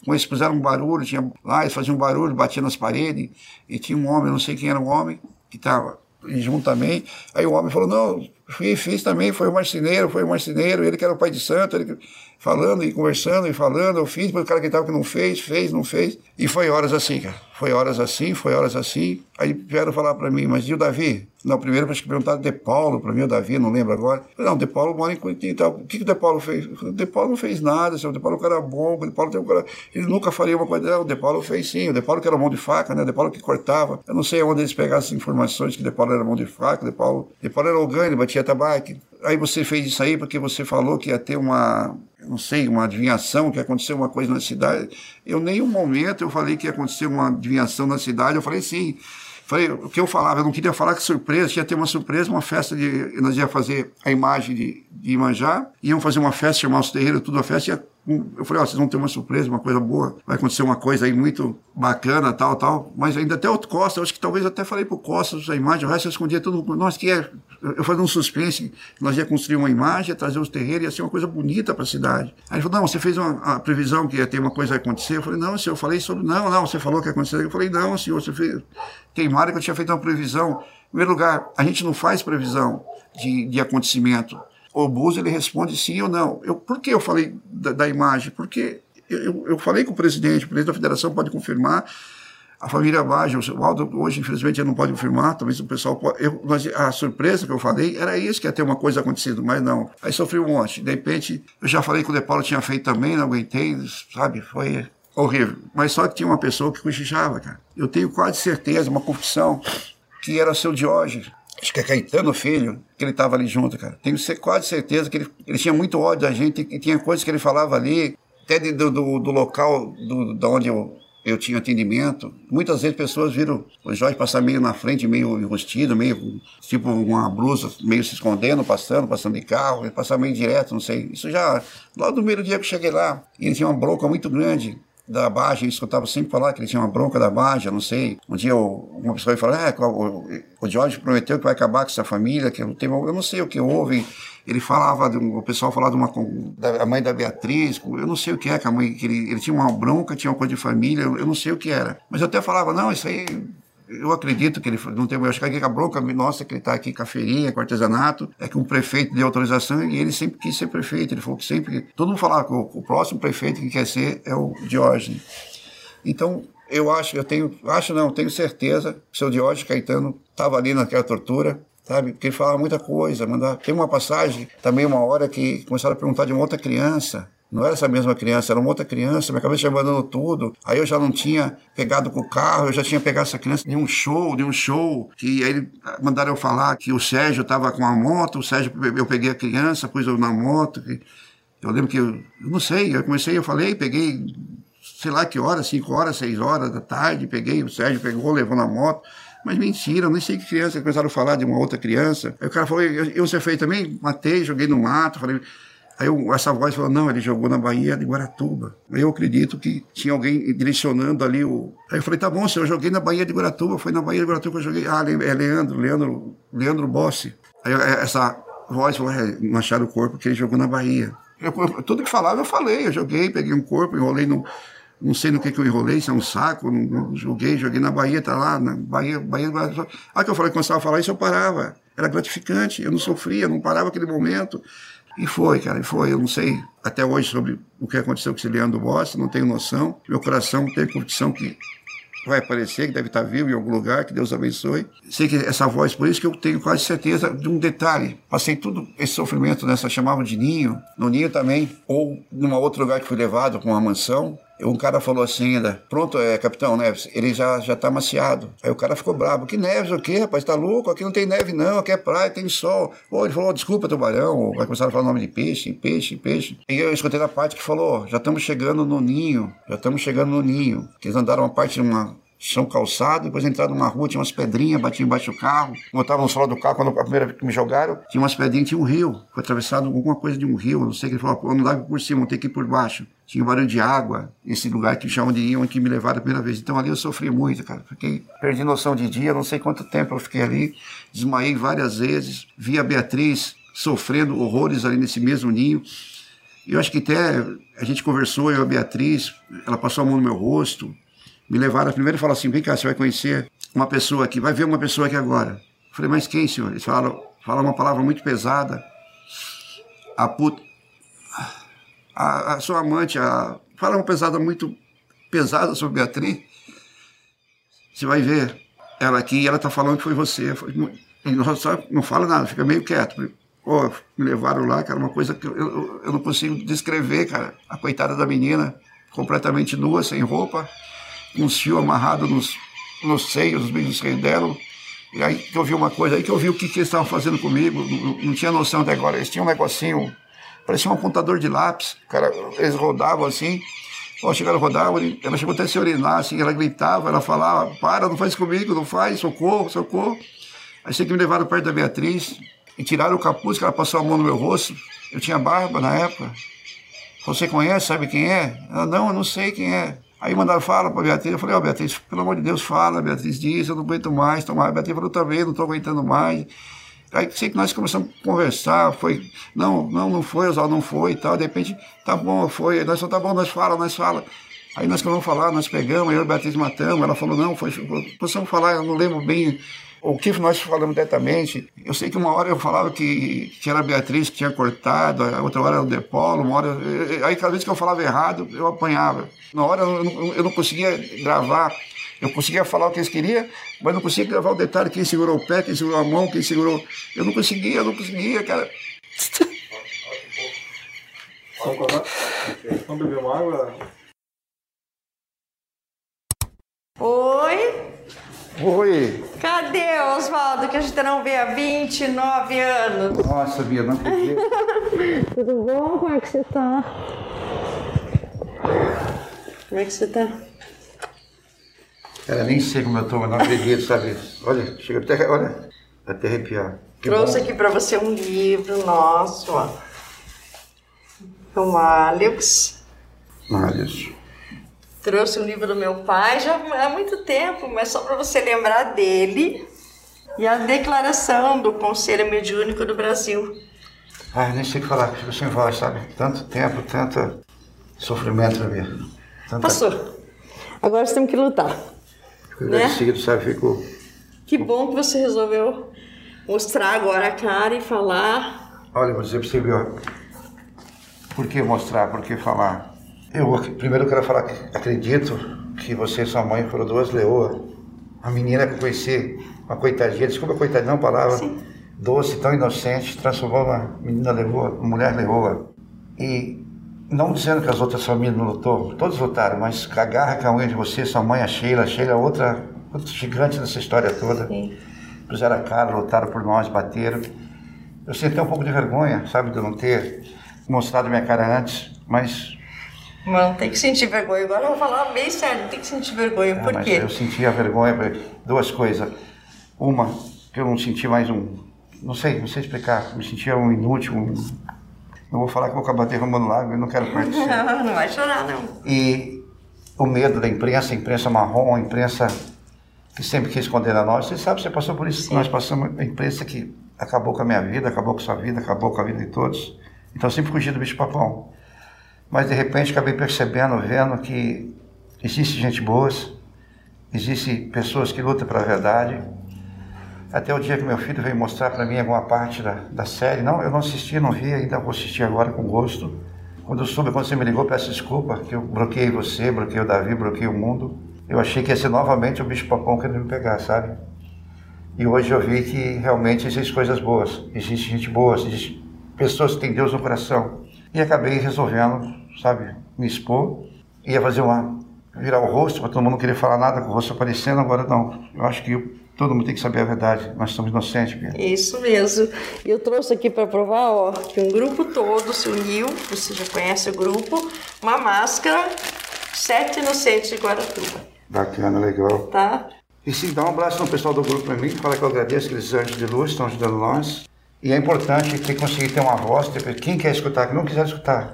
Quando eles fizeram um barulho, tinha, lá eles faziam um barulho, batiam nas paredes, e tinha um homem, não sei quem era o homem, que estava junto também. Aí o homem falou: Não, fiz, fiz também, foi o marceneiro, foi o marceneiro, ele que era o pai de santo, ele falando e conversando e falando, eu fiz, depois o cara que estava que não fez, fez, não fez. E foi horas assim, cara. Foi horas assim, foi horas assim. Aí vieram falar para mim, mas e o Davi? Não, primeiro acho que perguntaram De Paulo para mim, o Davi, não lembro agora. Não, De Paulo mora em Curitiba. O que, que o De Paulo fez? O De Paulo não fez nada, o De Paulo é um cara bom, o De Paulo tem um cara... Ele nunca faria uma coisa. Não, o De Paulo fez sim, o De Paulo que era mão de faca, né? O De Paulo que cortava. Eu não sei onde eles pegaram essas informações que o De Paulo era mão de faca, o De Paulo, de Paulo era orgânico, batia tabaco. Aí você fez isso aí porque você falou que ia ter uma, não sei, uma adivinhação, que ia acontecer uma coisa na cidade. Eu, nenhum momento, eu falei que ia acontecer uma adivinhação na cidade. Eu falei sim. Falei, o que eu falava, eu não queria falar que surpresa, ia ter uma surpresa, uma festa de. Nós ia fazer a imagem de, de Imanjá, iam fazer uma festa, chamar os terreiros, tudo a festa, ia eu falei, ó, vocês vão ter uma surpresa, uma coisa boa, vai acontecer uma coisa aí muito bacana, tal, tal. Mas ainda até o Costa, acho que talvez até falei pro Costa a imagem, o resto eu escondia tudo. Nós que é. Eu fazia um suspense, nós ia construir uma imagem, ia trazer os terreiros, ia ser uma coisa bonita para a cidade. Aí ele falou, não, você fez uma previsão que ia ter uma coisa a acontecer. Eu falei, não, senhor, eu falei sobre. Não, não, você falou que ia acontecer. Eu falei, não, senhor, você fez. Queimaram que eu tinha feito uma previsão. Em primeiro lugar, a gente não faz previsão de, de acontecimento o Bus ele responde sim ou não. Eu, por que eu falei da, da imagem? Porque eu, eu, falei com o presidente, o presidente da federação pode confirmar, a família Baggio, o Aldo hoje infelizmente ele não pode confirmar, talvez o pessoal eu, mas a surpresa que eu falei era isso, que ia ter uma coisa acontecido, mas não. Aí sofri um monte. De repente, eu já falei que o De Paulo tinha feito também, não aguentei, sabe? Foi horrível. Mas só que tinha uma pessoa que cochichava, cara. Eu tenho quase certeza, uma confissão, que era seu Diógenes acho que é Caetano Filho, que ele estava ali junto, cara. Tenho quase certeza que ele, ele tinha muito ódio da gente e tinha coisas que ele falava ali, até de, do, do, do, local do, da onde eu, eu tinha atendimento. Muitas vezes pessoas viram o Jorge passar meio na frente, meio enrustido, meio tipo uma blusa, meio se escondendo, passando, passando de carro, ele passava meio direto, não sei. Isso já, lá do primeiro dia que eu cheguei lá, ele tinha uma bronca muito grande da Baja, eu escutava sempre falar, que ele tinha uma bronca da Baja, não sei. Um dia uma pessoa falou, é, o, o Jorge prometeu que vai acabar com essa família, que eu, tenho, eu não sei o que houve. Ele falava, de, o pessoal falava de uma, da mãe da Beatriz, eu não sei o que é, que a mãe, que ele, ele tinha uma bronca, tinha uma coisa de família, eu, eu não sei o que era. Mas eu até falava, não, isso aí eu acredito que ele não tem. Eu acho que a bronca nossa que ele está aqui com a feirinha, com artesanato, é que um prefeito deu autorização e ele sempre quis ser prefeito. Ele falou que sempre. Todo mundo falava que o, o próximo prefeito que quer ser é o Diógenes. Então, eu acho, eu tenho. Acho não, tenho certeza que o seu Diógenes Caetano estava ali naquela tortura, sabe? Porque ele falava muita coisa. Mandava, tem uma passagem, também uma hora que começaram a perguntar de uma outra criança. Não era essa mesma criança, era uma outra criança, minha cabeça já mandando tudo. Aí eu já não tinha pegado com o carro, eu já tinha pegado essa criança de um show, de um show, que aí mandaram eu falar que o Sérgio estava com a moto, o Sérgio, eu peguei a criança, pus eu na moto. Que, eu lembro que, eu, eu não sei, eu comecei, eu falei, peguei, sei lá que horas, 5 horas, 6 horas da tarde, peguei, o Sérgio pegou, levou na moto. Mas mentira, eu nem sei que criança, começaram a falar de uma outra criança. Aí o cara falou, eu, eu você fez também? Matei, joguei no mato, falei, Aí eu, essa voz falou, não, ele jogou na Bahia de Guaratuba. Aí eu acredito que tinha alguém direcionando ali o... Aí eu falei, tá bom, senhor, eu joguei na Bahia de Guaratuba, foi na Bahia de Guaratuba que eu joguei. Ah, é Leandro, Leandro, Leandro Bossi. Aí é, essa voz falou, é, não acharam o corpo que ele jogou na Bahia. Eu, tudo que falava eu falei, eu joguei, peguei um corpo, enrolei no... Não sei no que que eu enrolei, se é um saco, não, não, joguei, joguei na Bahia, tá lá, na Bahia, Bahia, Bahia. Ah, que eu falei, começava a falar isso, eu parava. Era gratificante, eu não sofria, não parava aquele momento. E foi, cara, e foi. Eu não sei até hoje sobre o que aconteceu com esse Leandro Bossa, não tenho noção. Meu coração tem convicção que vai aparecer, que deve estar vivo em algum lugar, que Deus abençoe. Sei que essa voz, por isso que eu tenho quase certeza de um detalhe. Passei tudo esse sofrimento nessa, chamavam de ninho, no ninho também, ou numa outro lugar que fui levado com uma mansão, um cara falou assim ainda, pronto, é, capitão Neves, ele já, já tá maciado. Aí o cara ficou bravo, que Neves o quê, rapaz, tá louco? Aqui não tem neve não, aqui é praia, tem sol. Pô, ele falou, desculpa, tubarão, vai começar a falar o nome de peixe, peixe, peixe. E eu escutei na parte que falou, já estamos chegando no ninho, já estamos chegando no ninho. Eles andaram uma parte uma chão calçado, depois entrar numa rua, tinha umas pedrinhas, batia embaixo do carro, botava no solo do carro, quando a primeira vez que me jogaram, tinha umas pedrinhas, tinha um rio, foi atravessado alguma coisa de um rio, não sei o que ele falou, não dá por cima, não tem que ir por baixo. Tinha um barulho de água, esse lugar que chamam de iam que me levaram a primeira vez. Então ali eu sofri muito, cara. Fiquei, perdi noção de dia, não sei quanto tempo eu fiquei ali, desmaiei várias vezes, vi a Beatriz sofrendo horrores ali nesse mesmo ninho. Eu acho que até a gente conversou, eu e a Beatriz, ela passou a mão no meu rosto, me levaram primeiro e falaram assim: vem cá, você vai conhecer uma pessoa aqui, vai ver uma pessoa aqui agora. Eu falei, mas quem, senhor? Eles falaram, falaram uma palavra muito pesada. A puta. A, a sua amante, a, fala uma pesada muito pesada sobre Beatriz. Você vai ver ela aqui e ela está falando que foi você. e não, não fala nada, fica meio quieto. Pô, me levaram lá, cara, uma coisa que eu, eu não consigo descrever, cara. A coitada da menina, completamente nua, sem roupa um fio amarrado nos, nos seios, nos seios dela. E aí que eu vi uma coisa, aí que eu vi o que, que eles estavam fazendo comigo, não, não, tinha noção até agora. Eles tinham um negocinho, parecia um apontador de lápis, cara, eles rodavam assim. Chegaram, rodavam, ela chegou até a se urinar, assim, ela gritava, ela falava, para, não faz comigo, não faz, socorro, socorro. Aí sei que me levaram perto da Beatriz e tiraram o capuz, que ela passou a mão no meu rosto. Eu tinha barba na época. Você conhece, sabe quem é? Ela, não, eu não sei quem é. Aí mandaram, fala para Beatriz. Eu falei, ó, oh, Beatriz, pelo amor de Deus, fala. Beatriz disse, eu não aguento mais tomar. A Beatriz falou, também, não estou aguentando mais. Aí sei que nós começamos a conversar, foi, não, não, não foi, Oswaldo, não foi e tal. De repente, tá bom, foi. Aí nós falamos, tá bom, nós fala, nós fala. Aí nós vamos falar, nós pegamos, eu e a Beatriz matamos. Ela falou, não, foi, possamos falar, eu não lembro bem o que nós falamos diretamente. Eu sei que uma hora eu falava que, que era a Beatriz que tinha cortado, a outra hora era o Depolo, uma hora. Aí cada vez que eu falava errado, eu apanhava. Na hora eu não, eu não conseguia gravar. Eu conseguia falar o que eles queriam, mas não conseguia gravar o detalhe, quem segurou o pé, quem segurou a mão, quem segurou. Eu não conseguia, eu não conseguia, cara. Vamos beber uma água? Oi? Oi! Cadê Oswaldo, que a gente não vê há 29 anos? Nossa, Bia, não acredito. [LAUGHS] Tudo bom? Como é que você tá? Como é que você tá? Cara, nem sei como eu tô, mas não acredito, sabe? Olha, chega até, olha, até arrepiar. Que Trouxe bom. aqui pra você um livro nosso, ó. O Alex. Alex. Trouxe um livro do meu pai já há muito tempo, mas só para você lembrar dele. E a declaração do Conselho Mediúnico do Brasil. Ah, nem sei o que falar, fico sem voz, sabe? Tanto tempo, tanto sofrimento na minha. Tanta... Passou. Agora você tem que lutar. Fico né? agradecido, sabe? Fico. Que bom que você resolveu mostrar agora a cara e falar. Olha, vou dizer para você, viu? Por que mostrar? Por que falar? Eu primeiro quero falar que acredito que você e sua mãe foram duas leoas. A menina que eu conheci, uma coitadinha, desculpa coitadinha, não palavra, Sim. doce, tão inocente, transformou uma menina leoa, uma mulher leoa. E não dizendo que as outras famílias não lutou, todos lutaram, mas a garra que a unha de você, sua mãe, a Sheila, a Sheila é outra, outra gigante nessa história toda. Sim. Puseram a cara, lutaram por nós, bateram. Eu senti um pouco de vergonha, sabe, de não ter mostrado minha cara antes, mas Mano, tem que sentir vergonha. Agora eu vou falar bem sério, tem que sentir vergonha. Por é, quê? Eu senti a vergonha por duas coisas. Uma, que eu não senti mais um. Não sei, não sei explicar. Me sentia um inútil. Um, não vou falar que vou acabar derramando lágrimas, eu não quero participar. [LAUGHS] Não, não vai chorar, não. E o medo da imprensa, a imprensa marrom, a imprensa que sempre quis condenar nós. Você sabe, você passou por isso. Sim. Nós passamos a imprensa que acabou com a minha vida, acabou com a sua vida, acabou com a vida de todos. Então eu sempre fugi do bicho papão. Mas de repente acabei percebendo, vendo que existe gente boa, existe pessoas que lutam pela verdade. Até o dia que meu filho veio mostrar para mim alguma parte da, da série. Não, eu não assisti, não vi, ainda vou assistir agora com gosto. Quando eu soube, quando você me ligou, peço desculpa, que eu bloqueei você, bloqueei o Davi, bloqueei o mundo. Eu achei que ia ser novamente o bicho papão querendo me pegar, sabe? E hoje eu vi que realmente existem coisas boas, existe gente boa, existe pessoas que têm Deus no coração. E acabei resolvendo sabe, me expor, ia fazer uma. virar o rosto, para todo mundo não querer falar nada com o rosto aparecendo, agora não. Eu acho que todo mundo tem que saber a verdade, nós somos inocentes, Bia. Isso mesmo. E eu trouxe aqui para provar, ó, que um grupo todo se uniu, você já conhece o grupo, uma máscara, Sete Inocentes de Guaratuba. Bacana, legal. Tá? E sim, dá um abraço no pessoal do grupo para mim, fala que eu agradeço aqueles anjos de luz que estão ajudando nós. E é importante ter conseguir ter uma voz, quem quer escutar, que não quiser escutar.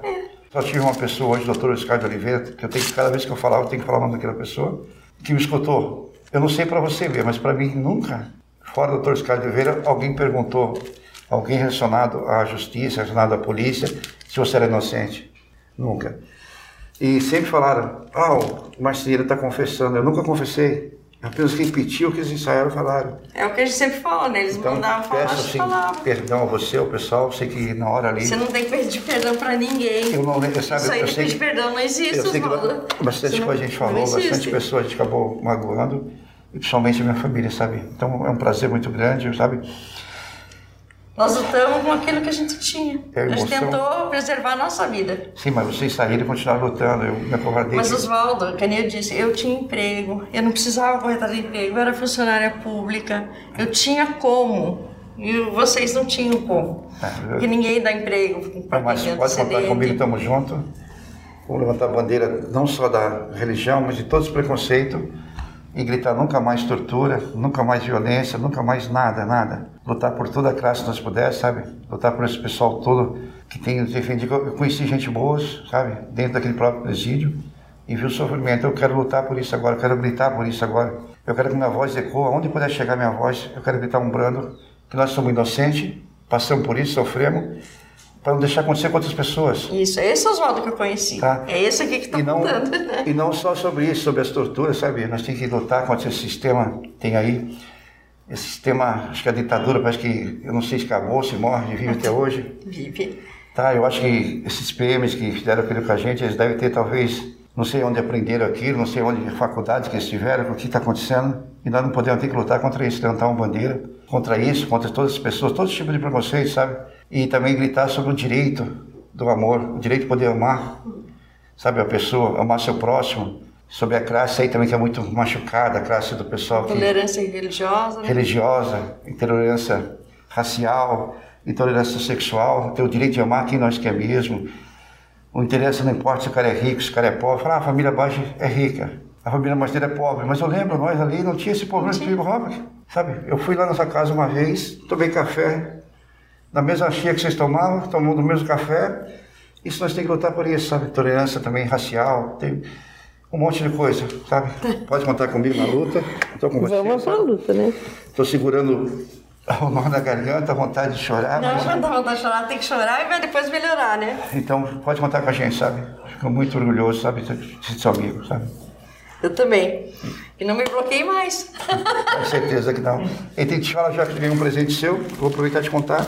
Só tive uma pessoa hoje, o doutor Oscar de Oliveira, que eu tenho que, cada vez que eu falar, eu tenho que falar o nome daquela pessoa, que me escutou. Eu não sei para você ver, mas para mim nunca, fora do doutor Oscar de Oliveira, alguém perguntou, alguém relacionado à justiça, relacionado à polícia, se você era inocente. Nunca. E sempre falaram, ah, o Marcinheiro está confessando. Eu nunca confessei. Apenas repeti o que eles ensaiaram e falaram. É o que a gente sempre fala, né? Eles Então, mandavam falar, peço assim, perdão a você, o pessoal, sei que na hora ali... Você não tem que pedir perdão pra ninguém. Eu não lembro, sabe, Isso aí eu de pedir que- perdão não existe, Eu sei que bastante coisa a gente falou, bastante pessoas a gente acabou magoando, e principalmente a minha família, sabe? Então é um prazer muito grande, sabe? Nós lutamos com aquilo que a gente tinha. É a a gente tentou preservar a nossa vida. Sim, mas vocês saíram e continuaram lutando, eu me acovardei. Mas Oswaldo, que nem eu disse, eu tinha emprego, eu não precisava correr atrás de emprego, eu era funcionária pública, eu tinha como. E vocês não tinham como. É, Porque ninguém dá emprego para Mas pode contar comigo, estamos juntos. Vamos levantar a bandeira não só da religião, mas de todos os preconceitos e gritar nunca mais tortura, nunca mais violência, nunca mais nada, nada. Lutar por toda a classe que nós puder, sabe? Lutar por esse pessoal todo que tem defendido. Eu conheci gente boa, sabe? Dentro daquele próprio presídio e vi o sofrimento. Eu quero lutar por isso agora, eu quero gritar por isso agora. Eu quero que minha voz ecoe, aonde puder chegar minha voz, eu quero gritar um brando que nós somos inocentes, passamos por isso, sofremos, para não deixar acontecer com outras pessoas. Isso, é esse Oswaldo que eu conheci. Tá. É esse aqui que está contando, né? e não só sobre isso, sobre as torturas, sabe? Nós temos que lutar contra esse sistema que tem aí. Esse sistema, acho que a ditadura parece que, eu não sei se acabou, se morre, vive até hoje. [LAUGHS] Vive. Tá, eu acho que esses PMs que fizeram aquilo com a gente, eles devem ter talvez, não sei onde aprenderam aquilo, não sei onde, faculdades que eles tiveram, o que está acontecendo. E nós não podemos ter que lutar contra isso, levantar uma bandeira contra isso, contra todas as pessoas, todo tipo de preconceito, sabe? E também gritar sobre o direito do amor, o direito de poder amar, sabe? A pessoa, amar seu próximo, sobre a classe aí também que é muito machucada, a classe do pessoal que Tolerância religiosa, né? religiosa, intolerância racial, intolerância sexual, ter o direito de amar quem nós quer mesmo. O interesse não importa se o cara é rico, se o cara é pobre. Fala, ah, a família baixa é rica, a família mais dele é pobre. Mas eu lembro, nós ali não tinha esse problema de Robert. Sabe, eu fui lá na sua casa uma vez, tomei café, na mesma chia que vocês tomavam, tomamos do mesmo café. Isso nós temos que lutar por isso, sabe? Tolerância também racial, tem um monte de coisa, sabe? Pode contar comigo na luta. Estou com você. Vamos pra sabe? luta, né? Estou segurando o nó na garganta, a vontade de chorar. Não, mas- quando dá vontade de chorar, tem que chorar e vai depois melhorar, né? Então, pode contar com a gente, sabe? Fico muito orgulhoso, sabe, de ser seu amigo, sabe? Eu também. E não me bloqueei mais. Com certeza que não. E que te falar já que ganhei um presente seu, vou aproveitar e te contar,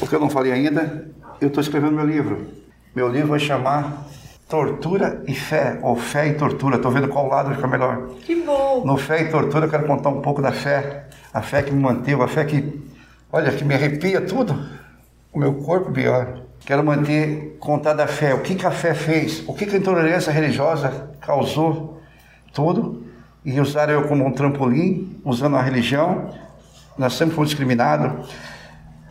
o que eu não falei ainda. Eu estou escrevendo meu livro. Meu livro vai chamar Tortura e Fé, ou Fé e Tortura. Estou vendo qual lado fica melhor. Que bom. No Fé e Tortura eu quero contar um pouco da fé, a fé que me manteve, a fé que, olha, que me arrepia tudo, o meu corpo pior. Quero manter, contar da fé, o que, que a fé fez, o que, que a intolerância religiosa causou, tudo, e usar eu como um trampolim, usando a religião. Nós sempre fomos discriminados.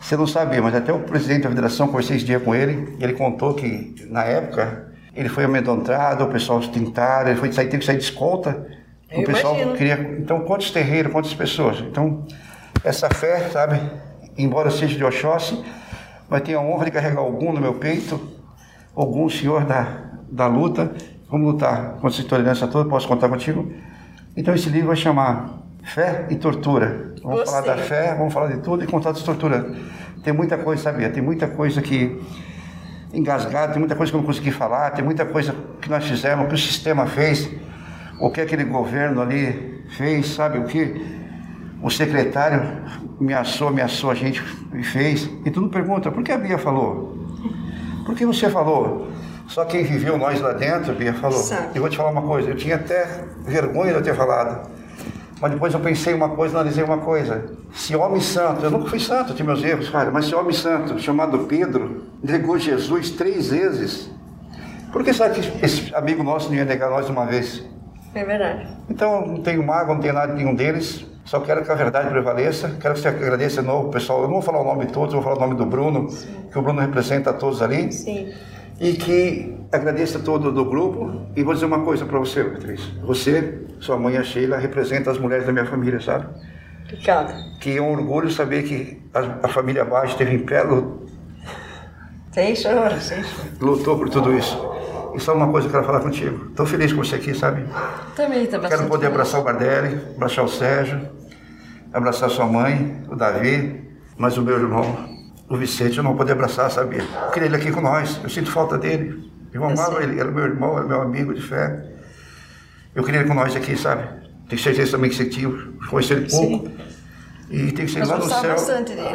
Você não sabia, mas até o presidente da federação, conversei esse dia com ele, e ele contou que, na época, ele foi amedrontado, o pessoal tentaram, ele foi sair, teve que sair de escolta. Eu o pessoal imagino. queria. Então, quantos terreiros, quantas pessoas? Então, essa fé, sabe, embora seja de Oxóssi, mas tenho a honra de carregar algum no meu peito, algum senhor da, da luta. Vamos lutar contra essa intolerância toda, posso contar contigo? Então, esse livro vai chamar Fé e Tortura. Vamos falar da fé, vamos falar de tudo e contar das torturas. Tem muita coisa, sabia? Tem muita coisa que engasgado, tem muita coisa que eu não consegui falar, tem muita coisa que nós fizemos, que o sistema fez, o que aquele governo ali fez, sabe? O que o secretário ameaçou, ameaçou a gente e fez. E tu não pergunta, por que a Bia falou? Por que você falou? Só quem viveu nós lá dentro, Bia, falou. Sabe. E vou te falar uma coisa, eu tinha até vergonha de eu ter falado. Mas depois eu pensei uma coisa, analisei uma coisa. Se homem santo, eu nunca fui santo, tinha meus erros, cara, mas se homem santo, chamado Pedro, negou Jesus três vezes, por que sabe que esse amigo nosso não ia negar nós uma vez? É verdade. Então, não tenho mágoa, não tenho nada de nenhum deles. Só quero que a verdade prevaleça. Quero que você agradeça de novo, pessoal. Eu não vou falar o nome de todos, vou falar o nome do Bruno, que o Bruno representa a todos ali. Sim. E que agradeço a todo do grupo e vou dizer uma coisa para você, Beatriz. Você, sua mãe a Sheila, representa as mulheres da minha família, sabe? Obrigada. Que é um orgulho saber que a, a família Baixo esteve em pé, Sem choro, sem choro. lutou por tudo isso. Isso é uma coisa que eu quero falar contigo. Estou feliz com você aqui, sabe? Também tá Quero poder feliz. abraçar o Bardelli, abraçar o Sérgio, abraçar sua mãe, o Davi, mas o meu irmão, o Vicente, eu não poder abraçar, sabe? Eu queria ele aqui com nós, eu sinto falta dele. Eu amava ele, era meu irmão, era meu amigo de fé. Eu queria ele com nós aqui, sabe? Tenho certeza também que você tinha, conheci ele pouco. E tem que ser Nós lá no céu.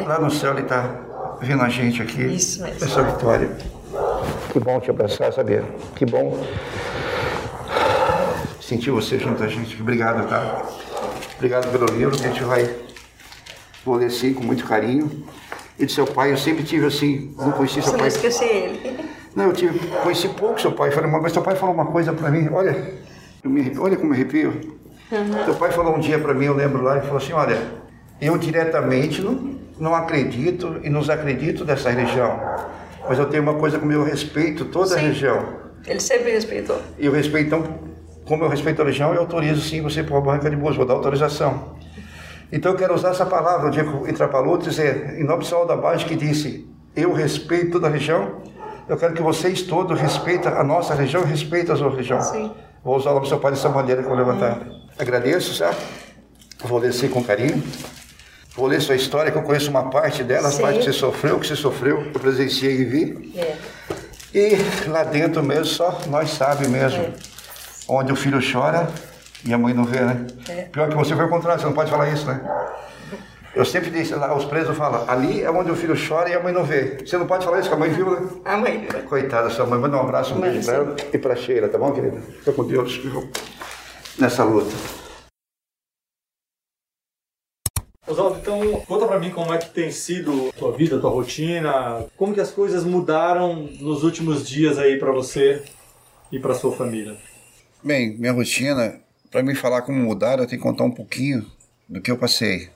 Lá no céu ele está vendo a gente aqui. Isso mesmo. Essa vitória. Que bom te abraçar, sabia? Que bom sentir você junto a gente. Obrigado, tá? Obrigado pelo livro, a gente vai vou ler assim com muito carinho. E de seu pai, eu sempre tive assim, não conheci seu Você não pai. esqueci ele. Não, eu tive, conheci pouco seu pai. Falei, mas seu pai falou uma coisa pra mim, olha, eu me olha como eu arrepio. Seu pai falou um dia pra mim, eu lembro lá, ele falou assim, olha, eu diretamente não, não acredito e nos acredito dessa religião. Mas eu tenho uma coisa como eu respeito toda a Sim. religião. Ele sempre respeitou. E eu respeito, então, como eu respeito a religião, eu autorizo sim você para uma barranca de boas, vou dar autorização. Então eu quero usar essa palavra, o dia que eu entrar para a luta, dizer, em nome do da Baixa que disse, eu respeito toda a religião, eu quero que vocês todos respeitem a nossa religião e respeitem a sua religião. Sim. Vou usar o nome do seu pai dessa maneira que eu vou levantar. Agradeço, certo? Vou ler assim com carinho. Vou ler sua história, que eu conheço uma parte dela, a parte que você sofreu, que você sofreu, eu presenciei e vi. É. E lá dentro mesmo, só nós sabemos mesmo. É. Onde o filho chora e a mãe não vê, né? É. Pior que você foi o contrário, você não pode falar isso, né? Eu sempre disse, lá, os presos falam, ali é onde o filho chora e a mãe não vê. Você não pode falar isso, que a mãe viu, né? A mãe. Coitada da sua mãe, manda um abraço, um beijo pra ela e pra Sheila, tá bom, querida? Fica com Deus viu? nessa luta. Oswaldo, então conta pra mim como é que tem sido a tua vida, a tua rotina, como que as coisas mudaram nos últimos dias aí pra você e pra sua família. Bem, minha rotina, para mim falar como mudar, eu tenho que contar um pouquinho do que eu passei.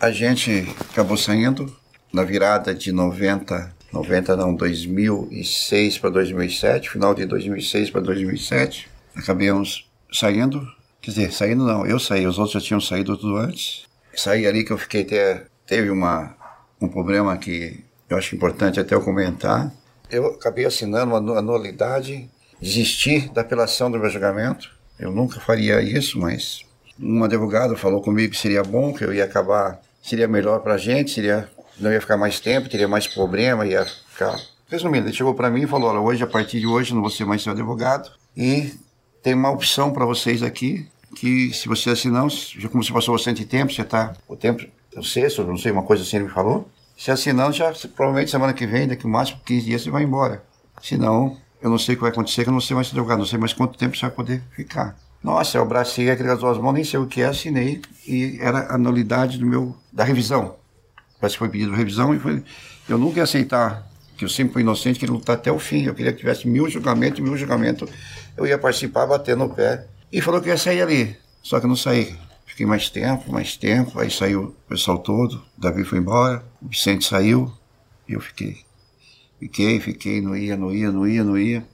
A gente acabou saindo na virada de 90, 90 não, 2006 para 2007, final de 2006 para 2007. Acabamos saindo, quer dizer, saindo não, eu saí, os outros já tinham saído tudo antes. Saí ali que eu fiquei até, teve uma, um problema que eu acho importante até eu comentar. Eu acabei assinando uma anu- anualidade, desistir da apelação do meu julgamento. Eu nunca faria isso, mas um advogado falou comigo que seria bom, que eu ia acabar, seria melhor para a gente, seria, não ia ficar mais tempo, teria mais problema, ia ficar. Resumindo, ele chegou para mim e falou: Olha, hoje, a partir de hoje, não vou ser mais seu advogado e tem uma opção para vocês aqui, que se você assinar, já como você passou bastante tempo, já está o tempo, o sexto, não sei, uma coisa assim ele me falou. Se assinando, já provavelmente semana que vem, daqui no máximo 15 dias, você vai embora. Se não, eu não sei o que vai acontecer, que eu não sei mais se advogado, não sei mais quanto tempo você vai poder ficar. Nossa, eu abracei aquelas duas mãos, nem sei o que é, assinei, e era a nulidade do meu, da revisão. Parece que foi pedido revisão e foi. Eu nunca ia aceitar, que eu sempre fui inocente, queria lutar até o fim. Eu queria que tivesse mil julgamentos, mil julgamentos. Eu ia participar, bater no pé. E falou que ia sair ali. Só que eu não saí. Fiquei mais tempo, mais tempo. Aí saiu o pessoal todo. O Davi foi embora. O Vicente saiu. E eu fiquei. Fiquei, fiquei, não ia, não ia, não ia, não ia.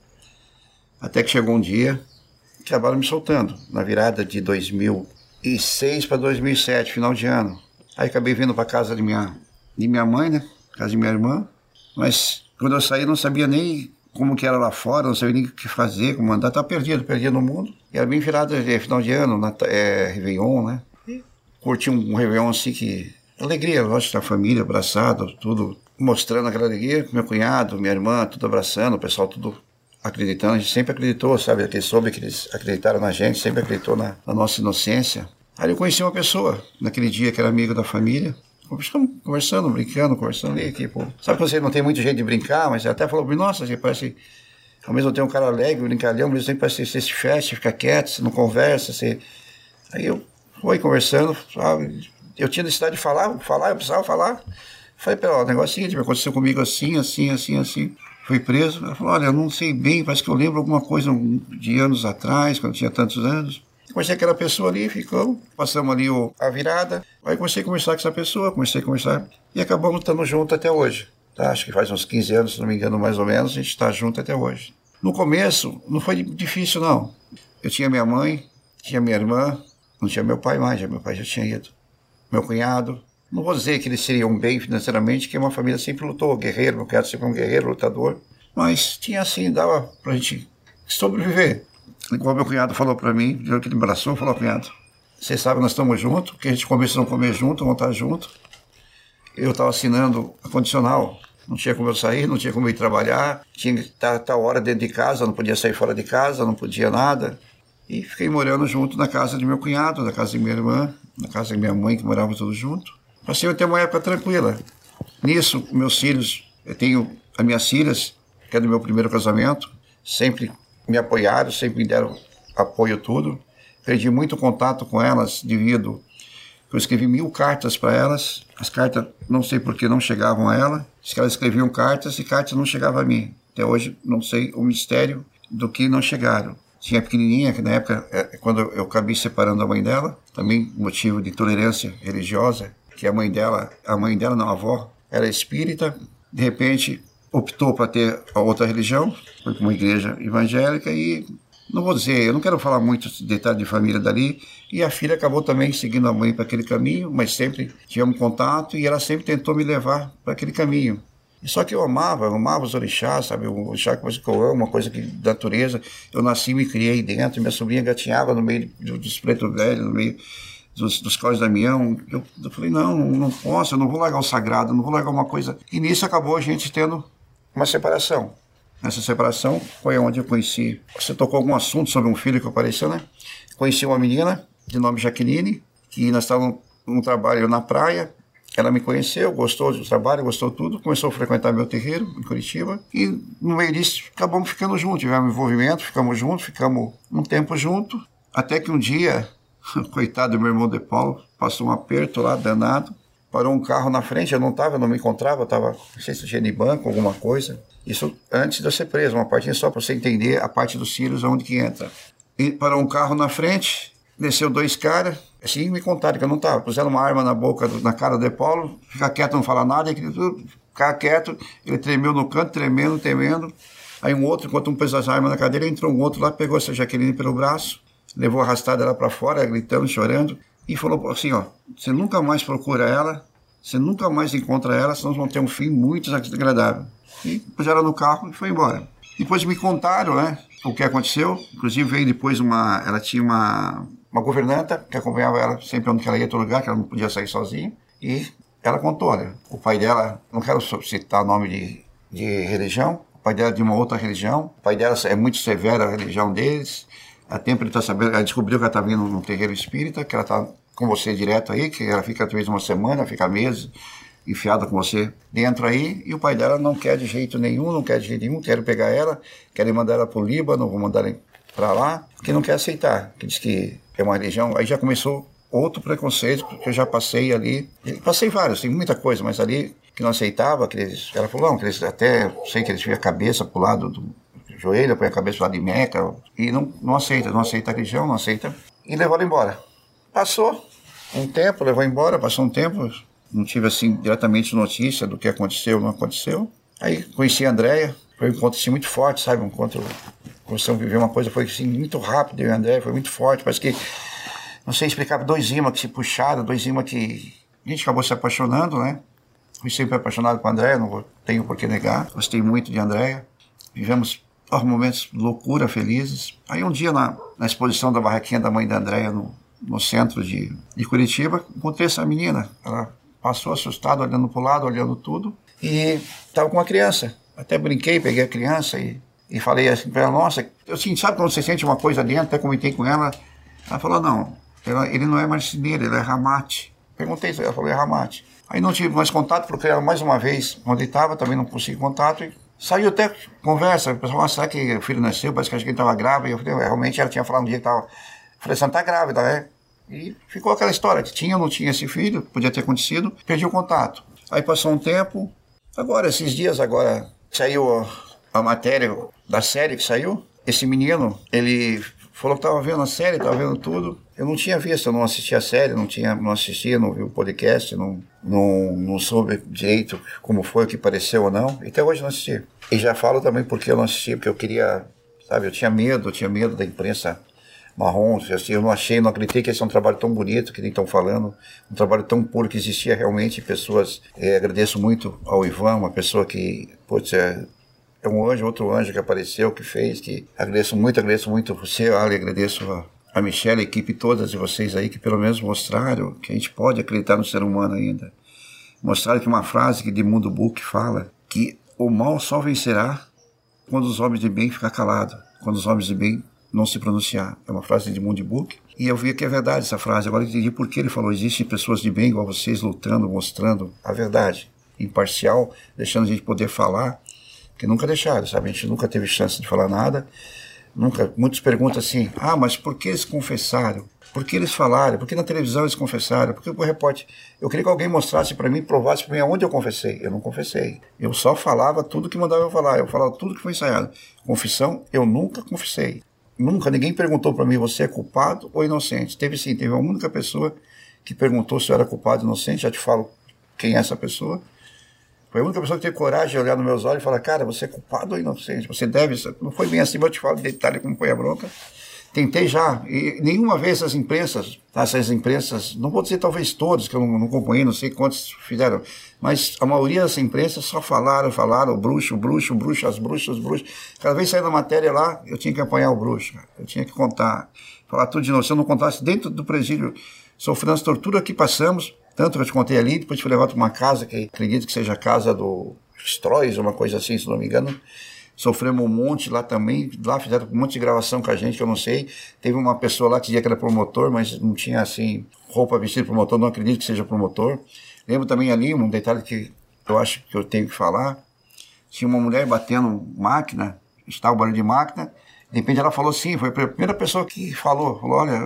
Até que chegou um dia, acabaram me soltando. Na virada de 2006 para 2007, final de ano. Aí acabei vindo para casa de minha, de minha mãe, né? Casa de minha irmã. Mas quando eu saí, eu não sabia nem como que era lá fora, não sabia nem o que fazer, como andar. Estava perdido, perdido no mundo. E era bem virada, é, final de ano, Nata- é, Réveillon, né? Curti um, um Réveillon assim que... Alegria, lógico, da família, abraçado, tudo mostrando aquela alegria. Meu cunhado, minha irmã, tudo abraçando, o pessoal tudo acreditando. A gente sempre acreditou, sabe? Que soube que eles acreditaram na gente, sempre acreditou na, na nossa inocência. Aí eu conheci uma pessoa, naquele dia, que era amigo da família. Ficamos conversando, brincando, conversando ali, pô. Sabe que você não tem muito jeito de brincar, mas até falou, nossa, você parece... Ao mesmo tempo um cara alegre, brincalhão, ao mesmo tempo parece que você se fecha, fica quieto, você não conversa, você... Aí eu fui conversando, sabe? Eu tinha necessidade de falar, falar, eu precisava falar. Falei ela, o negócio é seguinte, aconteceu comigo assim, assim, assim, assim. Fui preso. Ela falou, olha, eu não sei bem, parece que eu lembro alguma coisa de anos atrás, quando eu tinha tantos anos. Conheci aquela pessoa ali, ficou, passamos ali a virada. Aí comecei a conversar com essa pessoa, comecei a conversar e acabamos estando juntos até hoje. Tá? Acho que faz uns 15 anos, se não me engano, mais ou menos, a gente está junto até hoje. No começo, não foi difícil, não. Eu tinha minha mãe, tinha minha irmã, não tinha meu pai mais, meu pai já tinha ido. Meu cunhado, não vou dizer que eles seriam bem financeiramente, que uma família sempre lutou, guerreiro, meu cunhado sempre um guerreiro, lutador, mas tinha assim, dava pra gente sobreviver. Igual meu cunhado falou para mim, viu que ele me abraçou, falou, cunhado, você sabe, nós estamos juntos, que a gente começa a não comer junto, vamos estar junto. Eu estava assinando a condicional, não tinha como eu sair, não tinha como ir trabalhar, tinha que estar tal hora dentro de casa, não podia sair fora de casa, não podia nada. E fiquei morando junto na casa de meu cunhado, na casa de minha irmã, na casa de minha mãe, que morava todos junto. Passei até uma época tranquila. Nisso, meus filhos, eu tenho as minhas filhas, que é do meu primeiro casamento, sempre me apoiaram, sempre me deram apoio tudo. Perdi muito contato com elas devido eu escrevi mil cartas para elas. As cartas, não sei por que não chegavam a ela. Diz que elas escreviam cartas e cartas não chegavam a mim. Até hoje não sei o mistério do que não chegaram. Tinha pequenininha, que na época, é, quando eu acabei separando a mãe dela, também motivo de tolerância religiosa, que a mãe dela, a mãe dela não, a avó, era espírita, de repente optou para ter outra religião, foi para uma igreja evangélica e não vou dizer, eu não quero falar muito detalhes de família dali, e a filha acabou também seguindo a mãe para aquele caminho, mas sempre tivemos contato e ela sempre tentou me levar para aquele caminho. Só que eu amava, eu amava os orixás, sabe? O orixá é coisa que eu amo, uma coisa que da natureza. Eu nasci e me criei dentro, minha sobrinha gatinhava no meio dos pretos velhos, no meio dos, dos Cláudio Damião. Eu, eu falei, não, não posso, eu não vou largar o sagrado, não vou largar uma coisa. E nisso acabou a gente tendo uma separação. Nessa separação foi onde eu conheci. Você tocou algum assunto sobre um filho que apareceu, né? Conheci uma menina de nome Jaqueline, que nós estávamos num trabalho na praia. Ela me conheceu, gostou do trabalho, gostou tudo, começou a frequentar meu terreiro em Curitiba e no meio disso acabamos ficando juntos, tivemos envolvimento, ficamos juntos, ficamos um tempo juntos, até que um dia, [LAUGHS] coitado do meu irmão De Paulo, passou um aperto lá danado, parou um carro na frente, eu não estava, não me encontrava, estava, não sei se tinha de banco, alguma coisa, isso antes de eu ser preso, uma partinha só para você entender a parte dos cílios onde que entra. E parou um carro na frente, desceu dois caras, assim me contaram que eu não estava, puseram uma arma na boca, na cara do Paulo, ficar quieto, não falar nada, e ficar quieto, ele tremeu no canto, tremendo, tremendo. Aí um outro, enquanto um pôs as armas na cadeira, entrou um outro lá, pegou essa Jaqueline pelo braço, levou arrastada ela para fora, gritando, chorando, e falou assim, ó, você nunca mais procura ela, você nunca mais encontra ela, senão vão ter um fim muito desagradável e puseram no carro e foi embora. Depois me contaram, né, o que aconteceu. Inclusive veio depois uma, ela tinha uma, uma governanta que acompanhava ela sempre onde ela ia, todo lugar, que ela não podia sair sozinha. E ela contou, né, o pai dela, não quero citar nome de, de religião, o pai dela é de uma outra religião, o pai dela é muito severo a religião deles. Há tempo ele está sabendo, ela descobriu que ela está vindo no terreiro espírita, que ela está com você direto aí, que ela fica talvez uma semana, fica meses, enfiada com você dentro aí, e o pai dela não quer de jeito nenhum, não quer de jeito nenhum, quero pegar ela, querem mandar ela para o Líbano, vou mandar ela para lá, que não quer aceitar, que diz que é uma religião. Aí já começou outro preconceito que eu já passei ali, passei vários, tem muita coisa, mas ali que não aceitava, que eles, ela falou, não, que eles até, sei que eles tinham a cabeça pro lado do joelho, põe a cabeça lado de Meca, e não, não aceita, não aceita a religião, não aceita, e levou ela embora. Passou um tempo, levou embora, passou um tempo, não tive assim diretamente notícia do que aconteceu não aconteceu. Aí conheci a Andréia, foi um encontro assim, muito forte, sabe? Um encontro, começamos a viver uma coisa, foi assim, muito rápido, eu e a Andréia, foi muito forte, parece que, não sei explicar, dois imãs que se puxaram, dois imãs que a gente acabou se apaixonando, né? Fui sempre apaixonado com a Andréia, não tenho por que negar, gostei muito de Andréia, vivemos momentos de loucura, felizes. Aí um dia na, na exposição da barraquinha da mãe da Andréia no, no centro de, de Curitiba, encontrei essa menina, ela passou assustado, olhando para o lado, olhando tudo, e estava com uma criança. Até brinquei, peguei a criança e, e falei assim para ela, nossa, eu assim, sabe quando você sente uma coisa dentro? Até comentei com ela. Ela falou, não, ela, ele não é marceneiro, ele é ramate. Perguntei ela falou, é ramate. Aí não tive mais contato, procurei ela mais uma vez onde estava, também não consegui contato. E saiu até conversa, o pessoal, ah, será que o filho nasceu? Parece que a gente estava grávida. Eu falei, realmente ela tinha falado um dia que estava. Falei, você não está grávida, é? E ficou aquela história que tinha ou não tinha esse filho, podia ter acontecido, perdi o contato. Aí passou um tempo, agora, esses dias agora, saiu a matéria da série que saiu. Esse menino, ele falou que estava vendo a série, estava vendo tudo. Eu não tinha visto, eu não assistia a série, não, tinha, não assistia, não vi o podcast, não, não, não soube direito como foi, o que pareceu ou não. Até hoje não assisti. E já falo também porque eu não assisti, porque eu queria, sabe, eu tinha medo, eu tinha medo da imprensa marrom, eu não achei, não acreditei que esse é um trabalho tão bonito que nem estão falando, um trabalho tão puro que existia realmente pessoas, é, agradeço muito ao Ivan, uma pessoa que, putz, é, é um anjo, outro anjo que apareceu, que fez, que agradeço muito, agradeço muito você, Ali, agradeço a, a Michelle, a equipe todas de vocês aí que pelo menos mostraram que a gente pode acreditar no ser humano ainda. Mostraram que uma frase que de Mundo Book fala que o mal só vencerá quando os homens de bem ficar calados, quando os homens de bem não se pronunciar. É uma frase de Mundo Book. E eu vi que é verdade essa frase. Agora eu entendi por que ele falou. Existem pessoas de bem igual vocês lutando, mostrando a verdade, imparcial, deixando a gente poder falar, que nunca deixaram, sabe? A gente nunca teve chance de falar nada. Nunca, muitos perguntam assim: ah, mas por que eles confessaram? Por que eles falaram? Por que na televisão eles confessaram? Por que o repórter? Eu queria que alguém mostrasse para mim, provasse para mim aonde eu confessei. Eu não confessei. Eu só falava tudo que mandava eu falar. Eu falava tudo que foi ensaiado. Confissão, eu nunca confessei. Nunca ninguém perguntou para mim: você é culpado ou inocente? Teve sim, teve uma única pessoa que perguntou se eu era culpado ou inocente. Já te falo quem é essa pessoa. Foi a única pessoa que teve coragem de olhar nos meus olhos e falar, cara, você é culpado ou inocente? Você deve. Não foi bem assim, mas eu te falo de detalhe como foi a bronca. Tentei já, e nenhuma vez essas imprensas, essas imprensas, não vou dizer talvez todas, que eu não, não acompanhei, não sei quantos fizeram, mas a maioria das imprensas só falaram, falaram, bruxo, bruxo, bruxo, as bruxas, bruxos. Cada vez saindo a matéria lá, eu tinha que apanhar o bruxo, eu tinha que contar, falar tudo de novo. Se eu não contasse dentro do presídio, sofrendo as torturas que passamos, tanto que eu te contei ali, depois fui levado para uma casa que acredito que seja a casa do Strois, uma coisa assim, se não me engano. Sofremos um monte lá também, lá fizeram um monte de gravação com a gente, que eu não sei. Teve uma pessoa lá que dizia que era promotor, mas não tinha assim roupa vestida promotor, não acredito que seja promotor. Lembro também ali um detalhe que eu acho que eu tenho que falar. Tinha uma mulher batendo máquina, estava o barulho de máquina, de repente ela falou assim, foi a primeira pessoa que falou, falou, olha,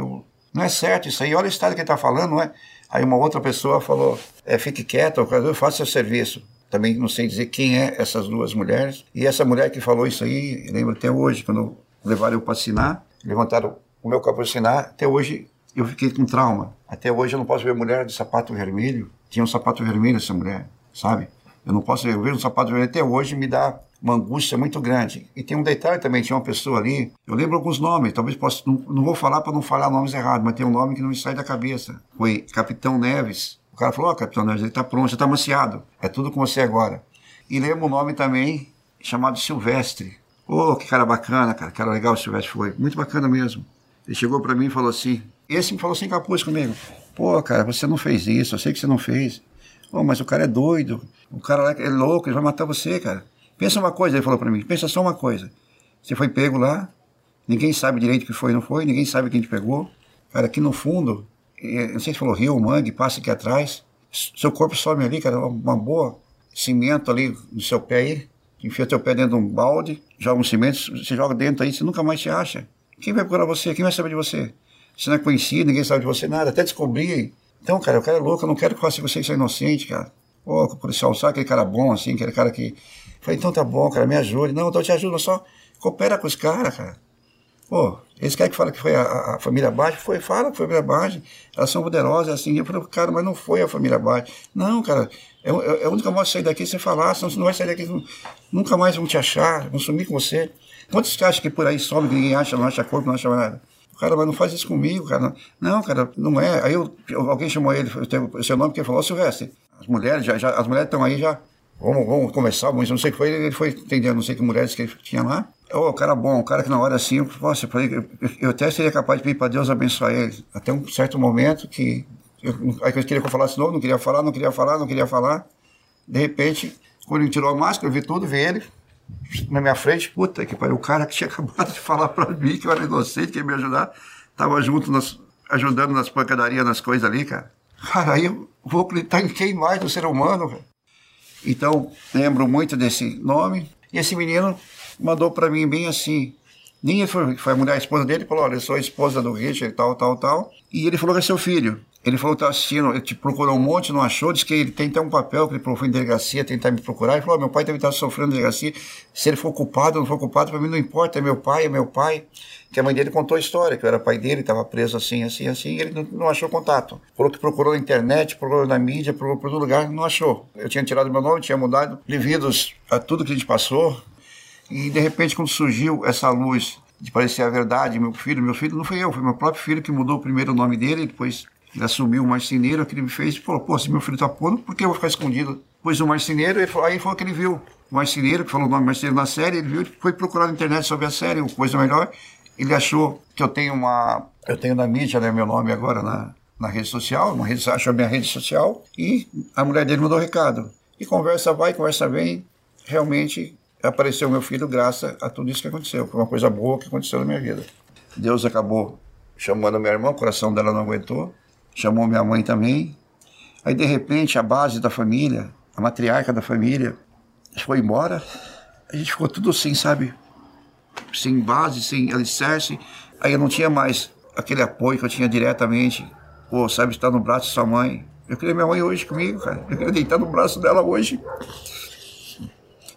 não é certo isso aí, olha o estado que ele está falando, não é? Aí uma outra pessoa falou, é, fique quieto, eu faço seu serviço. Também não sei dizer quem é essas duas mulheres. E essa mulher que falou isso aí, lembro até hoje, quando levaram eu para assinar, levantaram o meu capô assinar, até hoje eu fiquei com trauma. Até hoje eu não posso ver mulher de sapato vermelho. Tinha um sapato vermelho essa mulher, sabe? Eu não posso ver, um sapato vermelho até hoje me dá uma angústia muito grande. E tem um detalhe também, tinha uma pessoa ali, eu lembro alguns nomes, talvez possa, não, não vou falar para não falar nomes errados, mas tem um nome que não me sai da cabeça. Foi Capitão Neves. O cara falou, ó, oh, Capitão Neves, ele tá pronto, já tá maciado, é tudo com você agora. E lembro um nome também chamado Silvestre. Ô, oh, que cara bacana, cara, cara legal o Silvestre foi, muito bacana mesmo. Ele chegou para mim e falou assim, esse me falou sem capuz comigo. Pô, cara, você não fez isso, eu sei que você não fez. Pô, mas o cara é doido, o cara é louco, ele vai matar você, cara. Pensa uma coisa, ele falou para mim, pensa só uma coisa. Você foi pego lá, ninguém sabe direito o que foi não foi, ninguém sabe quem te pegou. Cara, aqui no fundo, não sei se falou rio, mangue, passa aqui atrás. Seu corpo some ali, cara, uma boa cimento ali no seu pé aí. Enfia teu pé dentro de um balde, joga um cimento, você joga dentro aí, você nunca mais te acha. Quem vai procurar você? Quem vai saber de você? Você não é conhecido, ninguém sabe de você nada, até descobrir. Então, cara, o cara é louco, eu não quero que você seja inocente, cara. Ô, oh, policial, sabe aquele cara bom, assim, aquele cara que Falei, então tá bom, cara, me ajude. Não, então eu te ajudo, só coopera com os caras, cara. Pô, esse cara que fala que foi a, a família Bage, foi, fala que foi a família Bage, elas são poderosas, assim. Eu falei, cara, mas não foi a família Bage. Não, cara, é, é, a única modo de sair daqui você falar, senão você não vai sair daqui, nunca mais vão te achar, vão sumir com você. Quantos caras acham que por aí some, que ninguém acha, não acha corpo, não acha nada? Cara, mas não faz isso comigo, cara. Não, cara, não é. Aí eu, alguém chamou ele, o seu nome, que falou, Silvestre, as mulheres, já, já, as mulheres estão aí já Vamos, vamos começar, mas não sei o que foi, ele foi entendendo, não sei que mulheres que ele tinha lá. Ô, oh, cara bom, um cara que na hora assim, nossa, eu, falei, eu, até seria capaz de pedir para Deus abençoar ele. Até um certo momento que eu, aí eu queria que eu falasse novo, não queria falar, não queria falar, não queria falar. De repente, quando ele tirou a máscara, eu vi tudo, vi ele na minha frente. Puta que pariu, o cara que tinha [LAUGHS] acabado de falar para mim que eu era inocente, que ia me ajudar, tava junto, nas, ajudando nas pancadarias, nas coisas ali, cara. Cara, aí eu vou acreditar em quem mais do ser humano, velho. Então, lembro muito desse nome. E esse menino mandou para mim bem assim. Nem foi, foi a mulher, a esposa dele, falou: Olha, eu sou a esposa do Richard, tal, tal, tal. E ele falou que é seu filho. Ele falou que estava assistindo, ele te procurou um monte, não achou, disse que ele tem até um papel que ele foi em delegacia tentar me procurar. Ele falou: oh, meu pai deve estar sofrendo delegacia. Se ele for culpado ou não for culpado, para mim não importa, é meu pai, é meu pai. Que a mãe dele contou a história, que eu era pai dele, estava preso assim, assim, assim, e ele não, não, achou contato. Falou que procurou na internet, procurou na mídia, procurou por todo lugar, não achou. Eu tinha tirado meu nome, tinha mudado, devido a tudo que a gente passou. E de repente, quando surgiu essa luz de parecer a verdade, meu filho, meu filho não foi eu, foi meu próprio filho que mudou primeiro o nome dele, depois ele assumiu o marceneiro, que ele me fez e falou, pô, se meu filho tá pondo, por que eu vou ficar escondido? Pois o marceneiro, falou, aí foi que ele viu. O marceneiro, que falou o nome marceneiro na série, ele viu, ele foi procurar na internet sobre a série, coisa melhor. Ele achou que eu tenho uma. Eu tenho na mídia, né, meu nome agora na, na rede social, uma rede, achou a minha rede social, e a mulher dele mandou recado. E conversa vai, conversa vem, realmente apareceu meu filho graças a tudo isso que aconteceu. Foi uma coisa boa que aconteceu na minha vida. Deus acabou chamando minha irmã, o coração dela não aguentou chamou minha mãe também. Aí, de repente, a base da família, a matriarca da família, foi embora. A gente ficou tudo assim, sabe? Sem base, sem alicerce. Aí eu não tinha mais aquele apoio que eu tinha diretamente. Pô, sabe, estar no braço de sua mãe. Eu queria minha mãe hoje comigo, cara. Eu queria deitar no braço dela hoje.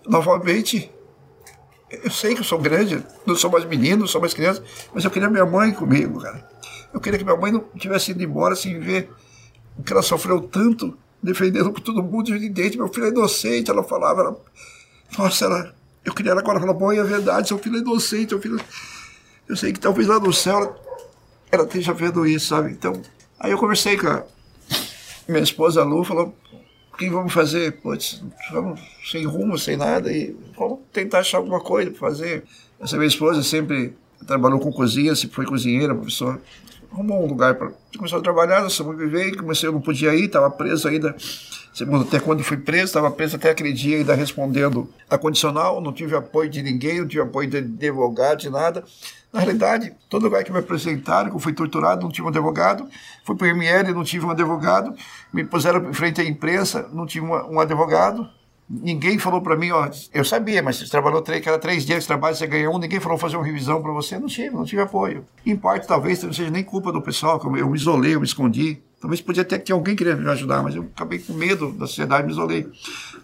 Novamente. Eu sei que eu sou grande, não sou mais menino, não sou mais criança, mas eu queria minha mãe comigo, cara. Eu queria que minha mãe não tivesse ido embora sem ver o que ela sofreu tanto, defendendo por todo mundo, de. Meu filho é inocente, ela falava. Ela, nossa, ela, eu queria ela agora falar, mãe, é verdade, seu filho é inocente, seu filho. Eu sei que talvez lá no céu ela, ela esteja vendo isso, sabe? Então, aí eu conversei com a minha esposa Lu, falou, o que vamos fazer? Putz, vamos sem rumo, sem nada, e vamos tentar achar alguma coisa para fazer. Essa minha esposa sempre trabalhou com cozinha, sempre foi cozinheira, professor arrumou um lugar para começar a trabalhar, sobreviver, comecei, eu não podia ir, estava preso ainda, segundo até quando fui preso, estava preso até aquele dia ainda respondendo a condicional, não tive apoio de ninguém, não tive apoio de advogado, de nada. Na realidade, todo lugar que me apresentaram, que eu fui torturado, não tive um advogado, fui para o ML, não tive um advogado, me puseram em frente à imprensa, não tive um advogado, ninguém falou para mim, ó, eu sabia, mas você trabalhou três, cada três dias de trabalho, você ganhou um, ninguém falou fazer uma revisão para você, não tive, não tive apoio. Em parte, talvez não seja nem culpa do pessoal, como eu me isolei, eu me escondi. Talvez podia até ter alguém querendo me ajudar, mas eu acabei com medo da sociedade, me isolei.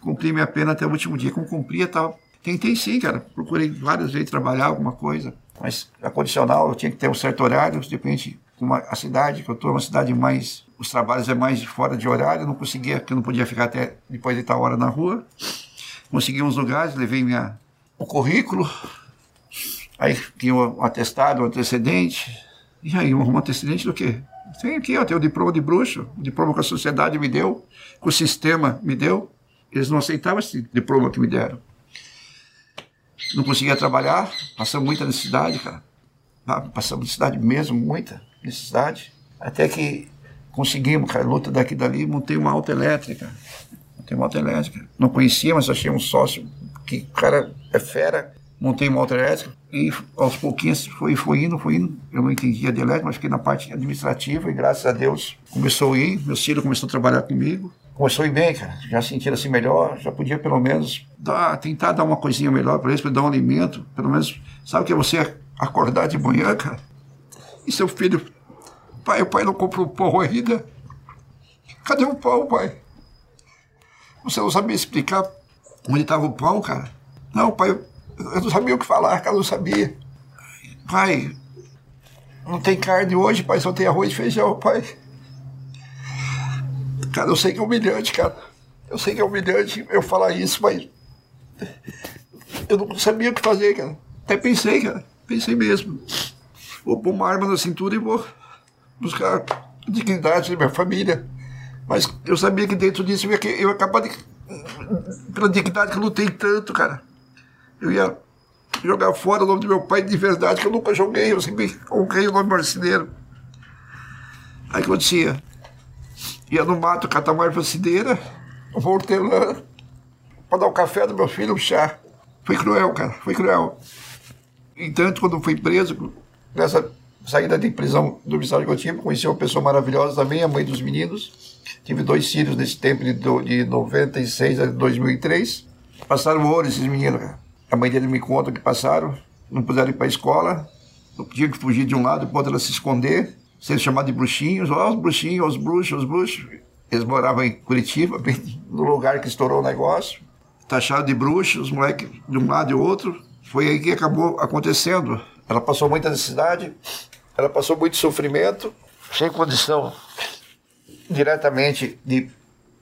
Cumpri minha pena até o último dia. Como cumpria, tal. Tentei sim, cara. Procurei várias vezes trabalhar alguma coisa, mas a condicional eu tinha que ter um certo horário, de repente, uma, a cidade, que eu estou, uma cidade mais os trabalhos é mais fora de horário, não conseguia, porque eu não podia ficar até depois de tal hora na rua. Consegui uns lugares, levei minha, o currículo, aí tinha um atestado, um antecedente. E aí, um antecedente do quê? Tem aqui, ó, tem o diploma de bruxo, o diploma que a sociedade me deu, que o sistema me deu. Eles não aceitavam esse diploma que me deram. Não conseguia trabalhar, passamos muita necessidade, cara. Ah, passamos necessidade mesmo, muita necessidade. Até que Conseguimos, cara, luta daqui e dali, montei uma auto elétrica. Montei uma auto elétrica. Não conhecia, mas achei um sócio que cara é fera. Montei uma auto elétrica e aos pouquinhos foi, foi indo, foi indo. Eu não entendia de elétrica, mas fiquei na parte administrativa e graças a Deus começou a ir. Meu filho começou a trabalhar comigo. Começou a ir bem, cara. Já sentindo assim melhor, já podia pelo menos dar, tentar dar uma coisinha melhor para eles, para dar um alimento. Pelo menos, sabe que é você acordar de manhã, cara? E seu filho Pai, o pai não comprou pão ainda. Cadê o pão, pai? Você não sabia explicar onde estava o pão, cara? Não, pai, eu não sabia o que falar, cara, não sabia. Pai, não tem carne hoje, pai, só tem arroz e feijão, pai. Cara, eu sei que é humilhante, cara. Eu sei que é humilhante eu falar isso, mas. Eu não sabia o que fazer, cara. Até pensei, cara. Pensei mesmo. Vou pôr uma arma na cintura e vou buscar dignidade da minha família. Mas eu sabia que dentro disso eu ia, eu ia acabar de, pela dignidade que eu lutei tanto, cara. Eu ia jogar fora o nome do meu pai de verdade, que eu nunca joguei, eu sempre coloquei o nome marceneiro. Aí acontecia? Ia no mato catar uma ervacideira, uma hortelã, para dar o café do meu filho, um chá. Foi cruel, cara, foi cruel. Entanto, quando fui preso, nessa saída de prisão do eu tive, conheci uma pessoa maravilhosa também, a mãe dos meninos. Tive dois filhos nesse tempo de, de 96 a 2003. Passaram ouro esses meninos. A mãe dele me conta que passaram, não puderam ir para a escola, tinha que fugir de um lado para outro se esconder. sendo chamado de bruxinhos, ó, os bruxinhos, os bruxos, os bruxos. Eles moravam em Curitiba, [LAUGHS] no lugar que estourou o negócio. Taxaram de bruxos, os moleques de um lado e outro. Foi aí que acabou acontecendo. Ela passou muita necessidade, ela passou muito sofrimento, sem condição diretamente de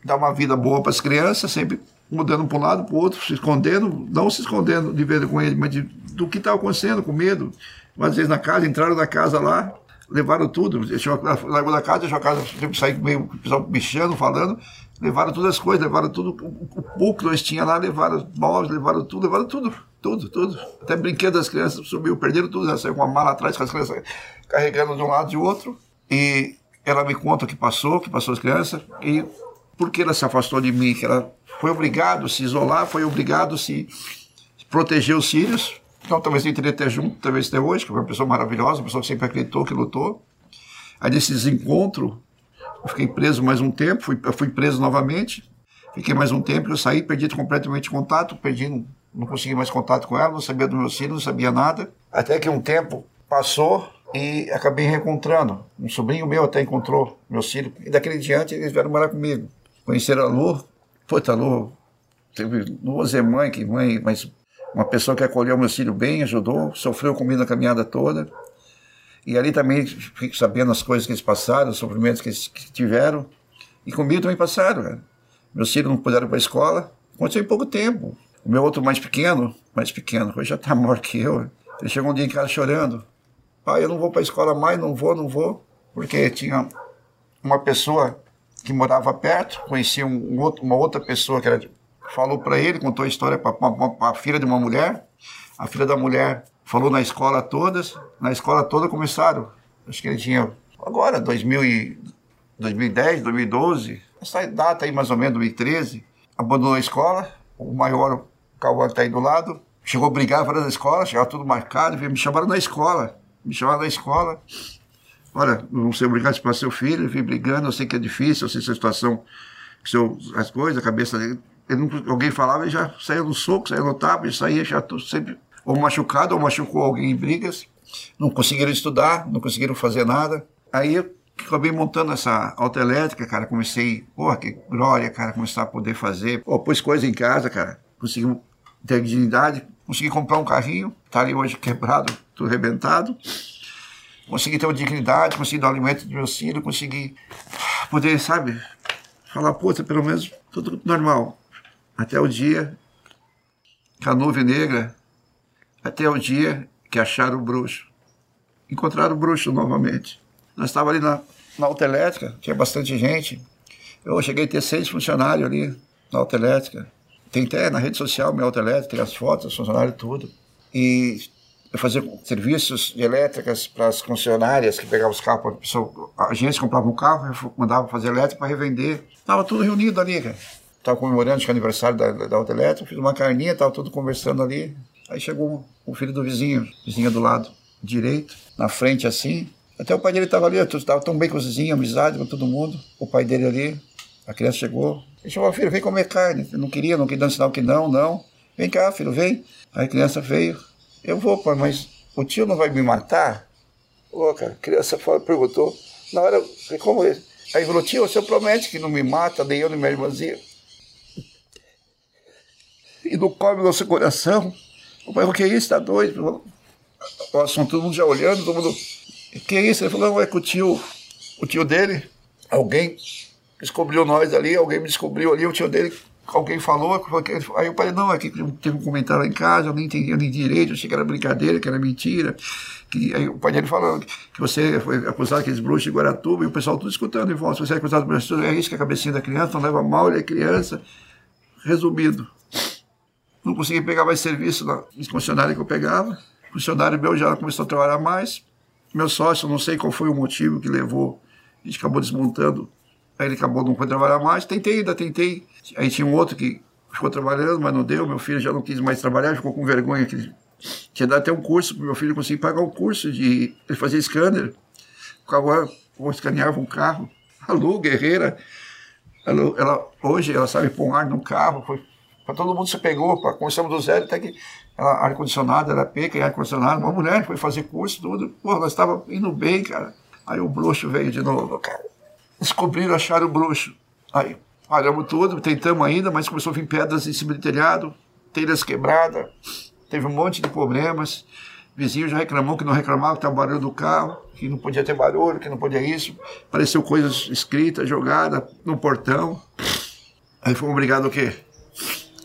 dar uma vida boa para as crianças, sempre mudando para um lado para o outro, se escondendo, não se escondendo de ver com ele, mas de, do que estava acontecendo, com medo. Às vezes na casa, entraram na casa lá, levaram tudo, deixou, largou da casa, deixou a casa, sempre sair meio, bichando, falando, levaram todas as coisas, levaram tudo, o, pouco que nós tínhamos lá, levaram móveis, levaram tudo, levaram tudo, tudo, tudo. Até brinquedo das crianças subiu, perderam tudo, saiu com uma mala atrás, com as crianças carregando de um lado e de outro, e ela me conta o que passou, o que passou as crianças, e por que ela se afastou de mim, que ela foi obrigado a se isolar, foi obrigado a se proteger os filhos. Então, talvez nem teria até junto, talvez até hoje, que foi uma pessoa maravilhosa, uma pessoa que sempre acreditou, que lutou. Aí, nesse desencontro, eu fiquei preso mais um tempo, fui, eu fui preso novamente. Fiquei mais um tempo, eu saí, perdi completamente contato, perdi, não, não consegui mais contato com ela, não sabia do meu filho, não sabia nada. Até que um tempo passou e acabei reencontrando. Um sobrinho meu até encontrou meu filho. E daquele diante eles vieram morar comigo. Conheceram a Lu, Puta, Lu, teve duas é mãe, que mãe, mas uma pessoa que acolheu meu filho bem, ajudou, sofreu comigo na caminhada toda. E ali também fico sabendo as coisas que eles passaram, os sofrimentos que eles tiveram. E comigo também passaram. Né? Meus filhos não puderam ir para a escola. Aconteceu em pouco tempo. O meu outro mais pequeno, mais pequeno, hoje já está [LAUGHS] maior que eu. Ele chegou um dia em casa chorando. Pai, eu não vou para a escola mais, não vou, não vou. Porque tinha uma pessoa que morava perto, conhecia um outro, uma outra pessoa que era, falou para ele, contou a história para a filha de uma mulher. A filha da mulher falou na escola todas, na escola toda começaram. Acho que ele tinha agora 2000 e, 2010, 2012, essa data aí mais ou menos 2013, abandonou a escola. O maior, o Cauã está aí do lado, chegou a brigar fora da escola, chegava tudo marcado, me chamaram na escola, me chamaram na escola. Olha, não sei obrigado para seu filho, vim brigando, eu sei que é difícil, eu sei se a situação, seu, as coisas, a cabeça dele. Não, alguém falava, ele já saía no soco, saía no tapa, ele saía já sempre ou machucado ou machucou alguém em brigas. Não conseguiram estudar, não conseguiram fazer nada. Aí eu acabei montando essa autoelétrica, cara. Comecei, porra, que glória, cara, começar a poder fazer. Pô, pus coisa em casa, cara. Consegui ter dignidade, consegui comprar um carrinho, tá ali hoje quebrado, tudo arrebentado consegui ter uma dignidade, consegui dar alimento do meu filho, consegui poder, sabe, falar, puta, pelo menos tudo normal. Até o dia que a nuvem negra, até o dia que acharam o bruxo. Encontraram o bruxo novamente. Nós estávamos ali na, na autoelétrica, tinha bastante gente. Eu cheguei a ter seis funcionários ali na autoelétrica. Tem até na rede social minha autoelétrica, tem as fotos, os funcionários, tudo. E eu fazia serviços de elétricas para as concessionárias que pegavam os carros, a, agência comprava um carro, mandava fazer elétrica para revender. Estava tudo reunido ali, cara. Estava comemorando o aniversário da, da Auto Elétrica, fiz uma carninha, estava tudo conversando ali. Aí chegou o filho do vizinho, vizinha do lado direito, na frente assim. Até o pai dele estava ali, estava tão bem com os vizinhos, amizade com todo mundo. O pai dele ali, a criança chegou. Ele chamou, filho, vem comer carne. Eu não queria, não queria dar sinal que não, não. Vem cá, filho, vem. Aí a criança veio, eu vou, pai, mas o tio não vai me matar? Ô, cara, a criança perguntou. Na hora, como ele? Aí falou, tio, você promete que não me mata, nem eu, nem minha irmãzinha. E não come nosso coração. O pai falou, que isso, tá doido? O assunto, todo mundo já olhando, todo mundo... Que isso? Ele falou, não, é que o tio, o tio dele, alguém descobriu nós ali, alguém me descobriu ali, o tio dele alguém falou, aí eu falei, não, é que teve um comentário lá em casa, eu nem entendia nem direito, eu achei que era brincadeira, que era mentira. Que, aí o pai dele falou que você foi acusado aqueles bruxos de Guaratuba, e o pessoal tudo escutando em voz, você é acusado de bruxos, é isso que é a cabecinha da criança, não leva mal, ele é criança. Resumido, não consegui pegar mais serviço na concessionária que eu pegava, o funcionário meu já começou a trabalhar mais, meu sócio, não sei qual foi o motivo que levou, a gente acabou desmontando Aí ele acabou, não foi trabalhar mais. Tentei, ainda tentei. Aí tinha um outro que ficou trabalhando, mas não deu. Meu filho já não quis mais trabalhar, ficou com vergonha. Que tinha dado até um curso para meu filho conseguir pagar o um curso de. Ele fazia scanner. Ficava, escaneava um carro. A Lu, guerreira, ela, ela, hoje ela sabe pôr um ar no carro. Foi, para todo mundo se pegou, para começamos do zero, até que ar-condicionado, era peca ar-condicionado. Uma mulher foi fazer curso, tudo. Pô, nós estava indo bem, cara. Aí o bruxo veio de novo, cara. Descobriram, acharam o bruxo. Aí paramos tudo, tentamos ainda, mas começou a vir pedras em cima do telhado, telhas quebradas, teve um monte de problemas. Vizinho já reclamou que não reclamava, que estava barulho do carro, que não podia ter barulho, que não podia isso. Apareceu coisas escritas, jogadas no portão. Aí fomos obrigados o quê?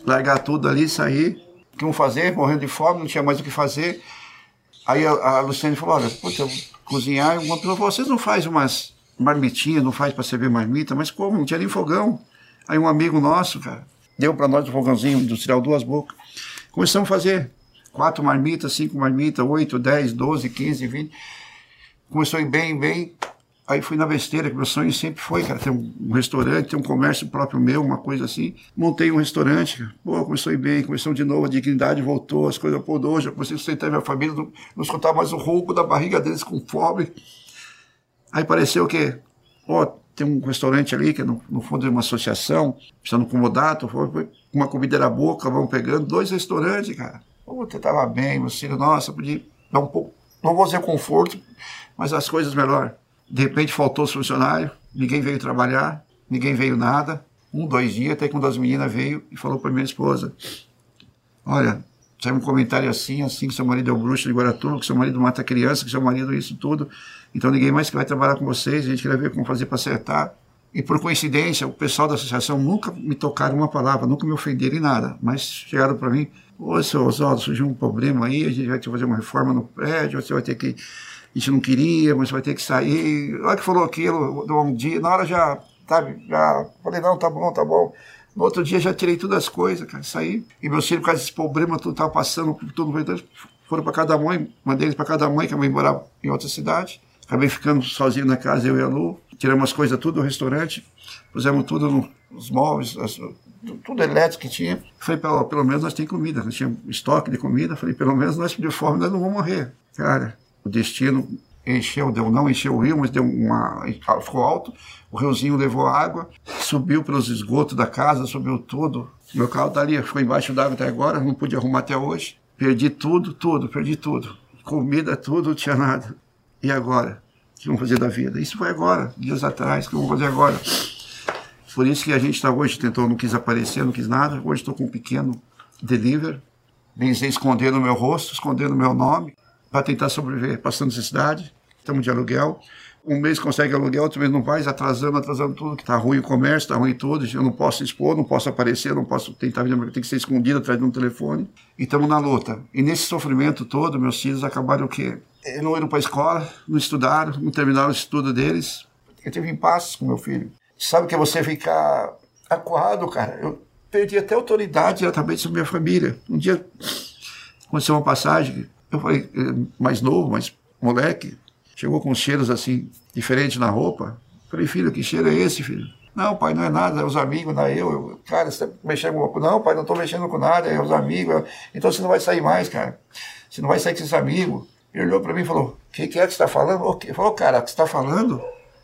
Largar tudo ali, sair. O que vamos fazer? Morrendo de fome, não tinha mais o que fazer. Aí a, a Luciane falou, olha, puta, cozinhar. E uma pessoa falou, vocês não fazem umas marmitinhas, não faz para servir marmita? Mas como? Não tinha nem fogão. Aí um amigo nosso, cara, deu para nós um fogãozinho industrial, duas bocas. Começamos a fazer quatro marmitas, cinco marmitas, oito, dez, doze, quinze, vinte. Começou a ir bem, bem. Aí fui na besteira, que meu sonho sempre foi, cara, ter um, restaurante, ter um comércio próprio meu, uma coisa assim. Montei um restaurante. Pô, começou a ir bem, começou de novo, a dignidade voltou, as coisas, pô, hoje eu comecei a sustentar minha família, não, não escutar mais o rouco da barriga deles com fome. Aí pareceu que, ó, tem um restaurante ali, que é no, no fundo de uma associação, precisando foi, uma comida era boa, acabamos pegando dois restaurantes, cara. Puta, tava bem, meu filho, nossa, podia dar um pouco, não vou dizer conforto, mas as coisas melhor. De repente faltou os funcionários, ninguém veio trabalhar, ninguém veio nada. Um, dois dias, até que uma das meninas veio e falou para minha esposa: Olha, saiu um comentário assim, assim, que seu marido é o bruxo de Guaratuba, que seu marido mata criança, que seu marido isso tudo. Então ninguém mais que vai trabalhar com vocês, a gente quer ver como fazer para acertar. E por coincidência, o pessoal da associação nunca me tocaram uma palavra, nunca me ofenderam em nada, mas chegaram para mim: Ô, seu Oswaldo, surgiu um problema aí, a gente vai ter que fazer uma reforma no prédio, você vai ter que a gente não queria, mas vai ter que sair. Na hora que falou aquilo, um dia, na hora já, sabe, já falei, não, tá bom, tá bom. No outro dia já tirei todas as coisas, cara, saí. E meus filhos, por causa desse problema, tudo tava passando, tudo foram para cada mãe, mandei eles para cada mãe, que a mãe morava em outra cidade. Acabei ficando sozinho na casa, eu e a Lu. Tiramos as coisas tudo do restaurante, pusemos tudo nos móveis, as, tudo elétrico que tinha. Falei, pelo, pelo menos nós temos comida, nós tínhamos estoque de comida. Falei, pelo menos nós de fome nós não vamos morrer. Cara, o destino encheu, deu não encheu o rio, mas deu uma ficou alto. O riozinho levou água, subiu pelos esgotos da casa, subiu tudo. Meu carro tá ali, ficou embaixo d'água até agora, não pude arrumar até hoje. Perdi tudo, tudo, perdi tudo. Comida, tudo, não tinha nada. E agora? O que vamos fazer da vida? Isso foi agora, dias atrás, o que vamos fazer agora? Por isso que a gente está hoje, tentou, não quis aparecer, não quis nada. Hoje estou com um pequeno delivery. Pensei escondendo o meu rosto, escondendo o meu nome para tentar sobreviver, passando necessidade. Estamos de aluguel. Um mês consegue aluguel, outro mês não vai, atrasando, atrasando tudo, que está ruim o comércio, está ruim tudo. Eu não posso expor, não posso aparecer, não posso tentar vir, tem que ser escondido atrás de um telefone. E estamos na luta. E nesse sofrimento todo, meus filhos acabaram o quê? Eles não iram para a escola, não estudaram, não terminaram o estudo deles. Eu tive impasses com meu filho. Sabe que é você ficar acuado, cara? Eu perdi até autoridade diretamente sobre minha família. Um dia aconteceu uma passagem eu falei, mais novo, mais moleque, chegou com cheiros assim, diferentes na roupa. Falei, filho, que cheiro é esse, filho? Não, pai, não é nada, é os amigos, não é eu. eu cara, você tá mexendo com... Não, pai, não estou mexendo com nada, é os amigos. Então você não vai sair mais, cara. Você não vai sair com esses amigos. Ele olhou para mim e falou, o que, que, é que você está falando? Ele falou, cara, o que você está falando?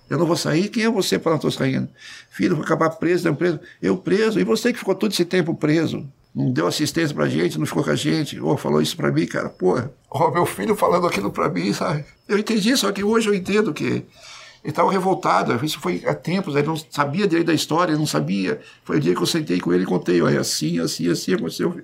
Eu não vou sair? Quem é você para não estou saindo? Filho, vou acabar preso, eu preso. Eu preso? E você que ficou todo esse tempo preso? Não deu assistência pra gente, não ficou com a gente, ou falou isso pra mim, cara, porra, oh, meu filho falando aquilo pra mim, sabe? Eu entendi, só que hoje eu entendo que ele estava revoltado, isso foi há tempos, ele não sabia direito da história, ele não sabia. Foi o dia que eu sentei com ele e contei, olha, assim, assim, assim aconteceu.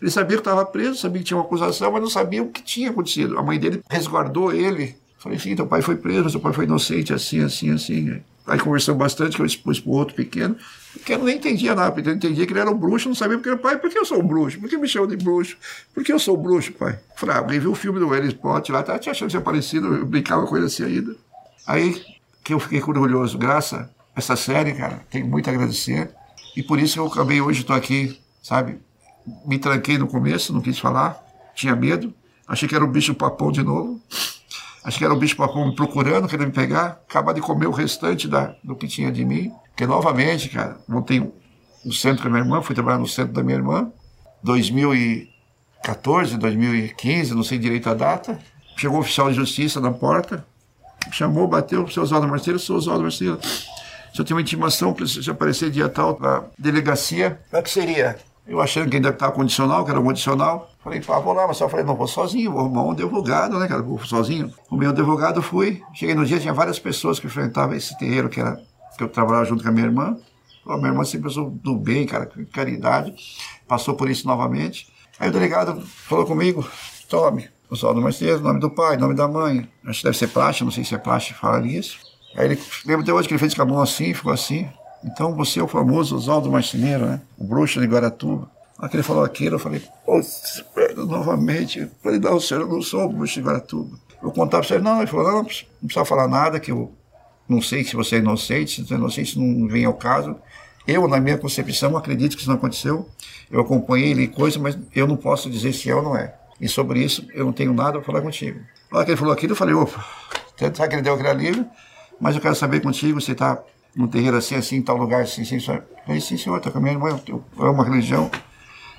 Ele sabia que estava preso, sabia que tinha uma acusação, mas não sabia o que tinha acontecido. A mãe dele resguardou ele. Falei, sim, teu pai foi preso, teu pai foi inocente, assim, assim, assim. Aí conversamos bastante, que eu expus para outro pequeno. Porque eu não entendia nada, eu entendia que ele era um bruxo, não sabia porque era pai, por que eu sou um bruxo? Por que me chamam de bruxo? Por que eu sou um bruxo, pai? Falei, ah, alguém viu o filme do Harry Potter lá, tá te achando que tinha aparecido, eu brincava com ele assim ainda. Aí que eu fiquei orgulhoso, graças a essa série, cara, tenho muito a agradecer. E por isso eu acabei hoje, estou aqui, sabe? Me tranquei no começo, não quis falar, tinha medo, achei que era um bicho papão de novo. Acho que era o bicho papão me procurando, querendo me pegar, acabar de comer o restante da, do que tinha de mim. Porque novamente, cara, montei um, centro com a minha irmã, fui trabalhar no centro da minha irmã, 2014, 2015, não sei direito a data. Chegou o oficial de justiça na porta, chamou, bateu, seu Oswaldo Marcelo, seu Oswaldo Marcelo. Se eu tenho uma intimação, preciso aparecer dia tal na delegacia, o que seria? Eu achando que ainda estava condicional, que era um condicional. Falei, pá, vou lá, mas só falei, não, vou sozinho, vou arrumar um advogado, né, cara, vou sozinho. O meu advogado fui, cheguei no dia, tinha várias pessoas que enfrentavam esse terreiro que era, que eu trabalhava junto com a minha irmã. A minha irmã sempre pessoa do bem, cara, caridade, passou por isso novamente. Aí o delegado falou comigo, tome, sol do nome do pai, nome da mãe. Acho que deve ser plástico, não sei se é plástico, fala isso. Aí ele, lembro até hoje que ele fez com a mão assim, ficou assim. Então você é o famoso Oswaldo Marceneiro, né? O bruxo de Guaratuba. Na que ele falou aquilo, eu falei, pô, novamente. Eu falei, não, senhor, eu não sou o bruxo de Guaratuba. Eu contava para ele, não, ele falou, não, não precisa falar nada, que eu não sei se você é inocente, se você é inocente, não vem ao caso. Eu, na minha concepção, acredito que isso não aconteceu. Eu acompanhei, li coisas, mas eu não posso dizer se é ou não é. E sobre isso, eu não tenho nada para falar contigo. Na hora que ele falou aquilo, eu falei, opa, sabe que ele deu aquele alívio, mas eu quero saber contigo, você está num terreiro assim, assim, em tal lugar, assim, assim. Eu falei, sim, senhor, estou com a minha irmã, eu amo a religião,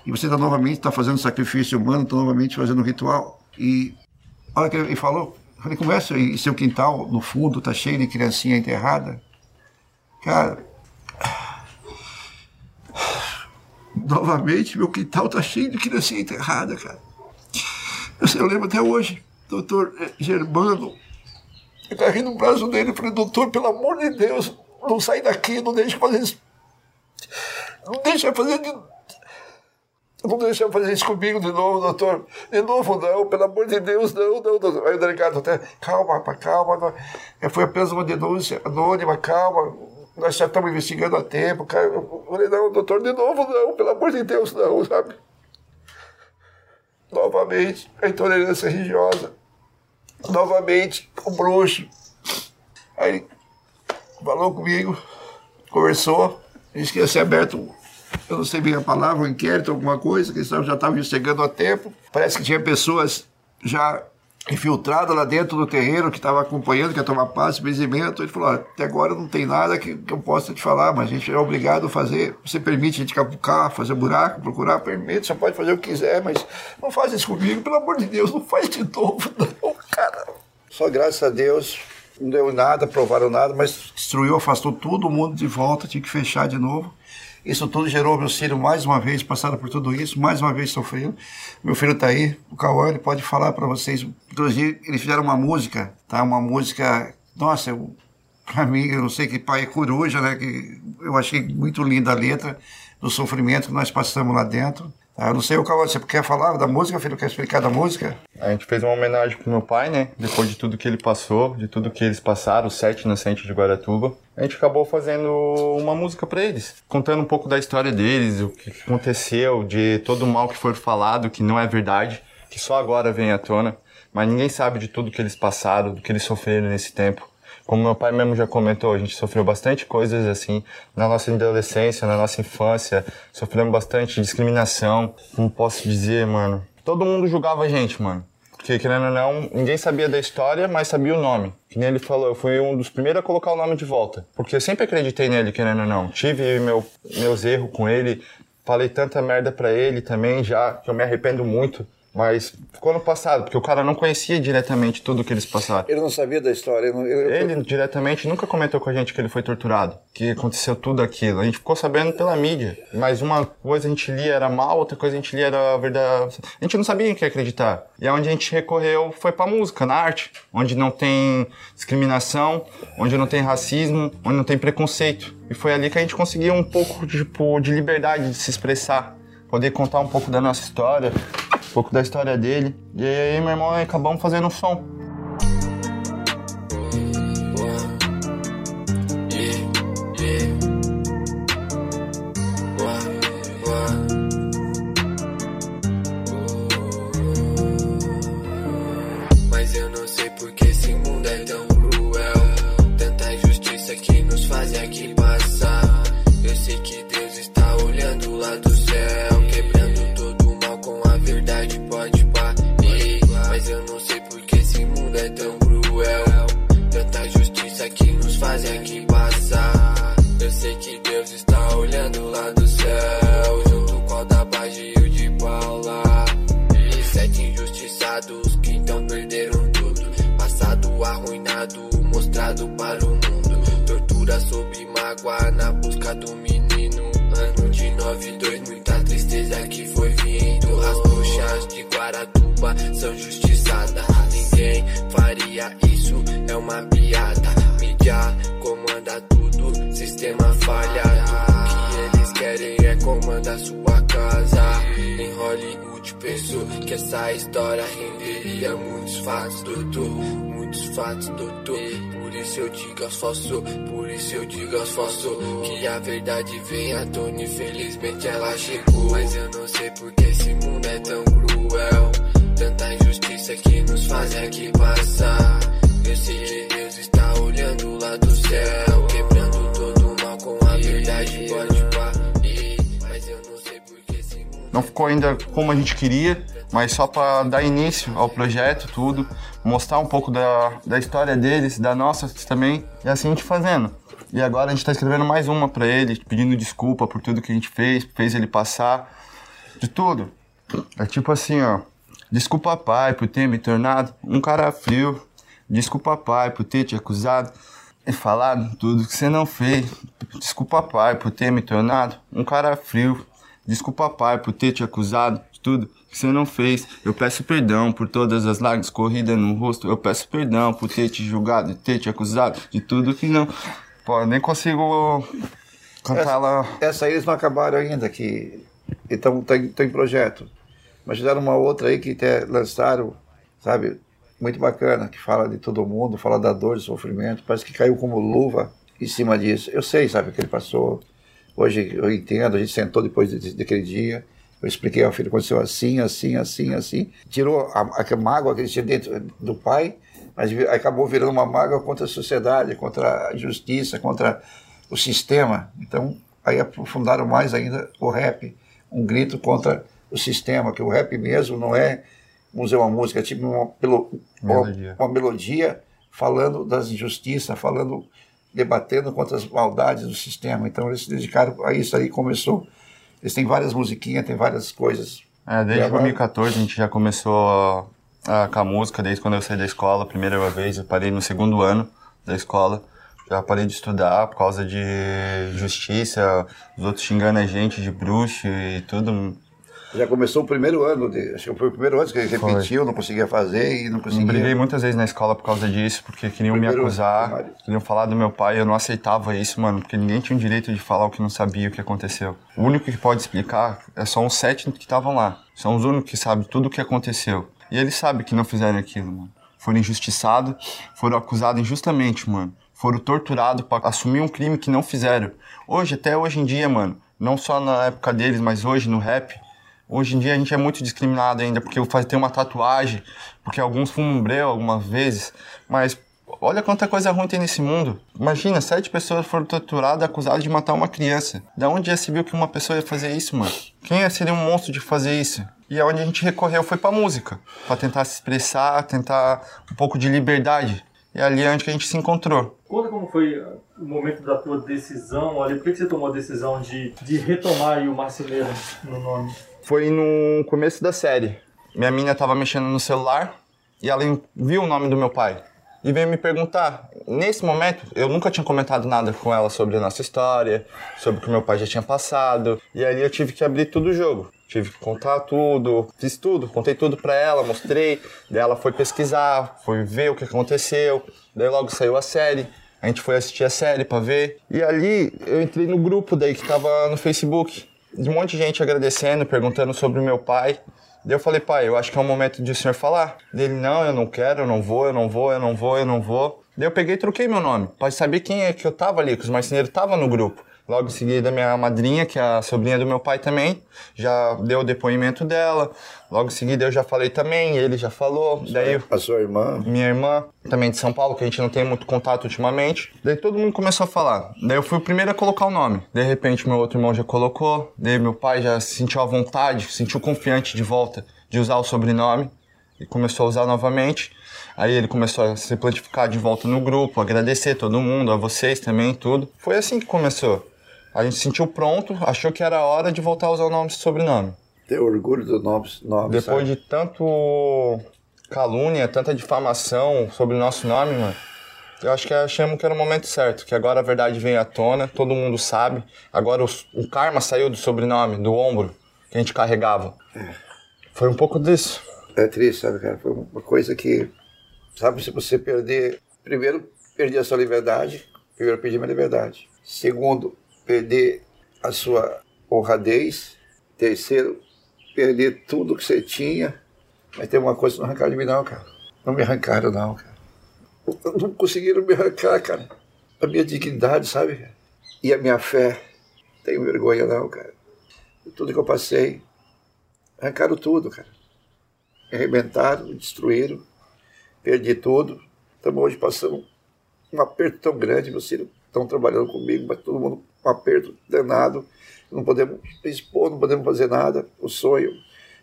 e você está novamente está fazendo sacrifício humano, está novamente fazendo um ritual. E a hora que ele falou, falei, conversa, e seu quintal, no fundo, está cheio de criancinha enterrada. Cara, novamente, meu quintal está cheio de criancinha enterrada, cara. Eu, eu lembro até hoje, doutor eh, Germano, eu carreguei no braço dele e falei, doutor, pelo amor de Deus, não sai daqui, não deixe fazer isso. Não deixa fazer de não deixa fazer isso comigo de novo, doutor. De novo, não, pelo amor de Deus, não, não, doutor. Aí o delegado até, calma, calma. Não. Foi apenas uma denúncia anônima, calma. Nós já estamos investigando há tempo. Cara. Eu falei, não, doutor, de novo, não, pelo amor de Deus, não, sabe? Novamente, a intolerância religiosa. Novamente, o bruxo. Aí falou comigo, conversou, disse que ia ser aberto eu não sei bem a palavra, um inquérito, alguma coisa, que já estava chegando a tempo. Parece que tinha pessoas já infiltradas lá dentro do terreiro que estava acompanhando, que ia tomar passe, benzimento. Ele falou: até agora não tem nada que, que, eu possa te falar, mas a gente é obrigado a fazer. Você permite a gente capucar, fazer buraco, procurar, permite, você pode fazer o que quiser, mas não faz isso comigo, pelo amor de Deus, não faz de novo, [LAUGHS] não, cara. Só graças a Deus não deu nada, provaram nada, mas destruiu, afastou todo mundo de volta, tinha que fechar de novo. Isso tudo gerou meu filho mais uma vez, passado por tudo isso, mais uma vez sofrendo. Meu filho está aí, o Cauã, ele pode falar para vocês. Inclusive, eles fizeram uma música, tá? Uma música, nossa, eu, pra mim, eu não sei que pai é coruja, né? Que eu achei muito linda a letra do sofrimento que nós passamos lá dentro. Ah, não sei o que você quer falar da música, filho? Quer explicar da música? A gente fez uma homenagem pro meu pai, né? Depois de tudo que ele passou, de tudo que eles passaram, os sete inocentes de Guaratuba. A gente acabou fazendo uma música para eles, contando um pouco da história deles, o que aconteceu, de todo o mal que foi falado, que não é verdade, que só agora vem à tona. Mas ninguém sabe de tudo que eles passaram, do que eles sofreram nesse tempo. Como meu pai mesmo já comentou, a gente sofreu bastante coisas assim na nossa adolescência, na nossa infância. Sofremos bastante discriminação. Como posso dizer, mano? Todo mundo julgava a gente, mano. Porque, querendo ou não, ninguém sabia da história, mas sabia o nome. Que nem ele falou, eu fui um dos primeiros a colocar o nome de volta. Porque eu sempre acreditei nele, querendo ou não. Tive meu, meus erros com ele, falei tanta merda pra ele também, já que eu me arrependo muito. Mas ficou no passado, porque o cara não conhecia diretamente tudo o que eles passaram. Ele não sabia da história. Ele, ele, ele, diretamente nunca comentou com a gente que ele foi torturado, que aconteceu tudo aquilo. A gente ficou sabendo pela mídia. Mas uma coisa a gente lia era mal, outra coisa a gente lia era verdade. A gente não sabia em que acreditar. E onde a gente recorreu foi pra música, na arte, onde não tem discriminação, onde não tem racismo, onde não tem preconceito. E foi ali que a gente conseguiu um pouco tipo, de liberdade de se expressar, poder contar um pouco da nossa história, um pouco da história dele. E aí, meu irmão, acabamos fazendo um som. Aqui passar. Eu sei que do menino. Ano de 92, muita tristeza que foi vindo. As bruxas de Guaratuba são justiçadas. Essa história renderia muitos fatos, doutor. Muitos fatos, doutor. Por isso eu digo aos falsos, por isso eu digo aos falsos Que a verdade vem à tona, infelizmente ela chegou. Mas eu não sei porque esse mundo é tão cruel. Tanta injustiça que nos fazem aqui passar. Eu sei que Deus está olhando lá do céu Quebrando todo o mal com a verdade pode mundo Não ficou ainda como a gente queria, mas só para dar início ao projeto, tudo, mostrar um pouco da, da história deles, da nossa também, e assim a gente fazendo. E agora a gente tá escrevendo mais uma para ele, pedindo desculpa por tudo que a gente fez, fez ele passar, de tudo. É tipo assim, ó. Desculpa, pai, por ter me tornado um cara frio. Desculpa, pai, por ter te acusado e falado tudo que você não fez. Desculpa, pai, por ter me tornado um cara frio. Desculpa, pai, por ter te acusado tudo que você não fez. Eu peço perdão por todas as lágrimas corridas no rosto. Eu peço perdão por ter te julgado ter te acusado de tudo que não. Pô, nem consigo cantar lá. Essa aí eles não acabaram ainda, que tá, em- projeto. Mas fizeram uma outra aí que até lançaram, sabe, muito bacana, que fala de todo mundo, fala da dor, do sofrimento, parece que caiu como luva em cima disso. Eu sei, sabe, o que ele passou. Hoje eu entendo, a gente sentou depois de- daquele dia, eu expliquei ao filho, aconteceu assim, assim, assim, assim. Tirou a, a mágoa que ele tinha dentro do pai, mas acabou virando uma mágoa contra a sociedade, contra a justiça, contra o sistema. Então, aí aprofundaram mais ainda o rap, um grito contra o sistema, que o rap mesmo não é, dizer, uma música, é tipo uma, Melodia. uma, uma melodia falando das injustiças, falando, debatendo contra as maldades do sistema. Então, eles se dedicaram a isso aí, começou. Eles têm várias musiquinhas, tem várias coisas. É, desde Gravaram. 2014 a gente já começou a, a- com a música, desde quando eu saí da escola, primeira vez, eu parei no segundo ano da escola. Já parei de estudar por causa de justiça, os outros xingando a gente de bruxo e tudo. Já começou o primeiro ano, de, acho que foi o primeiro ano que ele Foi. repetiu, não conseguia fazer e não Eu conseguia. briguei muitas vezes na escola por causa disso, porque queriam me Primeiro acusar, primário. queriam falar do meu pai, eu não aceitava isso, mano, porque ninguém tinha o direito de falar o que não sabia o que aconteceu. O único que pode explicar é só os sete que estavam lá. São os únicos que sabem tudo o que aconteceu. E eles sabem que não fizeram aquilo, mano. Foram injustiçados, foram acusados injustamente, mano. Foram torturados para assumir um crime que não fizeram. Hoje, até hoje em dia, mano, não só na época deles, mas hoje no rap, Hoje em dia a gente é muito discriminado ainda, porque faz- tenho uma tatuagem, porque alguns fumam breu algumas vezes, mas olha quanta coisa ruim tem nesse mundo. Imagina, sete pessoas foram torturadas acusadas de matar uma criança. Da onde já se viu que uma pessoa ia fazer isso, mano? Quem ia- seria um monstro de fazer isso? E aonde a gente recorreu foi pra música, pra tentar se expressar, tentar um pouco de liberdade. E ali é onde a gente se encontrou. Conta como foi uh, o momento da tua decisão ali. Por que você tomou a decisão de, de retomar o Marceneiro no nome? Foi no começo da série. Minha mina tava mexendo no celular e ela viu o nome do meu pai. E veio me perguntar. Nesse momento, eu nunca tinha comentado nada com ela sobre a nossa história, sobre o que meu pai já tinha passado. E ali eu tive que abrir tudo o jogo. Tive que contar tudo, fiz tudo, contei tudo pra ela, mostrei. Daí ela foi pesquisar, foi ver o que aconteceu. Daí logo saiu a série. A gente foi assistir a série pra ver. E ali eu entrei no grupo daí que tava no Facebook. Um monte de gente agradecendo, perguntando sobre o meu pai. Daí eu falei, pai, eu acho que é o momento de o senhor falar. Dele, não, eu não quero, eu não vou, eu não vou, eu não vou, eu não vou. Daí eu peguei e troquei meu nome, pra saber quem é que eu tava ali, que os marceneiros estavam no grupo. Logo em seguida, minha madrinha, que é a sobrinha do meu pai também, já deu o depoimento dela. Logo em seguida, eu já falei também, ele já falou. Daí A sua irmã. minha irmã, também de São Paulo, que a gente não tem muito contato ultimamente. Daí todo mundo começou a falar. Daí eu fui o primeiro a colocar o nome. De repente meu outro irmão já colocou. Daí meu pai já se sentiu à vontade, se sentiu confiante de volta de usar o sobrenome. E começou a usar novamente. Aí ele começou a se plantificar de volta no grupo, agradecer todo mundo, a vocês também, tudo. Foi assim que começou. A gente se sentiu pronto, achou que era hora de voltar a usar o nome e sobrenome. Ter orgulho do nome. nome Depois sabe? de tanto calúnia, tanta difamação sobre o nosso nome, mano, eu acho que achamos que era o momento certo, que agora a verdade vem à tona, todo mundo sabe. Agora os- o karma saiu do sobrenome, do ombro que a gente carregava. Foi um pouco disso. É triste, sabe, cara? Foi uma coisa que, sabe, se você perder. Primeiro, perder a sua liberdade. Primeiro, perder a minha liberdade. Segundo, perder a sua honradez. Terceiro, perder tudo que você tinha. Mas tem uma coisa que não arrancaram de mim, não, cara. Não me arrancaram, não, cara. Não conseguiram me arrancar, cara. A minha dignidade, sabe? E a minha fé. Tenho vergonha, não, cara. Tudo que eu passei. Arrancaram tudo, cara. Me arrebentaram, me destruíram. Perdi tudo. Estamos hoje passando um aperto tão grande. Meus filhos estão trabalhando comigo, mas todo mundo um aperto danado. Não podemos expor, não podemos fazer nada. O sonho.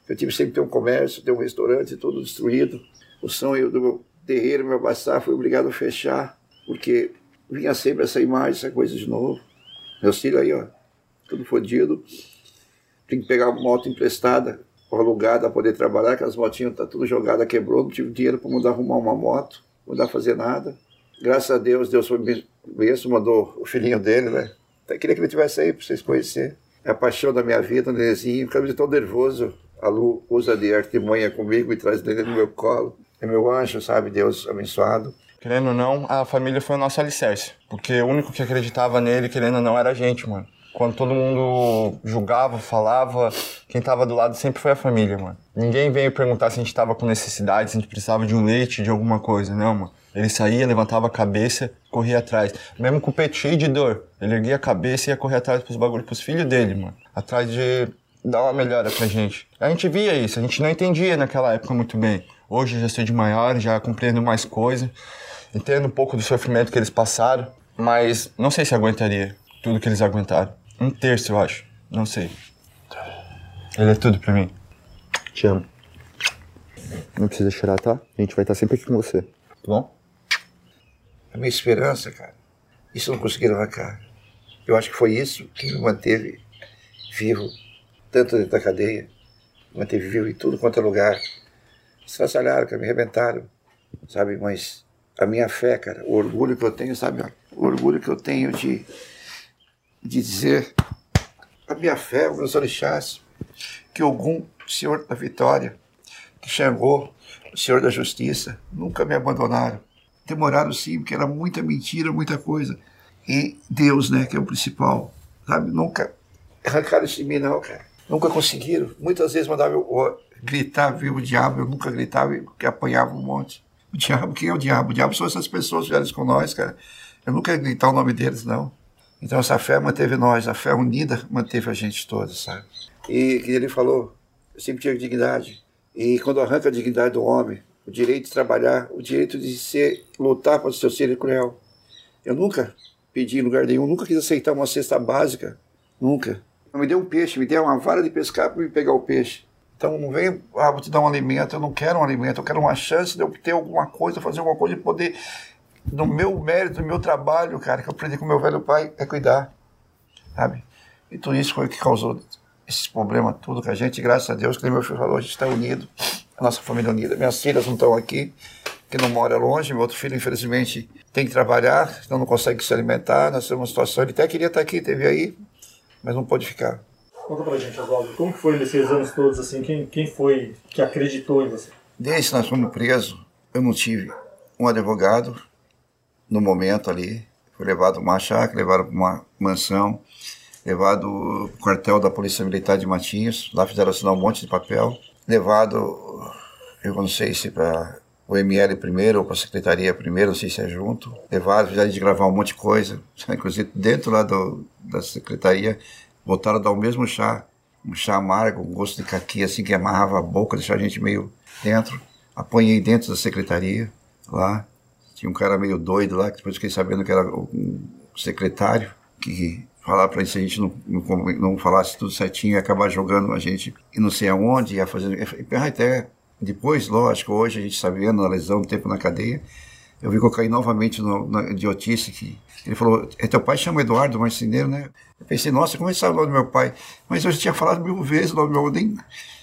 Eu tive sempre ter um comércio, ter um restaurante, tudo destruído. O sonho do meu terreiro, meu abaçar, foi obrigado a fechar, porque vinha sempre essa imagem, essa coisa de novo. Meus filhos aí, ó, tudo fodido. Tem que pegar uma moto emprestada, alugada, para poder trabalhar, que as motinhas tá tudo jogada, quebrou, não tive dinheiro para mudar arrumar uma moto, mudar fazer nada. Graças a Deus, Deus foi mesmo, mandou o filhinho dele, né? Até queria que ele tivesse aí para vocês conhecerem. É a paixão da minha vida, o Nenezinho, ficava tão nervoso. A Lu usa de artimanha comigo e traz ele no meu colo. É meu anjo, sabe? Deus abençoado. Querendo ou não, a família foi o nosso alicerce. Porque o único que acreditava nele, querendo ou não, era a gente, mano. Quando todo mundo julgava, falava, quem tava do lado sempre foi a família, mano. Ninguém veio perguntar se a gente tava com necessidade, se a gente precisava de um leite, de alguma coisa, não, mano. Ele saía, levantava a cabeça, corria atrás. Mesmo com o peito cheio de dor, ele erguia a cabeça e ia correr atrás pros bagulhos, pros filhos dele, mano. Atrás de dar uma melhora pra gente. A gente via isso, a gente não entendia naquela época muito bem. Hoje eu já sou de maior, já compreendo mais coisas, entendo um pouco do sofrimento que eles passaram, mas não sei se aguentaria tudo que eles aguentaram. Um terço, eu acho. Não sei. Ele é tudo pra mim. Te amo. Não precisa chorar, tá? A gente vai estar sempre aqui com você. Tá bom? A minha esperança, cara, isso não conseguiram arrancar. Eu acho que foi isso que me manteve vivo tanto dentro da cadeia, manteve vivo em tudo quanto é lugar. Estraçalharam, cara, me arrebentaram, sabe? Mas a minha fé, cara, o orgulho que eu tenho, sabe? O orgulho que eu tenho de dizer a minha fé, os meus orixás, que algum Senhor da Vitória, que o Senhor da Justiça, nunca me abandonaram. Demoraram sim, porque era muita mentira, muita coisa. E Deus, né, que é o principal, sabe? Nunca arrancaram isso de mim, não, cara. Nunca conseguiram. Muitas vezes mandavam eu gritar, viu o diabo, eu nunca gritava porque apanhava um monte. O diabo, quem é o diabo? O diabo são essas pessoas vieram com nós, cara. Eu nunca ia gritar o nome deles, não. Então essa fé manteve nós, a fé unida manteve a gente toda, sabe? E ele falou, eu sempre tive dignidade. E quando arranca a dignidade do homem, o direito de trabalhar, o direito de ser, lutar para o seu ser cruel. Eu nunca pedi em lugar nenhum, nunca quis aceitar uma cesta básica, nunca. Me deu um peixe, me deu uma vara de pescar para me pegar o peixe. Então não vem, ah, vou te dar um alimento, eu não quero um alimento, eu quero uma chance de eu ter alguma coisa, fazer alguma coisa e poder, no meu mérito, no meu trabalho, cara, que eu aprendi com meu velho pai, é cuidar, sabe? E tudo isso foi o que causou esses problemas tudo com a gente, graças a Deus, que meu filho falou, a gente está unido, a nossa família unida. Minhas filhas não estão aqui, que não mora longe, meu outro filho, infelizmente, tem que trabalhar, então não consegue se alimentar, nós temos uma situação, ele até queria estar aqui, teve aí, mas não pode ficar. Conta pra gente, Oswaldo, como foi nesses anos todos, assim, quem, quem foi que acreditou em você? Desde que nós fomos presos, eu não tive um advogado no momento ali. Fui levado para uma chácara, levado para uma mansão, levado o quartel da Polícia Militar de Matinhos, lá fizeram assinar um monte de papel, levado, eu não sei se para o ML primeiro ou para a secretaria primeiro, não sei se é junto, levado, fizeram de gravar um monte de coisa, [LAUGHS] inclusive dentro lá do, da secretaria, voltaram a dar o mesmo chá, um chá amargo, um gosto de caqui, assim, que amarrava a boca, deixava a gente meio dentro. Apanhei dentro da secretaria, lá. Tinha um cara meio doido lá, que depois fiquei sabendo que era um secretário, que falava gente se a gente não, não, não falasse tudo certinho, ia acabar jogando a gente e não sei aonde, ia fazendo. Até depois, lógico, hoje a gente sabendo, analisando o tempo na cadeia, eu vi que eu caí novamente no, na idiotice que ele falou, é teu pai chama Eduardo Marceneiro, né? Eu pensei, nossa, como ele sabe o nome do meu pai? Mas eu já tinha falado mil vezes o nome do meu nem...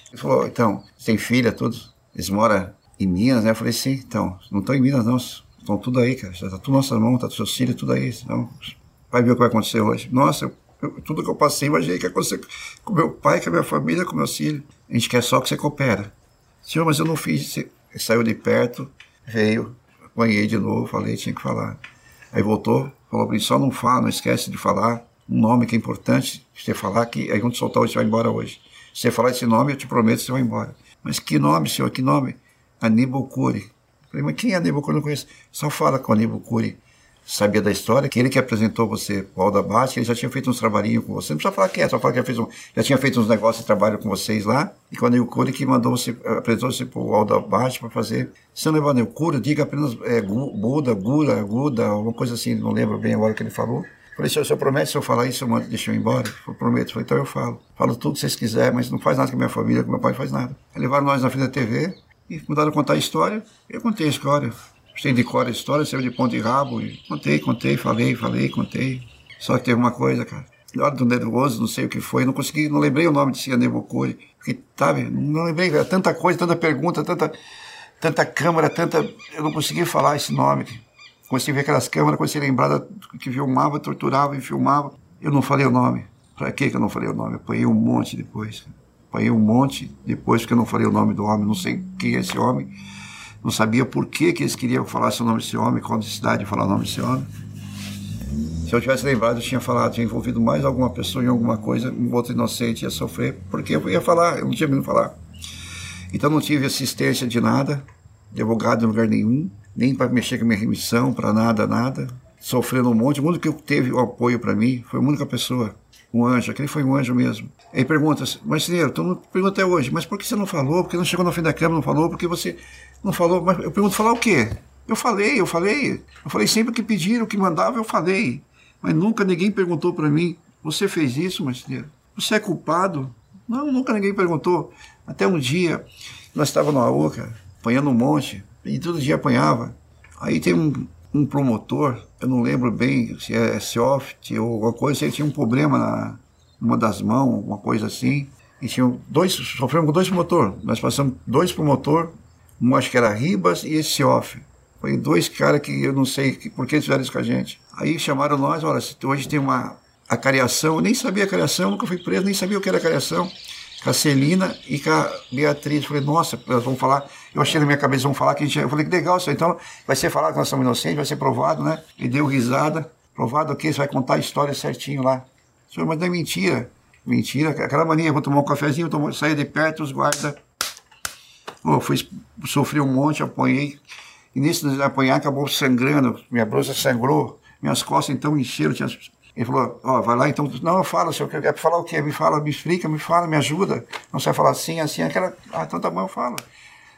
Ele falou, então, tem filha, tudo? Eles moram em Minas, né? Eu falei, sim, então, não estão em Minas, não. Estão tudo aí, cara. Já tá tudo nossa mão, tá seus filhos, tudo aí. Então, vai ver o que vai acontecer hoje. Nossa, eu, eu, tudo que eu passei, imaginei que ia acontecer com meu pai, com a minha família, com meus filhos. A gente quer só que você coopera. Senhor, mas eu não fiz. Ele saiu de perto, veio, apanhei de novo, falei, tinha que falar. Aí voltou, falou para mim, só não fala, não esquece de falar um nome que é importante, você falar que aí quando soltar hoje, você vai embora hoje. Se você falar esse nome, eu te prometo que você vai embora. Mas que nome, senhor, que nome? Aníbal Cury. Falei, mas quem é? Eu não conheço. Só fala com Aníbal Cury sabia da história, que ele que apresentou você o Alda Bate, ele já tinha feito uns trabalhinhos com você, não precisa falar que é, só falar que já, fez um, já tinha feito uns negócios de trabalho com vocês lá, e quando o Cury que mandou você, apresentou você pro Alda Bate para fazer, se não levar o Cury, diga apenas é, Buda, Gura, Guda, alguma coisa assim, não lembro bem agora o que ele falou. Falei, o senhor promete se eu falar isso, eu mando, deixa eu ir embora? Eu prometo. Falei, então eu falo. Falo tudo que vocês quiserem, mas não faz nada com a minha família, com meu pai faz nada. Levaram nós na frente da TV e mudaram a contar a história. Eu contei a história sei de cor a história, saiu de ponto e rabo. E contei, contei, falei, falei, contei. Só que teve uma coisa, cara. Na hora do nervoso, não sei o que foi, não consegui, não lembrei o nome de Cia Nebocuri. Porque, sabe, não lembrei, era tanta coisa, tanta pergunta, tanta, tanta câmera, tanta. Eu não consegui falar esse nome. Comecei a ver aquelas câmeras, comecei a lembrar que filmava, torturava e filmava. Eu não falei o nome. Pra que eu não falei o nome? Eu apanhei um monte depois. Apanhei um monte depois porque eu não falei o nome do homem, não sei quem é esse homem não sabia por que, que eles queriam falar o nome desse homem, qual necessidade de falar o nome desse homem. Se eu tivesse lembrado, eu tinha falado, tinha envolvido mais alguma pessoa em alguma coisa, um outro inocente ia sofrer, porque eu ia falar, eu não tinha medo de falar. Então não tive assistência de nada, advogado em lugar nenhum, nem para mexer com a minha remissão, para nada, nada. Sofrendo um monte. O único que teve o apoio para mim foi a única pessoa, um anjo, aquele foi um anjo mesmo. Aí pergunta, marceneiro, tu não pergunta até hoje, mas por que você não falou? Por que não chegou no fim da cama, não falou? Porque você não falou, mas eu pergunto, falar o quê? Eu falei, eu falei. Eu falei sempre que pediram, que mandava, eu falei. Mas nunca ninguém perguntou para mim, você fez isso, marceneiro? Você é culpado? Não, nunca ninguém perguntou. Até um dia, nós estávamos na cara, apanhando um monte, e todo dia apanhava. Aí tem um, um promotor, eu não lembro bem se é soft ou alguma coisa, ele tinha um problema na numa das mãos, uma coisa assim. E tinha dois, sofremos com dois promotores. Nós passamos dois promotor, um acho que era Ribas e esse off. Foi dois caras que eu não sei por que fizeram isso com a gente. Aí chamaram nós, olha, hoje tem uma a cariação, eu nem sabia a cariação, nunca fui preso, nem sabia o que era a cariação. Com a Celina e com a Beatriz. falei, nossa, elas vão falar. Eu achei na minha cabeça, vão falar que a gente. Eu falei, que legal isso. Então vai ser falado que nós somos inocentes, vai ser provado, né? E deu risada. Provado o quê? Você vai contar a história certinho lá. Senhor, mas não é mentira. Mentira. Aquela mania, vou tomar um cafezinho, tomo, saí de perto, os guardas. Oh, fui, sofri um monte, apanhei. E nisso de apanhar, acabou sangrando. Minha blusa sangrou, minhas costas então encheram. Tinha... Ele falou, ó, oh, vai lá então. Não, eu falo, senhor, quer falar o quê? Me fala, me explica, me fala, me ajuda. Não vai falar assim, assim, aquela. Ah, então tá bom, eu falo.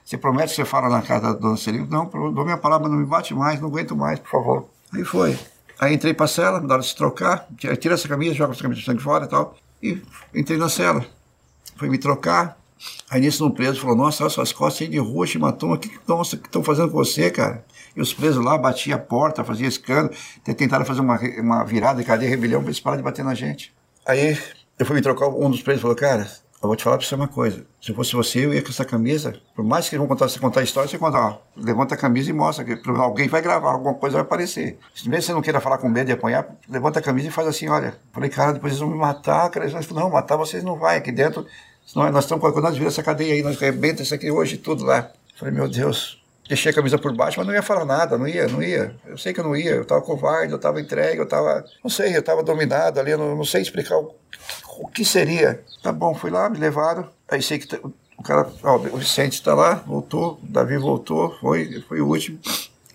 Você promete que você fala na casa da dona Celina? Não, dou minha palavra, não me bate mais, não aguento mais, por favor. Aí foi. Aí entrei pra cela, mandaram se trocar, tira essa camisa, joga essa camisa de sangue fora e tal. E entrei na cela. Fui me trocar. Aí nisso um preso falou, nossa, olha suas costas cheias de roxo, hematoma, o que estão fazendo com você, cara? E os presos lá batiam a porta, faziam escândalo, tentaram fazer uma, uma virada de cadeia, rebelião, para eles pararem de bater na gente. Aí eu fui me trocar, um dos presos falou, cara, eu vou te falar pra você uma coisa. Se fosse você, eu ia com essa camisa. Por mais que eles vão contar, você contar a história, você conta, ó, levanta a camisa e mostra. que Alguém vai gravar, alguma coisa vai aparecer. Se mesmo você não queira falar com medo de apanhar, levanta a camisa e faz assim, olha. Falei, cara, depois eles vão me matar, cara. Eles falam, não, matar vocês não vai. Aqui dentro, senão nós estamos, quando nós viramos essa cadeia aí, nós rebenta isso aqui hoje tudo lá. Falei, meu Deus. Deixei a camisa por baixo, mas não ia falar nada, não ia, não ia. Eu sei que eu não ia, eu estava covarde, eu estava entregue, eu estava, não sei, eu estava dominado ali, eu não, não sei explicar o, o que seria. Tá bom, fui lá, me levaram, Aí sei que o cara, ó, o Vicente está lá, voltou, o Davi voltou, foi, foi o último.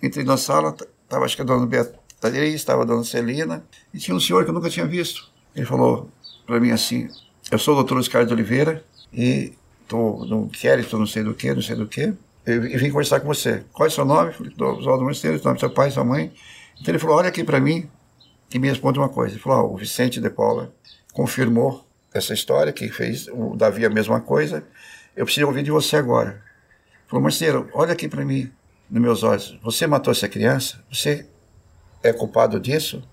Entrei na sala, estava acho que a dona Beatriz, estava a dona Celina, e tinha um senhor que eu nunca tinha visto. Ele falou para mim assim: Eu sou o doutor Oscar de Oliveira e estou no inquérito, não sei do que, não sei do que, e vim conversar com você. Qual é o seu nome? Falei: Oswaldo Mosteiro, o nome do seu pai, sua mãe. Então ele falou: Olha aqui para mim e me responde uma coisa. Ele falou: O Vicente de Paula confirmou essa história, que fez o Davi a mesma coisa. Eu preciso ouvir de você agora. Falou, Marcelo, olha aqui para mim, nos meus olhos. Você matou essa criança? Você é culpado disso?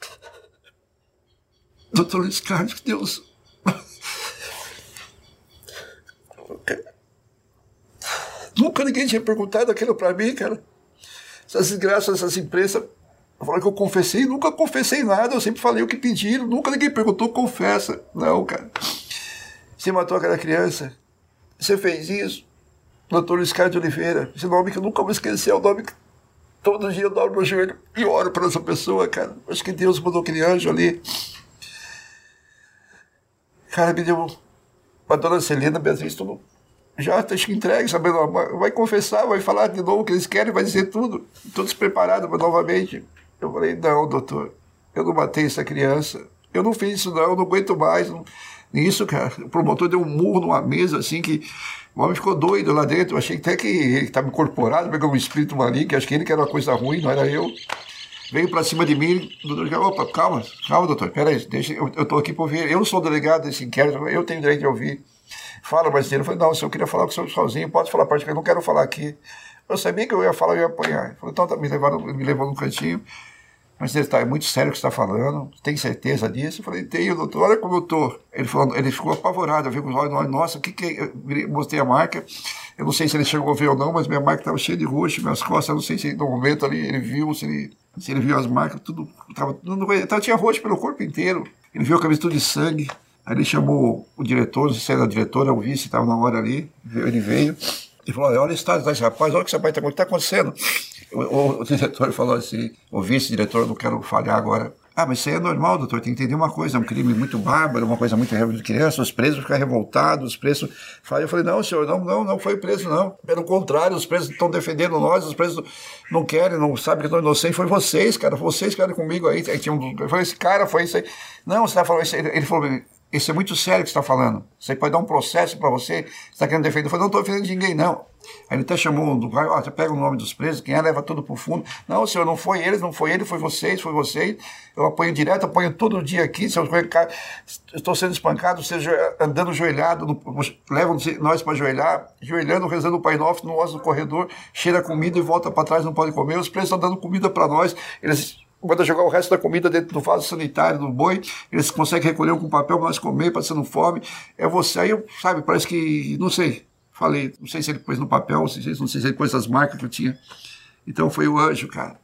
[LAUGHS] Doutor Luiz Carlos, Deus. Nunca ninguém tinha perguntado aquilo para mim, cara. Essas desgraças, essas imprensas falei que eu confessei, nunca confessei nada, eu sempre falei o que pediram, nunca ninguém perguntou, confessa. Não, cara. Você matou aquela criança, você fez isso, doutor Luiz Carlos de Oliveira. Esse nome que eu nunca vou esquecer, é o nome que todo dia eu dobro meu joelho e oro para essa pessoa, cara. Acho que Deus mandou aquele anjo ali. Cara, me deu. A dona Celina Beatriz, tudo. Já está entregue, sabendo? Vai confessar, vai falar de novo o que eles querem, vai dizer tudo. Todos preparados novamente. Eu falei: não, doutor, eu não matei essa criança. Eu não fiz isso, não, eu não aguento mais. Isso, cara. O promotor deu um murro numa mesa assim que o homem ficou doido lá dentro. Eu achei até que ele estava incorporado, pegou um espírito maligno, que acho que ele que era uma coisa ruim, não era eu. Veio para cima de mim, o doutor disse, opa, calma, calma, doutor, peraí, deixa, eu, estou aqui para ouvir. Eu sou delegado desse inquérito, eu tenho direito de ouvir. Fala, marceneiro. Eu falei, não, se eu queria falar com o senhor sozinho, pode falar parte eu não quero falar aqui. Eu sabia que eu ia falar, eu ia apanhar. Ele falou, então tá, me, levaram, me levou num cantinho. Mas ele está é muito sério o que está falando, tem certeza disso? Eu falei, tenho, doutor, olha como eu estou. Ele, falou, ele ficou apavorado, eu vi com os olhos, nossa, o que que é? Eu mostrei a marca, eu não sei se ele chegou a ver ou não, mas minha marca estava cheia de roxo, minhas costas, eu não sei se no momento ali ele viu, se ele, se ele viu as marcas, tudo, estava, tava, tinha roxo pelo corpo inteiro. Ele viu a camisa tudo de sangue, aí ele chamou o diretor, não sei se era o diretor, o vice, estava na hora ali, ele veio, e falou, olha o estado desse rapaz, olha o que esse rapaz está tá acontecendo. O, o, o, diretor falou assim, o vice-diretor, não quero falhar agora. Ah, mas isso aí é normal, doutor, tem que entender uma coisa, é um crime muito bárbaro, uma coisa muito de criança, os presos ficam revoltados, os presos... Eu falei, não, senhor, não, não, não foi preso, não. Pelo contrário, os presos estão defendendo nós, os presos não querem, não sabem que estão inocentes, foi vocês, cara, vocês que eram comigo aí. aí tinha um, eu falei, esse cara foi isso aí. Não, você está falando isso aí. Ele falou, isso é muito sério que você está falando. Você pode dar um processo para você, você está querendo defender. Eu falei, não estou defendendo ninguém, não. Aí ele até chamou um lugar, ó, você pega o nome dos presos, quem é, leva tudo para o fundo. Não, senhor, não foi eles, não foi ele, foi vocês, foi vocês. Eu apanho direto, apanho todo dia aqui. Se eu estou sendo espancado, seja andando joelhado, levam nós para joelhar, joelhando, rezando o Pai Nosso no nosso corredor, cheira comida e volta para trás, não pode comer. Os presos estão dando comida para nós, eles manda jogar o resto da comida dentro do vaso sanitário do boi, eles conseguem recolher com papel para nós comer, passando fome. É você. Aí, eu, sabe, parece que, não sei, falei, não sei se ele pôs no papel, não sei, não sei se ele pôs as marcas que eu tinha. Então foi o anjo, cara.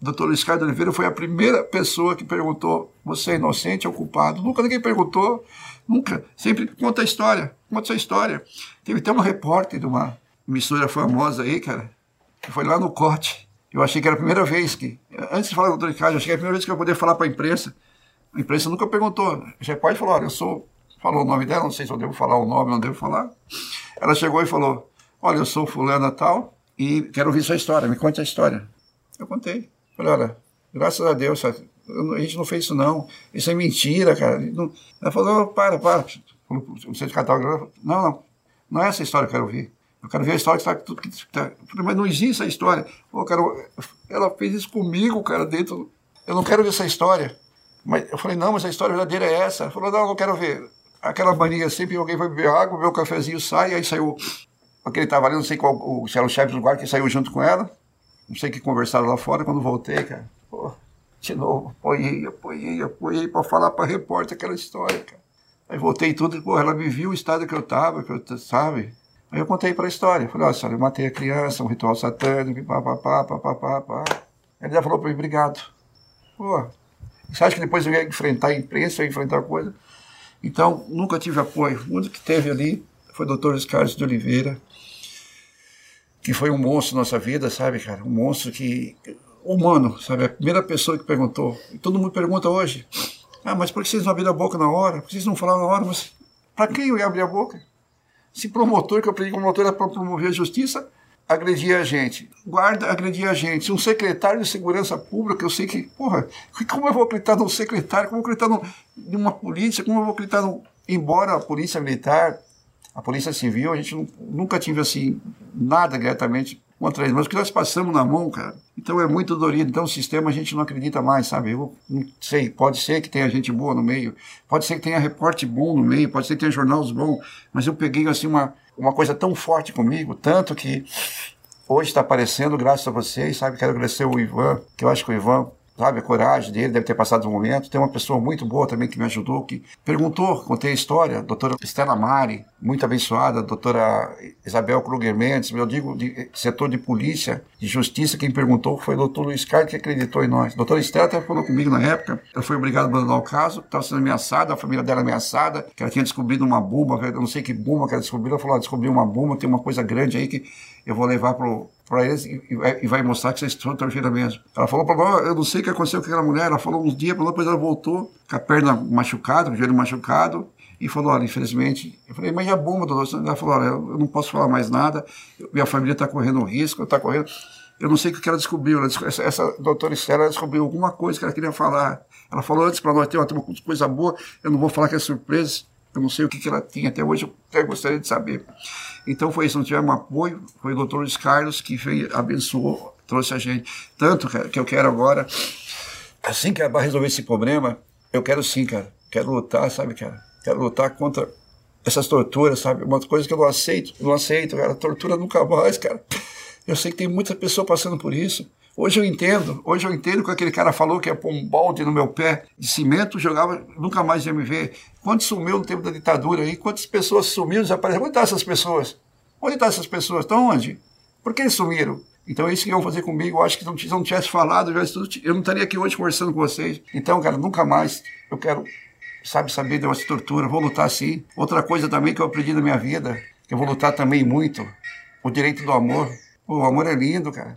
O doutor Luiz Carlos Oliveira foi a primeira pessoa que perguntou: você é inocente ou culpado? Nunca ninguém perguntou, nunca. Sempre conta a história, conta a história. Teve até uma repórter de uma emissora famosa aí, cara, que foi lá no corte eu achei que era a primeira vez que, antes de falar do doutor Ricardo, eu achei que era a primeira vez que eu ia poder falar para a imprensa. A imprensa nunca perguntou. Repórter falou: olha, eu sou. Falou o nome dela, não sei se eu devo falar o nome, não devo falar. Ela chegou e falou: olha, eu sou fulana tal e quero ouvir sua história, me conte a história. Eu contei. Falei: olha, graças a Deus, a gente não fez isso não. Isso é mentira, cara. Ela falou: para, para. O centro catálogo. Não, não. Não é essa história que eu quero ouvir. Eu quero ver a história que está. Que tá, mas não existe essa história. Pô, cara, ela fez isso comigo, cara, dentro. Eu não quero ver essa história. Mas eu falei, não, mas a história verdadeira é essa. Ela falou, não, eu quero ver. Aquela mania sempre alguém vai beber água, um cafezinho, sai, aí saiu. Aquele estava ali, não sei qual, se era o chefe do guarda que saiu junto com ela. Não sei o que conversaram lá fora quando voltei, cara. Pô, de novo, apoiei, apoiei, apoiei para falar para repórter aquela história, cara. Aí voltei tudo, pô, ela me viu o estado que eu tava, que eu, sabe? Aí eu contei para a história. Falei, olha, senhora, eu matei a criança, um ritual satânico, papapá, papapá, pá. Ele já falou para mim, obrigado. Pô, você acha que depois eu ia enfrentar a imprensa, ia enfrentar coisa? Então, nunca tive apoio. O único que teve ali foi o doutor Carlos de Oliveira, que foi um monstro na nossa vida, sabe, cara? Um monstro que... Humano, sabe? A primeira pessoa que perguntou. E todo mundo pergunta hoje. Ah, mas por que vocês não abriram a boca na hora? Por que vocês não falaram na hora? Mas para quem eu ia abrir a boca? Se promotor, que eu aprendi como promotor era para promover a justiça, agredia a gente. Guarda agredia a gente. Um secretário de segurança pública, eu sei que, porra, como eu vou acreditar num secretário? Como eu vou acreditar numa polícia? Como eu vou acreditar num... Embora a polícia militar, a polícia civil, a gente nunca tive assim, nada diretamente contra eles, mas o que nós passamos na mão, cara. Então é muito dolorido. Então o sistema a gente não acredita mais, sabe? Eu não sei, pode ser que tenha gente boa no meio, pode ser que tenha reporte bom no meio, pode ser que tenha jornais bons, mas eu peguei assim uma, uma coisa tão forte comigo, tanto que hoje está aparecendo, graças a vocês, sabe? Quero agradecer o Ivan, que eu acho que o Ivan sabe, a coragem dele, deve ter passado um momento. Tem uma pessoa muito boa também que me ajudou, que perguntou, contei a história, a doutora Estela Mari, muito abençoada, a doutora Isabel Kruger Mendes, eu digo de setor de polícia, de justiça, quem perguntou foi o doutor Luiz Carlos, que acreditou em nós. A doutora Estela até falou comigo na época, ela foi obrigada a abandonar o caso, estava sendo ameaçada, a família dela ameaçada, que ela tinha descobrido uma bomba, eu não sei que bomba que ela descobriu, ela falou, ah, descobriu uma bomba, tem uma coisa grande aí que eu vou levar pro para eles e, e, vai mostrar que vocês estão torcida mesmo. Ela falou para eu não sei o que aconteceu com aquela mulher, ela falou uns dias, depois ela voltou com a perna machucada, com o joelho machucado, e falou, olha, infelizmente, eu falei, mas e a bomba, doutor? Ela falou, olha, eu não posso falar mais nada, minha família está correndo um risco, está correndo, eu não sei o que ela descobriu, ela, essa, essa doutora Estela descobriu alguma coisa que ela queria falar, ela falou antes para nós, tem uma coisa boa, eu não vou falar que é surpresa, eu não sei o que, que ela tinha até hoje, eu até gostaria de saber. Então foi isso, não tivemos apoio, foi o doutor Luiz Carlos que veio, abençoou, trouxe a gente. Tanto que eu quero agora, assim que resolver esse problema, eu quero sim, cara, quero lutar, sabe, cara? Quero lutar contra essas torturas, sabe? Uma coisa que eu não aceito, não aceito, cara, tortura nunca mais, cara. Eu sei que tem muita pessoa passando por isso. Hoje eu entendo, hoje eu entendo que aquele cara falou que ia pôr um balde no meu pé de cimento, jogava, nunca mais ia me ver. Quanto sumiu no tempo da ditadura aí? Quantas pessoas sumiram, desapareceram? Onde estão essas pessoas? Onde estão essas pessoas? Estão onde? Por que eles sumiram? Então é isso que iam fazer comigo. Eu acho que se não tivesse falado, eu não estaria aqui hoje conversando com vocês. Então, cara, nunca mais eu quero, sabe, saber de uma tortura. Vou lutar sim. Outra coisa também que eu aprendi na minha vida, que eu vou lutar também muito, o direito do amor. Pô, o amor é lindo, cara.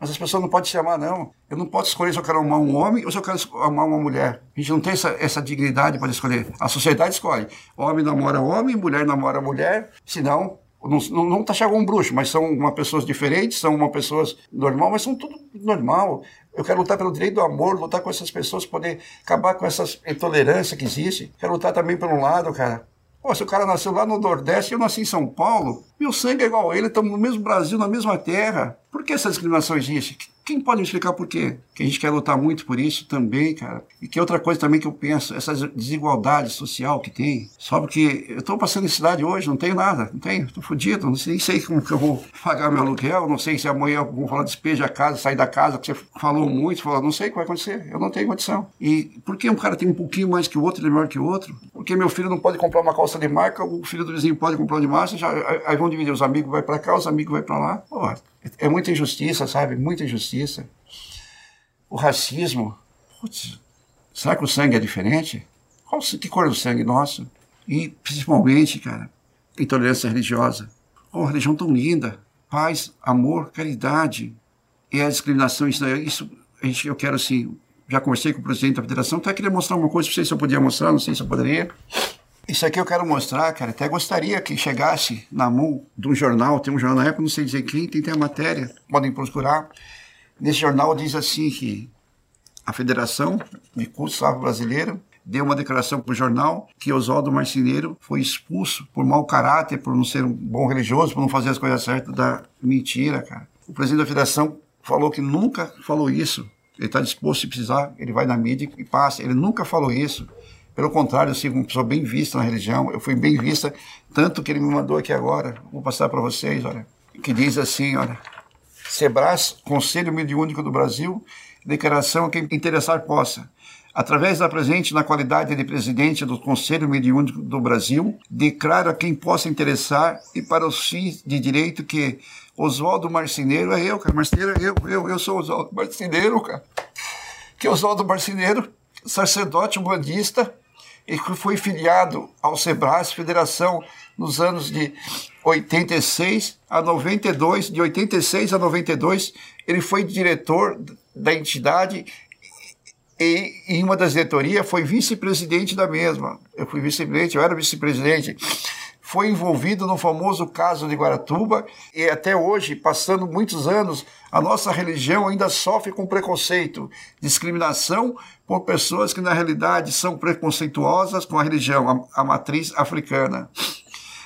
Mas as pessoas não podem se amar, não. Eu não posso escolher se eu quero amar um homem ou se eu quero amar uma mulher. A gente não tem essa, essa dignidade para escolher. A sociedade escolhe. Homem namora homem, mulher namora mulher. Senão, não, não tá chegando um bruxo, mas são uma pessoas diferentes, são uma pessoas normal, mas são tudo normal. Eu quero lutar pelo direito do amor, lutar com essas pessoas, poder acabar com essa intolerância que existe. Quero lutar também pelo lado, cara. Pô, se o cara nasceu lá no Nordeste e eu nasci em São Paulo, meu sangue é igual a ele, estamos no mesmo Brasil, na mesma terra. Por que essa discriminação existe? Quem pode me explicar por quê? Que a gente quer lutar muito por isso também, cara. E que outra coisa também que eu penso, essa desigualdade social que tem. Só porque eu estou passando em cidade hoje, não tenho nada, não tenho, estou fodido, não sei, nem sei como que eu vou pagar meu aluguel, não sei se amanhã vou falar despeja a casa, sair da casa, que você falou muito, falou, não sei o que vai acontecer, eu não tenho condição. E por que um cara tem um pouquinho mais que o outro, ele é melhor que o outro? Porque meu filho não pode comprar uma calça de marca, o filho do vizinho pode comprar uma de massa, já, aí vão dividir, os amigos vai para cá, os amigos vai para lá. Pô, é muita injustiça, sabe? Muita injustiça. O racismo. Putz, será que o sangue é diferente? Qual, que cor é o sangue nosso? E, principalmente, cara, intolerância religiosa. Oh, religião tão linda. Paz, amor, caridade. E a discriminação, isso, isso a gente, eu quero, assim, já conversei com o presidente da federação, até queria mostrar uma coisa, não sei se eu podia mostrar, não sei se eu poderia. Isso aqui eu quero mostrar, cara. Até gostaria que chegasse na mão de um jornal. Tem um jornal na época, não sei dizer quem, tem, tem a matéria, podem procurar. Nesse jornal diz assim que a Federação de Curso Afro-Brasileira deu uma declaração para o jornal que Oswaldo Marceneiro foi expulso por mau caráter, por não ser um bom religioso, por não fazer as coisas certas da mentira, cara. O presidente da federação falou que nunca falou isso. Ele está disposto, se precisar, ele vai na mídia e passa. Ele nunca falou isso. Pelo contrário, eu sou uma pessoa bem vista na religião, eu fui bem vista, tanto que ele me mandou aqui agora, vou passar para vocês, olha, que diz assim, olha, Sebras, Conselho Mediúnico do Brasil, declaração a quem interessar possa. Através da presente na qualidade de presidente do Conselho Mediúnico do Brasil, declaro a quem possa interessar e para os fins de direito que Oswaldo Marceneiro é eu, cara, Marceneiro é eu, eu, eu sou Oswaldo Marceneiro, cara. Que Oswaldo Marceneiro, sacerdote umbandista, e que foi filiado ao SEBRAS, federação, nos anos de 86 a 92. De 86 a 92, ele foi diretor da entidade e em uma das diretorias foi vice-presidente da mesma. Eu fui vice-presidente, eu era vice-presidente. Foi envolvido no famoso caso de Guaratuba e até hoje, passando muitos anos, a nossa religião ainda sofre com preconceito, discriminação por pessoas que na realidade são preconceituosas com a religião, a, a matriz africana.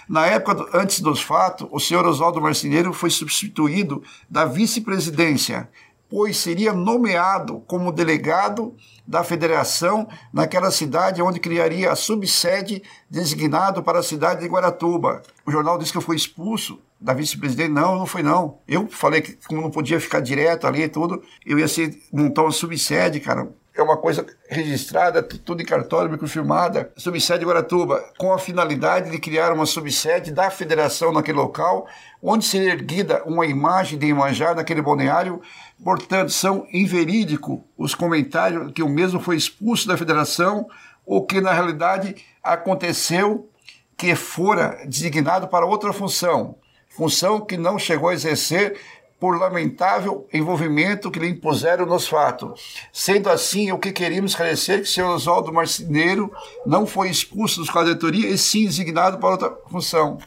Na época do, antes dos fatos, o senhor Oswaldo Marceneiro foi substituído da vice-presidência pois seria nomeado como delegado da federação naquela cidade onde criaria a subsede designado para a cidade de Guaratuba. O jornal disse que eu fui expulso da vice-presidente. Não, não foi não. Eu falei que como não podia ficar direto ali e tudo, eu ia ser, montar uma subsede, cara. É uma coisa registrada, tudo em cartório, microfilmada, subsede Guaratuba, com a finalidade de criar uma subsede da federação naquele local, onde seria erguida uma imagem de Imanjá naquele balneário. Portanto, são inverídicos os comentários que o mesmo foi expulso da federação, ou que na realidade aconteceu que fora designado para outra função função que não chegou a exercer por lamentável envolvimento que lhe impuseram nos fatos. Sendo assim, o que queríamos esclarecer é que o senhor Oswaldo Marceneiro não foi expulso dos quadros e sim designado para outra função.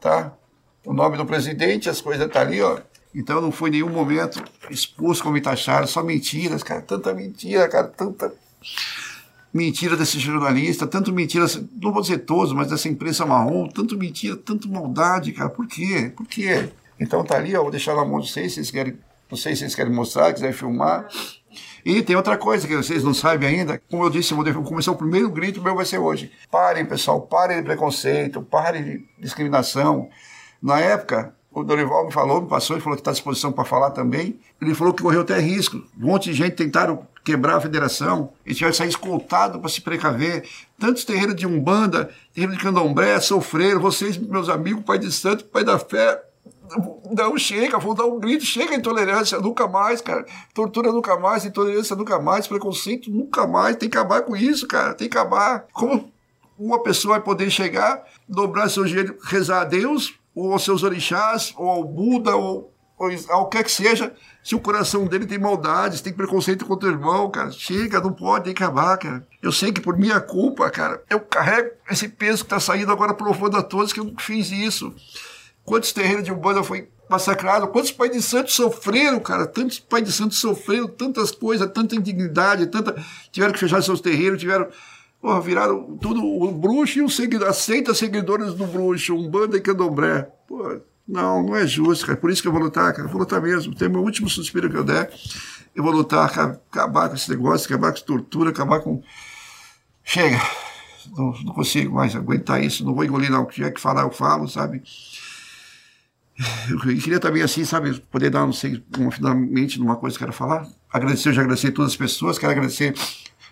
Tá? O nome do presidente, as coisas estão tá ali, ó. Então não foi em nenhum momento expulso como me taxaram, só mentiras, cara, tanta mentira, cara, tanta mentira desse jornalista, tanto mentira, não vou dizer todos, mas dessa imprensa marrom, tanto mentira, tanto maldade, cara. Por quê? Por quê? Então tá ali, ó, vou deixar na mão de vocês, vocês querem, não sei se vocês querem mostrar, quiserem filmar. E tem outra coisa que vocês não sabem ainda, como eu disse, vou começar o primeiro grito meu vai ser hoje. Parem, pessoal, parem de preconceito, parem de discriminação. Na época, o Dorival me falou, me passou, e falou que está à disposição para falar também. Ele falou que correu até risco. Um monte de gente tentaram quebrar a federação, e tiveram que sair escoltado para se precaver. Tantos terreiros de Umbanda, terreiro de Candomblé sofreram. Vocês, meus amigos, Pai de Santo, Pai da Fé, não chega, vou dar um grito, chega a intolerância, nunca mais, cara. Tortura nunca mais, intolerância nunca mais, preconceito nunca mais. Tem que acabar com isso, cara. Tem que acabar. Como uma pessoa vai poder chegar, dobrar seu joelho, rezar a Deus, ou aos seus orixás, ou ao Buda, ou, ou ao que que seja, se o coração dele tem maldades, tem preconceito contra o irmão, cara. Chega, não pode, tem que acabar, cara. Eu sei que por minha culpa, cara, eu carrego esse peso que tá saindo agora provando a todos que eu fiz isso. Quantos terreiros de Umbanda foi massacrado? Quantos pais de santos sofreram, cara? Tantos pais de santos sofreram tantas coisas, tanta indignidade, tanta... tiveram que fechar seus terreiros, tiveram Porra, viraram tudo o bruxo e o seguidor, aceita seguidores do bruxo, um bando e candomblé. Pô, não, não é justo, cara. Por isso que eu vou lutar, cara. Vou lutar mesmo. Tem meu último suspiro que eu der. Eu vou lutar, cara, acabar com esse negócio, acabar com tortura, acabar com. Chega! Não, não consigo mais aguentar isso, não vou engolir, não. O que tiver que falar, eu falo, sabe? Eu queria também, assim, sabe, poder dar, não sei, uma, finalmente, numa coisa que eu quero falar. Agradecer, eu já agradeci todas as pessoas, quero agradecer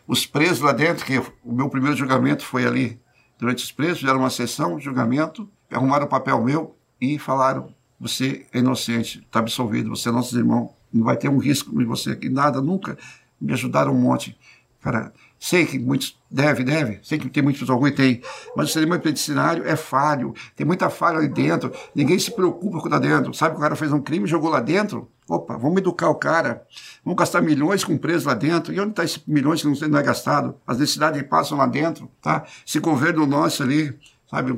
os presos lá dentro, que o meu primeiro julgamento foi ali durante os presos, fizeram uma sessão de julgamento, arrumaram o papel meu e falaram: você é inocente, está absolvido, você é nosso irmão, não vai ter um risco de você aqui, nada, nunca. Me ajudaram um monte. Cara, sei que muitos deve, deve, sei que tem muitos alguns tem, mas o sistema penitenciário é falho, tem muita falha ali dentro, ninguém se preocupa com o está dentro. Sabe que o cara fez um crime jogou lá dentro? Opa, vamos educar o cara. Vamos gastar milhões com preso lá dentro. E onde está esses milhões que não é gastado? As necessidades passam lá dentro, tá? Esse governo nosso ali, sabe,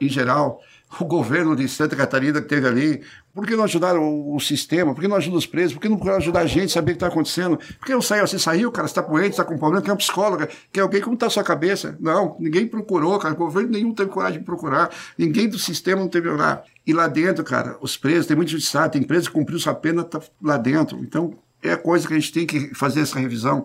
em geral, o governo de Santa Catarina que teve ali, por que não ajudaram o, o sistema? Por que não ajudam os presos? Por que não procuram ajudar a gente a saber o que está acontecendo? Por que não saiu? Você saiu, cara, você está ele, está com problema, quer um psicólogo, quer alguém, como está a sua cabeça? Não, ninguém procurou, cara, o governo nenhum teve coragem de procurar, ninguém do sistema não teve lá. E lá dentro, cara, os presos, tem muito judiciário, tem preso que cumpriu sua pena, tá lá dentro. Então, é a coisa que a gente tem que fazer essa revisão,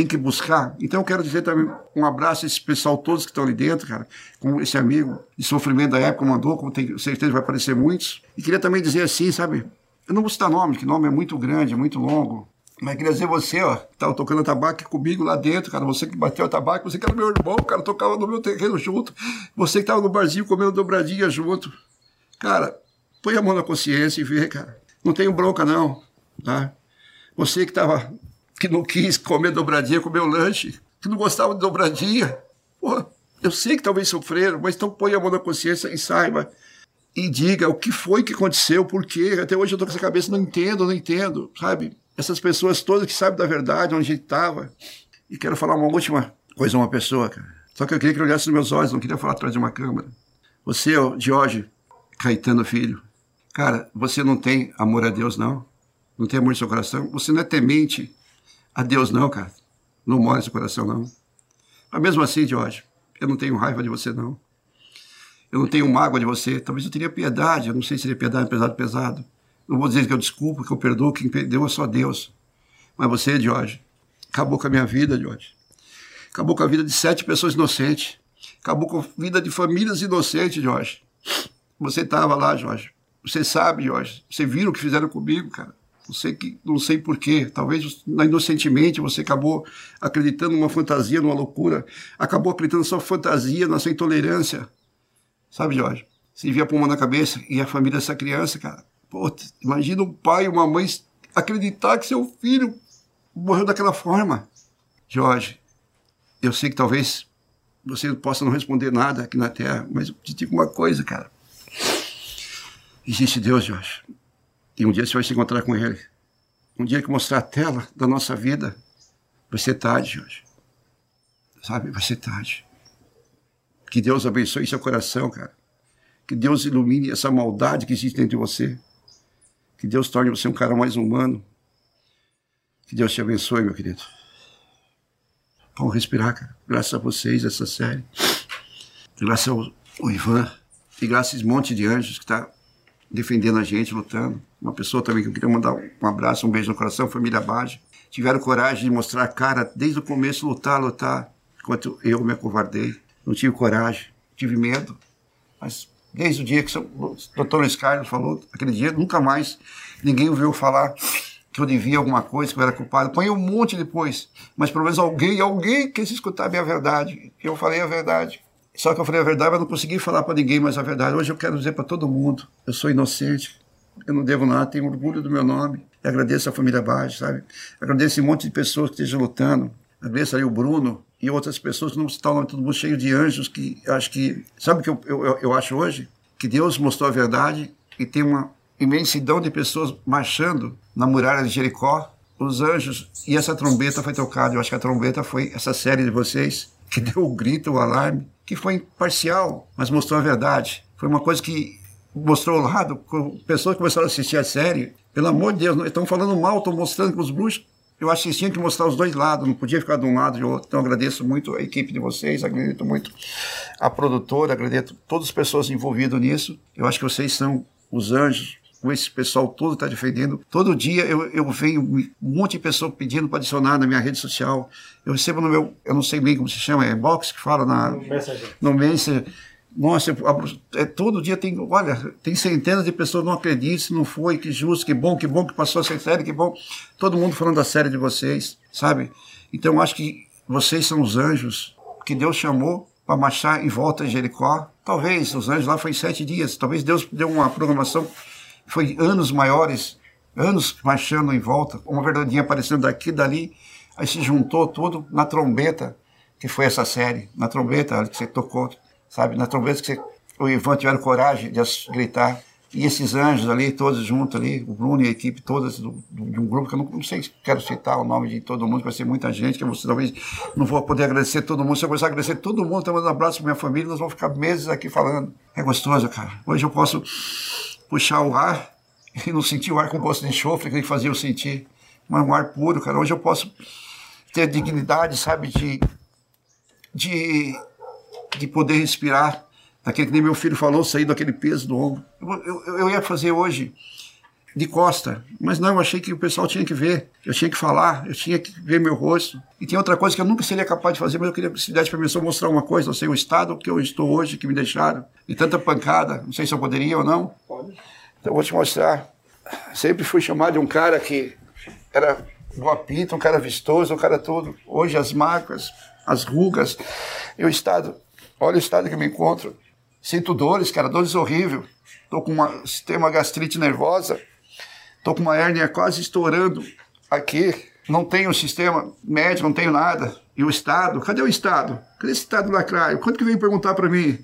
tem que buscar. Então, eu quero dizer também um abraço a esse pessoal todos que estão ali dentro, cara, como esse amigo de sofrimento da época mandou, como tem certeza vai aparecer muitos. E queria também dizer assim, sabe, eu não vou citar nome, que nome é muito grande, é muito longo, mas queria dizer você, ó, que tava tocando tabaco comigo lá dentro, cara. Você que bateu o tabaco, você que era meu irmão, cara, tocava no meu terreno junto. Você que tava no barzinho comendo dobradinha junto. Cara, põe a mão na consciência e vê, cara. Não tenho bronca, não, tá? Você que tava, que não quis comer dobradinha, comer o lanche, que não gostava de dobradinha. Porra, eu sei que talvez sofreram, mas então põe a mão na consciência e saiba. E diga o que foi que aconteceu, por quê. Até hoje eu tô com essa cabeça, não entendo, não entendo, sabe? Essas pessoas todas que sabem da verdade, onde estava. E quero falar uma última coisa a uma pessoa, cara. Só que eu queria que ele olhasse nos meus olhos, não queria falar atrás de uma câmera. Você, Jorge Caetano Filho, cara, você não tem amor a Deus, não. Não tem amor no seu coração. Você não é temente a Deus, não, cara. Não no seu coração, não. Mas mesmo assim, Jorge, eu não tenho raiva de você, não. Eu não tenho mágoa de você. Talvez eu teria piedade, eu não sei se seria piedade, pesado, pesado. Não vou dizer que eu desculpo, que eu perdoo, quem perdeu é só Deus. Mas você, Jorge, acabou com a minha vida, Jorge. Acabou com a vida de sete pessoas inocentes. Acabou com a vida de famílias inocentes, Jorge. Você estava lá, Jorge. Você sabe, Jorge. Você viu o que fizeram comigo, cara. Não sei, que, não sei porquê. Talvez inocentemente você acabou acreditando numa fantasia, numa loucura. Acabou acreditando só fantasia, nessa intolerância. Sabe, Jorge? Você via pulmão na cabeça e a família dessa criança, cara. Pô, imagina um pai uma mãe acreditar que seu filho morreu daquela forma. Jorge, eu sei que talvez você possa não responder nada aqui na Terra, mas eu te digo uma coisa, cara. Existe Deus, Jorge. E um dia você vai se encontrar com Ele. Um dia que mostrar a tela da nossa vida, vai ser tarde, Jorge. Sabe? Vai ser tarde. Que Deus abençoe seu coração, cara. Que Deus ilumine essa maldade que existe dentro de você. Que Deus torne você um cara mais humano. Que Deus te abençoe, meu querido. Vamos respirar, cara. Graças a vocês, essa série. Graças ao, ao Ivan. E graças a esse monte de anjos que está defendendo a gente, lutando. Uma pessoa também que eu queria mandar um abraço, um beijo no coração, família Bage. Tiveram coragem de mostrar a cara desde o começo, lutar, lutar, enquanto eu me acovardei. Não tive coragem, tive medo. Mas desde o dia que o doutor Luiz Carlos falou, aquele dia, nunca mais ninguém ouviu falar que eu devia alguma coisa, que eu era culpado. Põe um monte depois, mas pelo menos alguém, alguém quis escutar a minha verdade. Eu falei a verdade. Só que eu falei a verdade, mas não consegui falar para ninguém mais a verdade. Hoje eu quero dizer para todo mundo: eu sou inocente, eu não devo nada, tenho orgulho do meu nome. E agradeço a família Bage, sabe? Agradeço um monte de pessoas que estejam lutando. Agradeço aí o Bruno e outras pessoas que não estão lá, todo mundo cheio de anjos que acho que. Sabe o que eu, eu, eu acho hoje? Que Deus mostrou a verdade e tem uma imensidão de pessoas marchando na muralha de Jericó, os anjos, e essa trombeta foi tocada. Eu acho que a trombeta foi essa série de vocês que [LAUGHS] deu o grito, o alarme, que foi imparcial, mas mostrou a verdade. Foi uma coisa que mostrou o lado, pessoas começaram a assistir a série, pelo amor de Deus, não estão falando mal, estão mostrando que os bruxos. Eu acho que tinha que mostrar os dois lados, não podia ficar de um lado e do outro. Então agradeço muito a equipe de vocês, agradeço muito a produtora, agradeço todas as pessoas envolvidas nisso. Eu acho que vocês são os anjos, com esse pessoal todo está defendendo. Todo dia eu, eu venho um monte de pessoas pedindo para adicionar na minha rede social. Eu recebo no meu, eu não sei bem como se chama, é box que fala na, no Messenger. No Messenger nossa, é, todo dia tem, olha, tem centenas de pessoas não acreditam, se não foi, que justo, que bom, que bom que passou essa série, que bom. Todo mundo falando da série de vocês, sabe? Então acho que vocês são os anjos que Deus chamou para marchar em volta de Jericó. Talvez os anjos lá foi sete dias, talvez Deus deu uma programação, foi anos maiores, anos marchando em volta, uma verdadeinha aparecendo daqui dali, aí se juntou tudo na trombeta, que foi essa série, na trombeta que você tocou sabe? Na trombeta que você, o Ivan tiveram coragem de gritar. E esses anjos ali, todos juntos ali, o Bruno e a equipe todas do, do, de um grupo que eu não, não sei se quero citar o nome de todo mundo, vai ser muita gente, que você talvez não vou poder agradecer todo mundo. Se eu começar a agradecer todo mundo, então um abraço para minha família, nós vamos ficar meses aqui falando. É gostoso, cara. Hoje eu posso puxar o ar [LAUGHS] e não sentir o ar com gosto de enxofre que fazia eu sentir, mas um ar puro, cara. Hoje eu posso ter dignidade, sabe, de, de de poder respirar, daquele que nem meu filho falou, sair daquele peso do ombro. Eu, eu, eu, ia fazer hoje de costa, mas não, eu achei que o pessoal tinha que ver, eu tinha que falar, eu tinha que ver meu rosto. E tem outra coisa que eu nunca seria capaz de fazer, mas eu queria se desse só mostrar uma coisa, não sei o estado que eu estou hoje, que me deixaram, e tanta pancada, não sei se eu poderia ou não. Pode. Então eu vou te mostrar. Sempre fui chamado de um cara que era guapito, um cara vistoso, um cara todo. Hoje as marcas, as rugas e o estado Olha o estado que eu me encontro. Sinto dores, cara, dores horríveis. Tô com uma, uma gastrite nervosa. Tô com uma hérnia quase estourando aqui. Não tenho sistema médico, não tenho nada. E o Estado? Cadê o Estado? Cadê esse Estado lacraio? Quanto que vem perguntar para mim?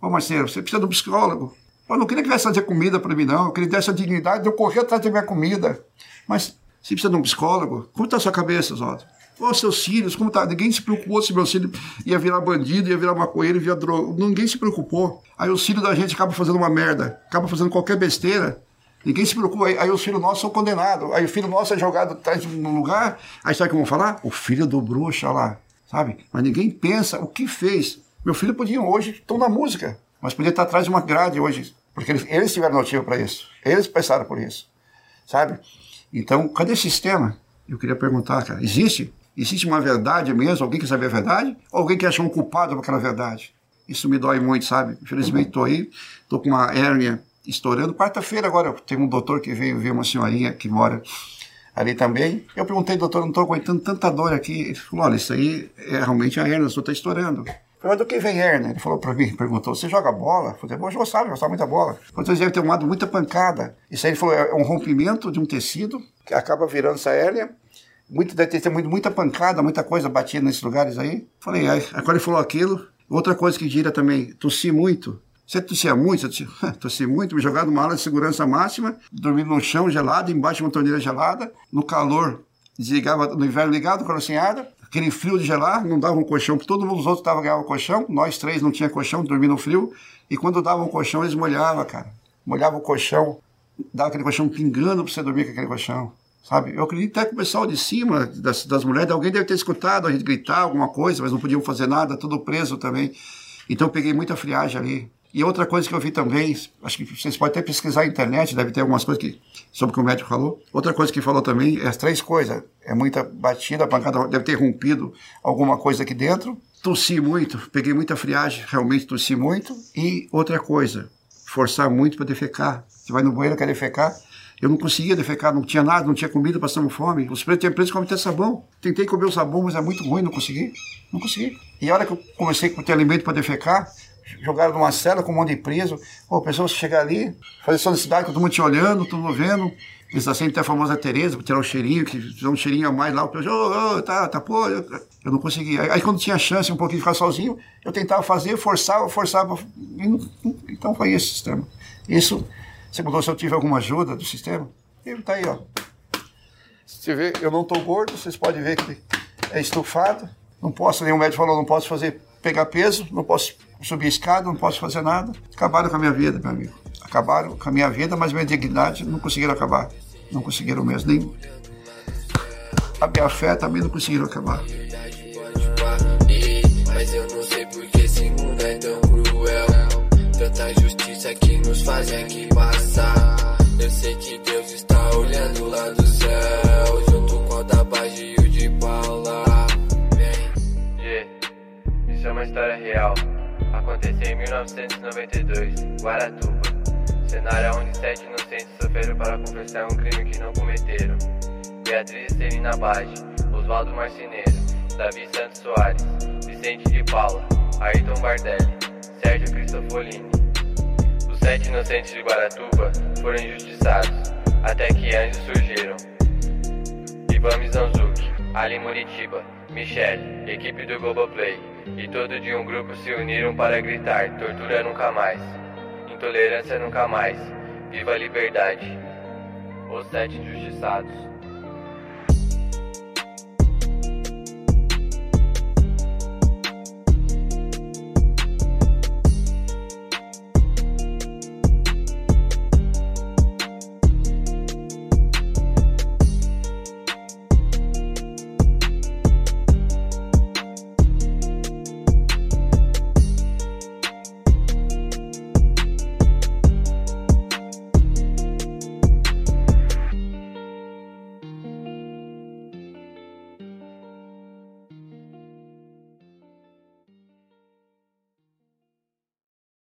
Ô, Marcelo, você precisa de um psicólogo. Eu não queria que viesse fazer comida para mim, não. Eu queria ter essa dignidade de eu correr atrás da minha comida. Mas você precisa de um psicólogo? Como está a sua cabeça, Zóio? Ô, seus filhos, como tá? Ninguém se preocupou se meu filho ia virar bandido, ia virar maconheiro, ia virar droga. Ninguém se preocupou. Aí os filhos da gente acabam fazendo uma merda, acabam fazendo qualquer besteira. Ninguém se preocupa. Aí, aí os filhos nossos são condenados. Aí o filho nosso é jogado atrás de um lugar. Aí sabe o que vão falar? O filho do bruxo lá, sabe? Mas ninguém pensa o que fez. Meu filho podia hoje, estão na música, mas podia estar atrás de uma grade hoje. Porque eles, eles tiveram motivo para isso. Eles pensaram por isso. sabe? Então, cadê esse sistema? Eu queria perguntar, cara, existe? Existe uma verdade mesmo? Alguém quer saber a verdade? Ou alguém quer achar um culpado por aquela verdade? Isso me dói muito, sabe? Infelizmente estou aí, estou com uma hérnia estourando. Quarta-feira agora tem um doutor que veio ver uma senhorinha que mora ali também. Eu perguntei, doutor, não estou aguentando tanta dor aqui. Ele falou, olha, isso aí é realmente a o senhor está estourando. Falei, mas do que vem hérnia? Ele falou para mim, perguntou, você joga bola? Eu falei, eu gostava, gostava muito da bola. Vocês devem ter tomado muita pancada. Isso aí, ele falou, é um rompimento de um tecido que acaba virando essa hérnia. Muito, deve ter muito, muita pancada, muita coisa batida nesses lugares aí. Falei, aí, quando ele falou aquilo, outra coisa que gira também, tossi muito. Você tossia muito? Eu tossi, [LAUGHS] muito, me jogaram numa ala de segurança máxima, dormindo no chão gelado, embaixo de uma torneira gelada, no calor, desligava, no inverno ligado, ar, aquele frio de gelar, não dava um colchão, todo mundo, os outros estavam ganhando colchão, nós três não tinha colchão, dormia no frio, e quando davam um colchão, eles molhavam, cara. Molhavam o colchão, dava aquele colchão pingando pra você dormir com aquele colchão. Sabe? Eu acredito até que o pessoal de cima, das, das mulheres, alguém deve ter escutado a gente gritar alguma coisa, mas não podiam fazer nada, tudo preso também. Então eu peguei muita friagem ali. E outra coisa que eu vi também, acho que vocês podem até pesquisar na internet, deve ter algumas coisas que, sobre o que o médico falou. Outra coisa que falou também é as três coisas. É muita batida, a pancada deve ter rompido alguma coisa aqui dentro. Tossi muito, peguei muita friagem, realmente tossi muito. E outra coisa, forçar muito para defecar. Você vai no banheiro, quer defecar, eu não conseguia defecar, não tinha nada, não tinha comida, passamos fome. Os pretos têm preso comem até sabão. Tentei comer o sabão, mas é muito ruim, não consegui. Não consegui. E a hora que eu comecei a ter alimento para defecar, jogaram numa cela com um monte de preso. Pô, pessoas chegar ali, fazer solicitude, todo mundo te olhando, todo mundo vendo. Eles assim, até a famosa Tereza, para tirar um cheirinho, que fizeram um cheirinho a mais lá. O pessoal, ô, ô, tá, tá, pô, eu, eu não conseguia. Aí, aí, quando tinha chance um pouquinho de ficar sozinho, eu tentava fazer, forçava, forçava. Então foi esse sistema. Isso você perguntou se eu tive alguma ajuda do sistema? Ele tá aí, ó. Você vê, eu não tô gordo, vocês podem ver que é estufado. Não posso, nenhum médico falou, não posso fazer, pegar peso, não posso subir escada, não posso fazer nada. Acabaram com a minha vida, meu amigo. Acabaram com a minha vida, mas minha dignidade não conseguiram acabar. Não conseguiram mesmo, nem a minha fé também não conseguiram acabar. Mas eu não sei porque esse mundo é tão cruel. Tanta justiça que nos fazem aqui passar. Eu sei que Deus está olhando lá do céu, junto com a da Bage e o de Paula. Vem. Yeah, isso é uma história real. Aconteceu em 1992, Guaratuba. Cenário onde sete inocentes sofreram para confessar um crime que não cometeram. Beatriz Celina Bage, Oswaldo Marceneiro, Davi Santos Soares, Vicente de Paula, Ayrton Bardelli, Sérgio Cristofolini. Os sete inocentes de Guaratuba foram injustiçados, até que anjos surgiram. Ivan Mizanzuki, Ali Muritiba, Michelle, equipe do Globoplay e todo de um grupo se uniram para gritar: tortura nunca mais, intolerância nunca mais, viva a liberdade. Os sete injustiçados.